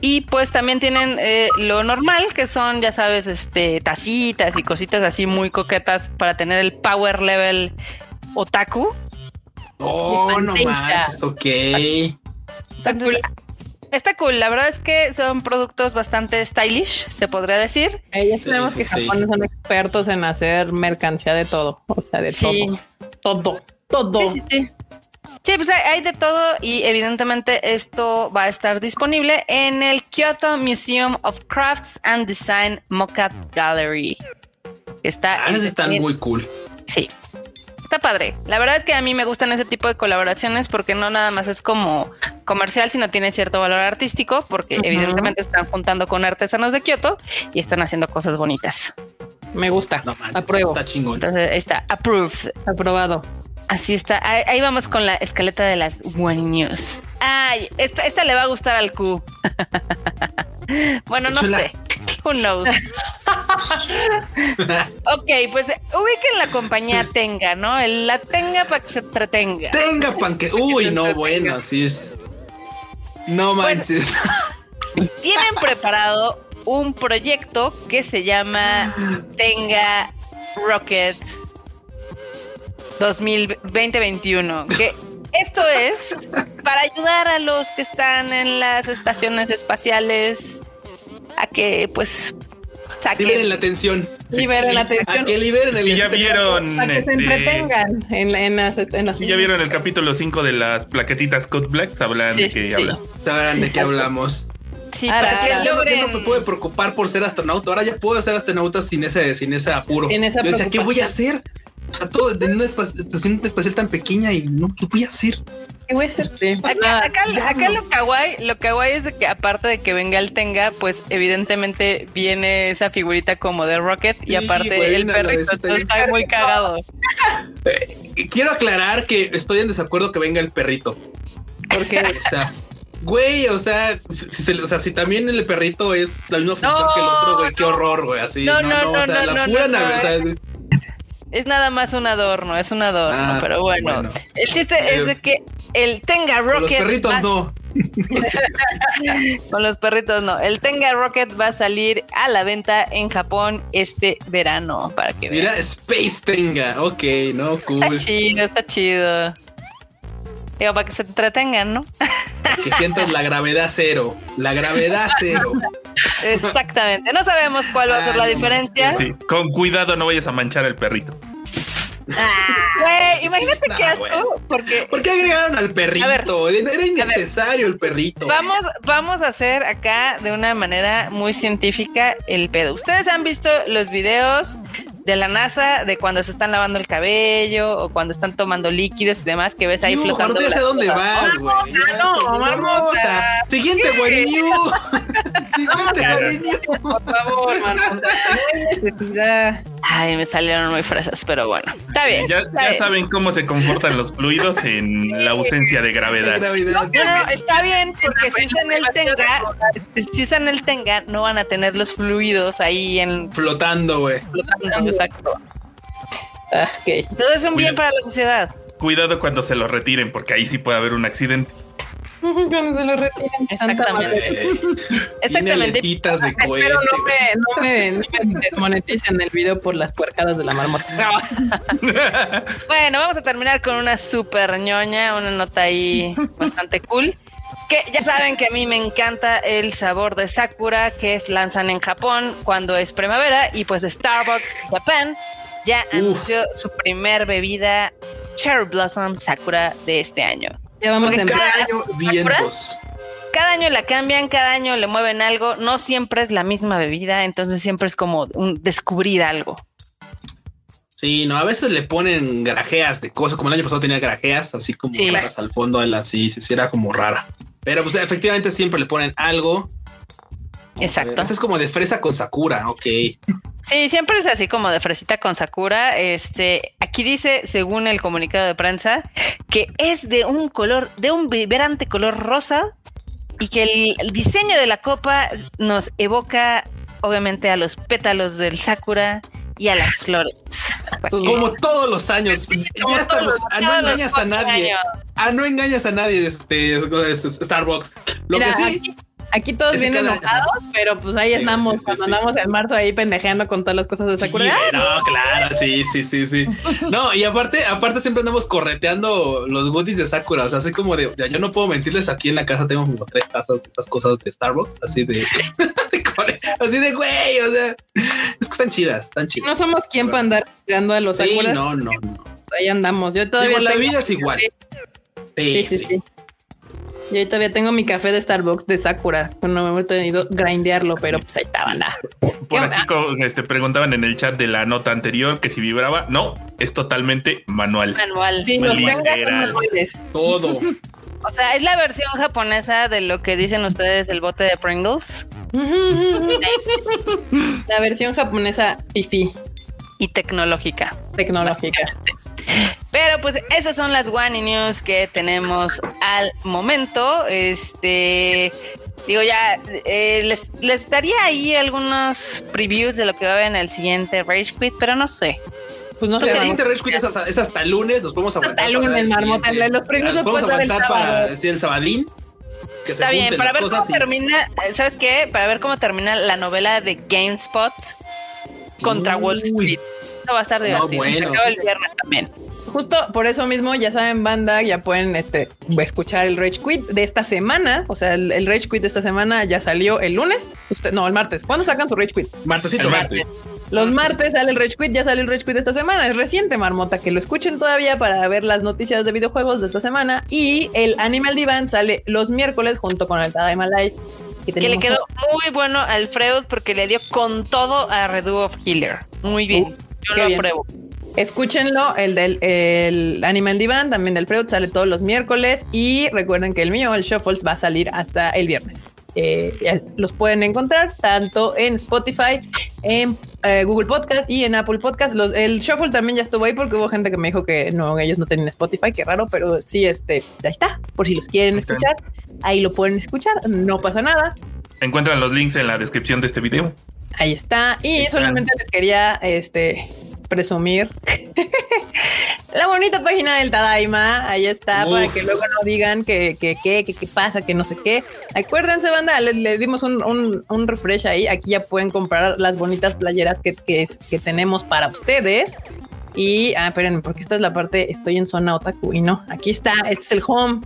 Y pues también tienen eh, lo normal, que son, ya sabes, este, tacitas y cositas así muy coquetas para tener el power level otaku. Oh, no manches, ok. Está cool. Está cool, la verdad es que son productos bastante stylish, se podría decir. Eh, ya sabemos que Japón son expertos en hacer mercancía de todo, o sea, de todo. Todo, todo. Sí, sí, Sí, pues hay, de todo y evidentemente esto va a estar disponible en el Kyoto Museum of Crafts and Design Mock-up Gallery. Está ah, están muy cool. Sí. Está padre. La verdad es que a mí me gustan ese tipo de colaboraciones porque no nada más es como comercial, sino tiene cierto valor artístico, porque evidentemente están juntando con artesanos de Kyoto y están haciendo cosas bonitas. Me gusta. Apruebo. Está chingón. Entonces, está approved. Aprobado. Así está. Ahí, vamos con la escaleta de las One News. Ay, esta, esta le va a gustar al Q. bueno, no sé. Who knows? ok, pues ubiquen la compañía Tenga, ¿no? la Tenga para que se entretenga. Tenga para que. Uy, no, bueno, así es. No pues, manches. tienen preparado un proyecto que se llama Tenga Rocket 2021. Que esto es para ayudar a los que están en las estaciones espaciales a que pues saquen. Liberen la atención. Liberen la atención. A que liberen el Si ya vieron. Para que se este, entretengan en, en, las, en Si ya vieron el capítulo 5 de las plaquetitas Code Black, sabrán de qué. Sabrán de qué hablamos. Sí, para que ya, no, me puede preocupar por ser astronauta. Ahora ya puedo ser astronauta sin ese, sin ese apuro. Sin esa Yo decía, ¿qué voy a hacer? O sea, todo en una estación espacial tan pequeña y no, ¿qué voy a hacer? ¿Qué voy a hacer? Acá, lo kawaii, lo kawaii es de que aparte de que venga el Tenga, pues evidentemente viene esa figurita como de Rocket y aparte el perrito está muy cagado. Eh, quiero aclarar que estoy en desacuerdo que venga el perrito. Porque, o sea, güey, o sea, si, o sea, si también el perrito es la misma función que el otro, güey, qué horror, güey, así. No, no, no, o sea, la pura nave, o sea, es nada más un adorno, es un adorno, ah, pero bueno. El chiste es de que el Tenga Rocket. Con los perritos no. Con los perritos no. El Tenga Rocket va a salir a la venta en Japón este verano, para que Mira, Space Tenga. Ok, no, cool. Está chido, está chido. Digo, para que se entretengan, ¿no? que sientas la gravedad cero. La gravedad cero. Exactamente. No sabemos cuál va a ser la diferencia. Sí, con cuidado no vayas a manchar el perrito. Ah, imagínate qué asco. Porque, ¿Por qué agregaron al perrito? Era innecesario el perrito. Vamos, vamos a hacer acá de una manera muy científica el pedo. Ustedes han visto los videos de la NASA, de cuando se están lavando el cabello o cuando están tomando líquidos y demás, que ves ahí flotando. ya sé las dónde vas, güey. no, marmota. Siguiente, güey. Siguiente, güey. Por favor, marmota. No. Ay, me salieron muy fresas, pero bueno, está bien. Ya, está ya bien. saben cómo se comportan los fluidos en la ausencia de gravedad. Gravedad. No, no, está bien, porque si usan el Tenga, si usan el Tenga, no van a tener los fluidos ahí en Flotando, güey. flotando, exacto. Ah. Todo es un bien para la sociedad. Cuidado cuando se lo retiren, porque ahí sí puede haber un accidente. Cuando se lo retiren. Exactamente. Exactamente. de cohete. Espero no me, no, me, no me desmoneticen el video por las puercadas de la marmota. Bueno, vamos a terminar con una super ñoña, una nota ahí bastante cool. Que ya saben que a mí me encanta el sabor de Sakura que es lanzan en Japón cuando es primavera y pues Starbucks Japan ya Uf. anunció su primer bebida Cherry Blossom Sakura de este año. Ya vamos a Cada empezar. año vientos. Cada año la cambian, cada año le mueven algo, no siempre es la misma bebida, entonces siempre es como un descubrir algo. Sí, no, a veces le ponen grajeas de cosas, como el año pasado tenía grajeas, así como Sí. al fondo de la sí, sí, era como rara. Pero pues efectivamente siempre le ponen algo. Exacto. Este es como de fresa con Sakura, ok. Sí, siempre es así como de fresita con Sakura. Este, aquí dice, según el comunicado de prensa, que es de un color, de un vibrante color rosa y que el, el diseño de la copa nos evoca, obviamente, a los pétalos del Sakura y a las flores. Como todos los años. Ya estamos. Ah, no engañas a nadie. años. Ah, no engañas a nadie, este, es- es- Starbucks. Lo Mira, que sí. aquí, aquí todos vienen enojados, pero pues ahí Sí, estamos, sí, cuando sí. andamos en marzo ahí pendejeando con todas las cosas de Sakura. no, claro, sí, sí, sí, sí. No, y aparte, aparte siempre andamos correteando los goodies de Sakura. O sea, así como de, sea, yo no puedo mentirles, aquí en la casa tengo como tres tazas de esas cosas de Starbucks, así de, así de güey, o sea, es que están chidas, están chidas. No somos quien para andar jugando a los Sí, Sakura. no, no, no. Ahí andamos. Yo todavía Digo, la tengo- vida es igual. Sí, sí, sí. Yo ahí todavía tengo mi café de Starbucks de Sakura. No me he tenido grindearlo, pero pues ahí estaba la. Por ¿Qué- aquí co- este, preguntaban en el chat de la nota anterior que si vibraba. No, es totalmente manual. Manual. Sí, los. Todo. O sea, es la versión japonesa de lo que dicen ustedes del bote de Pringles La versión japonesa fifi y tecnológica. tecnológica. Pero pues esas son las One News que tenemos al momento. Este, digo ya, eh, les, les daría ahí algunos previews de lo que va a haber en el siguiente Rage Quit, pero no sé. Pues no sé. el siguiente Rage Quit es hasta, es hasta lunes, nos podemos aguantar. Hasta lunes, marmota. Los premios Nos los podemos el aguantar para el sabadín. que se Está bien, para ver cómo y- termina, ¿sabes qué? Para ver cómo termina la novela de GameSpot contra Wall. Street. Eso va a estar No, divertido. Se bueno. acaba el viernes también. Justo por eso mismo, ya saben, banda, ya pueden este, escuchar el Rage Quit de esta semana. O sea, el, el Rage Quit de esta semana ya salió el lunes. Usted- no, el martes. ¿Cuándo sacan su Rage Quit? Martesito. El martes. Los martes sale el Rage Quit, ya sale el Rage Quit esta semana. Es reciente, marmota, que lo escuchen todavía para ver las noticias de videojuegos de esta semana. Y el Animal Divan sale los miércoles junto con el Tadaima Live. Que le tenemos- quedó muy bueno al Freud porque le dio con todo a Redo of Healer. Muy bien. Uh, Yo lo bien. Escúchenlo, el del el Animal Divan, también del Freud, sale todos los miércoles. Y recuerden que el mío, el Shuffles, va a salir hasta el viernes. Eh, los pueden encontrar tanto en Spotify, en eh, Google Podcast y en Apple Podcast. Los, el Shuffle también ya estuvo ahí porque hubo gente que me dijo que no, ellos no tenían Spotify, qué raro, pero sí, este, ahí está, por si los quieren escuchar. Ahí lo pueden escuchar, no pasa nada. Encuentran los links en la descripción de este video. Ahí está. Y solamente les quería este presumir la bonita página del Tadaima. Ahí está, para que luego no digan que que, que, que, que pasa, que no sé qué. Acuérdense, banda, les, les dimos un, un, un refresh ahí. Aquí ya pueden comprar las bonitas playeras que, que, que tenemos para ustedes. Y, ah, espérenme, porque esta es la parte, estoy en zona otaku y no, aquí está, este es el home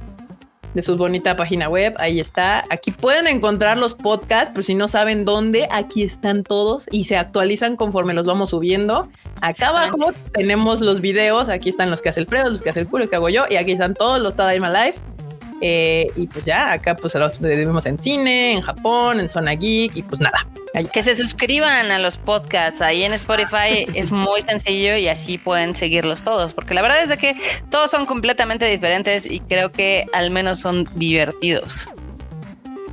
de su bonita página web. Ahí está. Aquí pueden encontrar los podcasts, pero si no saben dónde, aquí están todos y se actualizan conforme los vamos subiendo. Acá abajo tenemos los videos. Aquí están los que hace el Fredo, los que hace el culo, los que hago yo. Y aquí están todos los Tadaima Live. Eh, y pues ya, acá pues lo vivimos en cine, en Japón, en Zona Geek y pues nada. Que se suscriban a los podcasts ahí en Spotify es muy sencillo y así pueden seguirlos todos, porque la verdad es de que todos son completamente diferentes y creo que al menos son divertidos.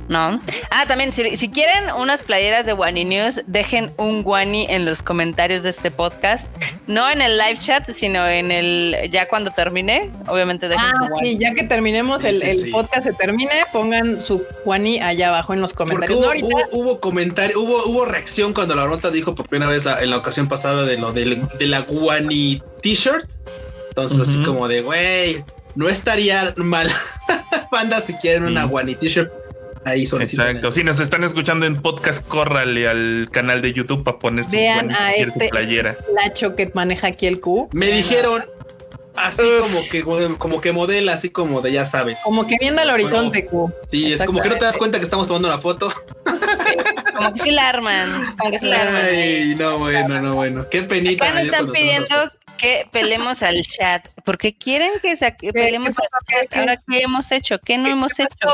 ¿No? Ah, también, si, quieren unas playeras de Wani News, dejen un Wani en los comentarios de este podcast. No en el live chat, sino en el. Ya cuando termine, obviamente dejen ah, su Sí, ya que terminemos, el, podcast se termine, pongan su Wani allá abajo en los comentarios. Hubo, hubo, comentario, hubo, hubo reacción cuando la nota dijo por primera vez en la ocasión pasada de lo de, la Wani t-shirt. Entonces, así como de, güey, no estaría mal. Banda, si quieren una Wani t-shirt Ahí Exacto. Si nos están escuchando en podcast, córrale al canal de YouTube para poner su, Vean a este playera. Lacho que maneja aquí el Q. Me dijeron así como que como que modela, así como de ya sabes. Como que viendo el horizonte, Q. Sí, es como que no te das cuenta que estamos tomando una foto. como que sí la arman. Como que sí la arman. Ay, no, bueno, no, bueno. Qué penita. Acá nos están pidiendo que pelemos al chat, porque quieren que, pelemos al chat. Ahora, ¿qué hemos hecho? ¿Qué no hemos hecho?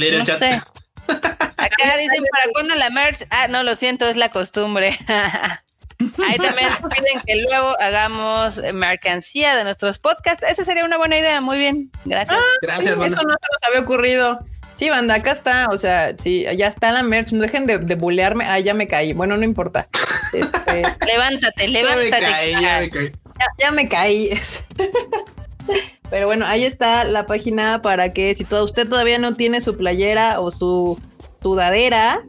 No Sé. Acá dicen, ¿para cuándo la merch? Ah, no, lo siento, es la costumbre. Ahí también piden que luego hagamos mercancía de nuestros podcasts. Esa sería una buena idea. Muy bien. Gracias. Ah, Gracias, Eso no se nos había ocurrido. Sí, banda, acá está. O sea, sí, ya está la merch. No dejen de, de bulearme. Ah, ya me caí. Bueno, no importa. Este, levántate, levántate. Ya me caí, ya me caí. ya me caí. Pero bueno, ahí está la página para que si usted todavía no tiene su playera o su sudadera,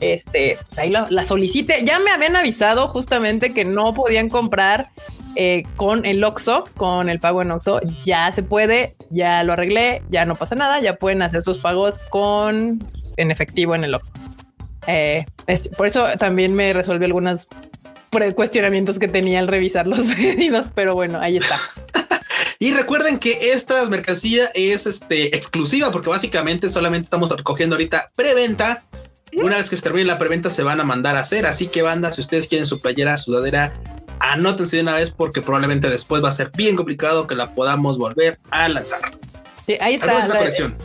este, pues ahí la solicite. Ya me habían avisado justamente que no podían comprar eh, con el Oxo, con el pago en Oxo. Ya se puede, ya lo arreglé, ya no pasa nada, ya pueden hacer sus pagos con en efectivo en el Oxo. Eh, por eso también me resolvió algunos cuestionamientos que tenía al revisar los pedidos, pero bueno, ahí está. Y recuerden que esta mercancía es este, exclusiva porque básicamente solamente estamos recogiendo ahorita preventa. Una vez que se termine la preventa se van a mandar a hacer. Así que banda, si ustedes quieren su playera sudadera, anótense de una vez porque probablemente después va a ser bien complicado que la podamos volver a lanzar. Sí, ahí está. La, colección.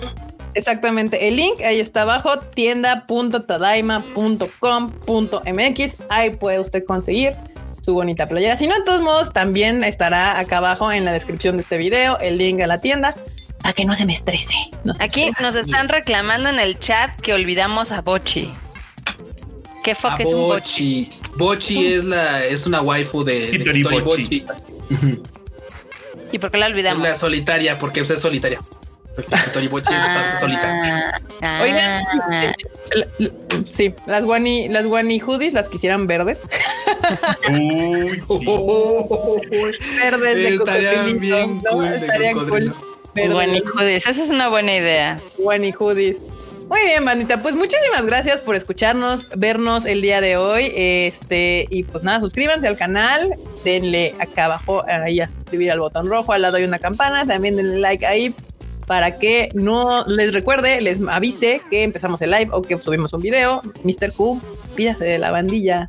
Exactamente. El link ahí está abajo, tienda.tadaima.com.mx. Ahí puede usted conseguir su bonita playera. Si no, de todos modos, también estará acá abajo en la descripción de este video el link a la tienda para que no se me estrese. Aquí nos están reclamando en el chat que olvidamos a Bochi. ¿Qué fuck es un Bochi? Bochi es la es una waifu de, de Bochi. ¿Y por qué la olvidamos? Es la solitaria, porque es solitaria. Tori Bochi es bastante solitaria. Ah. Oigan, sí, las guani, las guani hoodies las quisieran verdes. Uy, verdes de Estarían bien cool. Estarían cool. Guani hoodies, esa es una buena idea. Guani hoodies. Muy bien, bandita. Pues muchísimas gracias por escucharnos, vernos el día de hoy. Este, y pues nada, suscríbanse al canal, denle acá abajo ahí a suscribir al botón rojo, al lado hay una campana, también denle like ahí para que no les recuerde, les avise que empezamos el live o que subimos un video. Mr. Q, pídase de la bandilla.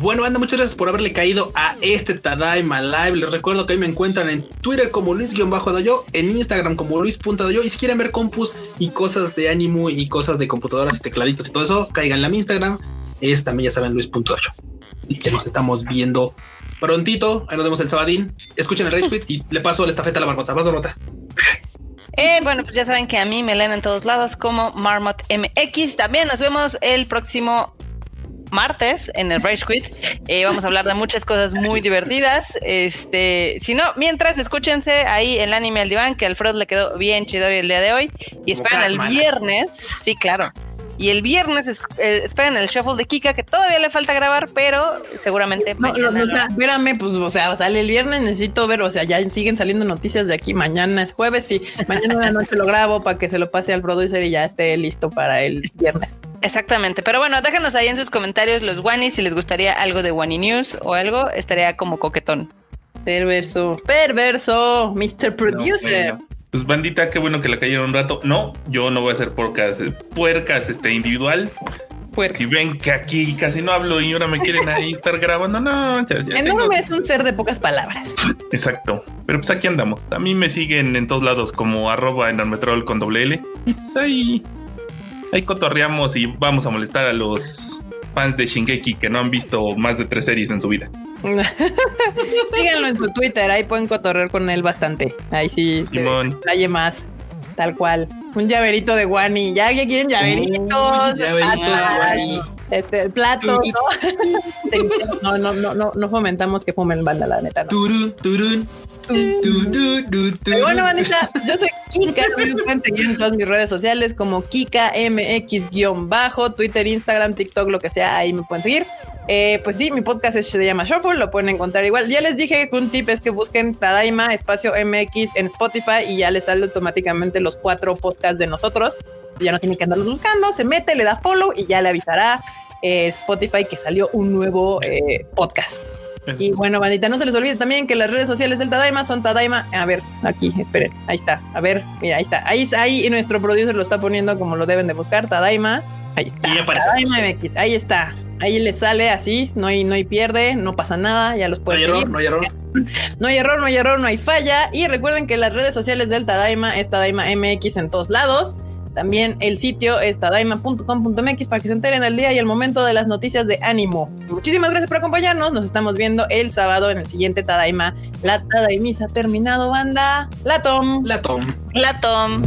Bueno, banda, muchas gracias por haberle caído a este Tadaima Live. Les recuerdo que ahí me encuentran en Twitter como Luis-Dayo, en Instagram como Luis.dayo. Y si quieren ver compus y cosas de ánimo y cosas de computadoras y tecladitos y todo eso, caigan a mi Instagram. Es también, ya saben, Luis.dayo. Y que nos estamos viendo prontito. Ahí nos vemos el sabadín. Escuchen el Rage Quit y le paso la estafeta a la barbota. Vas, barbota. Eh, bueno, pues ya saben que a mí me leen en todos lados como Marmot MX. También nos vemos el próximo martes en el Rage Quit. Eh, vamos a hablar de muchas cosas muy divertidas. Este, si no, mientras escúchense ahí el anime al diván, que a Alfredo le quedó bien chido el día de hoy. Y esperan el viernes. Sí, claro. Y el viernes eh, esperen el shuffle de Kika, que todavía le falta grabar, pero seguramente mañana. espérame, pues, o sea, sale el viernes, necesito ver, o sea, ya siguen saliendo noticias de aquí. Mañana es jueves y mañana de la noche lo grabo para que se lo pase al producer y ya esté listo para el viernes. Exactamente. Pero bueno, déjanos ahí en sus comentarios los Wani si les gustaría algo de Wani News o algo, estaría como coquetón. Perverso, perverso, Mr. Producer. Pues bandita, qué bueno que la cayeron un rato. No, yo no voy a hacer puercas, puercas este, individual. Si ven que aquí casi no hablo y ahora me quieren ahí estar grabando, no, ya, Enorme es un ser de pocas palabras. Exacto. Pero pues aquí andamos. A mí me siguen en todos lados como arroba enormetrol con doble L. Y pues ahí, ahí cotorreamos y vamos a molestar a los fans de Shingeki que no han visto más de tres series en su vida. Síganlo en su Twitter, ahí pueden cotorrear con él bastante. Ahí sí Simón. se más. Tal cual. Un llaverito de Wani. Ya, ya quieren llaveritos. llaveritos de Wani. Este, plato, ¿no? no, no, no, no, fomentamos que fumen banda, la neta. No. Turun, turun. bueno, bandita, yo soy Kika. Me pueden seguir en todas mis redes sociales como Kika MX-bajo, Twitter, Instagram, TikTok, lo que sea, ahí me pueden seguir. Eh, pues sí, mi podcast se llama Shuffle, lo pueden encontrar igual. Ya les dije que un tip es que busquen Tadaima, espacio MX en Spotify y ya les sale automáticamente los cuatro podcasts de nosotros. Ya no tienen que andarlos buscando, se mete, le da follow y ya le avisará eh, Spotify que salió un nuevo eh, podcast. Y bueno, bandita, no se les olvide también que las redes sociales del Tadaima son Tadaima. A ver, aquí, esperen, ahí está. A ver, mira, ahí está. Ahí, ahí nuestro producer lo está poniendo como lo deben de buscar, Tadaima. Ahí está. Tadaima MX, ahí está. Ahí le sale así, no hay, no hay pierde, no pasa nada, ya los pueden. No hay error, no hay error. No hay error, no hay error, no hay falla. Y recuerden que las redes sociales del Tadaima es Tadaima MX en todos lados. También el sitio es tadaima.com.mx para que se enteren el día y el momento de las noticias de ánimo. Muchísimas gracias por acompañarnos. Nos estamos viendo el sábado en el siguiente Tadaima. La Tadaimisa ha terminado, banda. La Tom. La Tom. La Tom.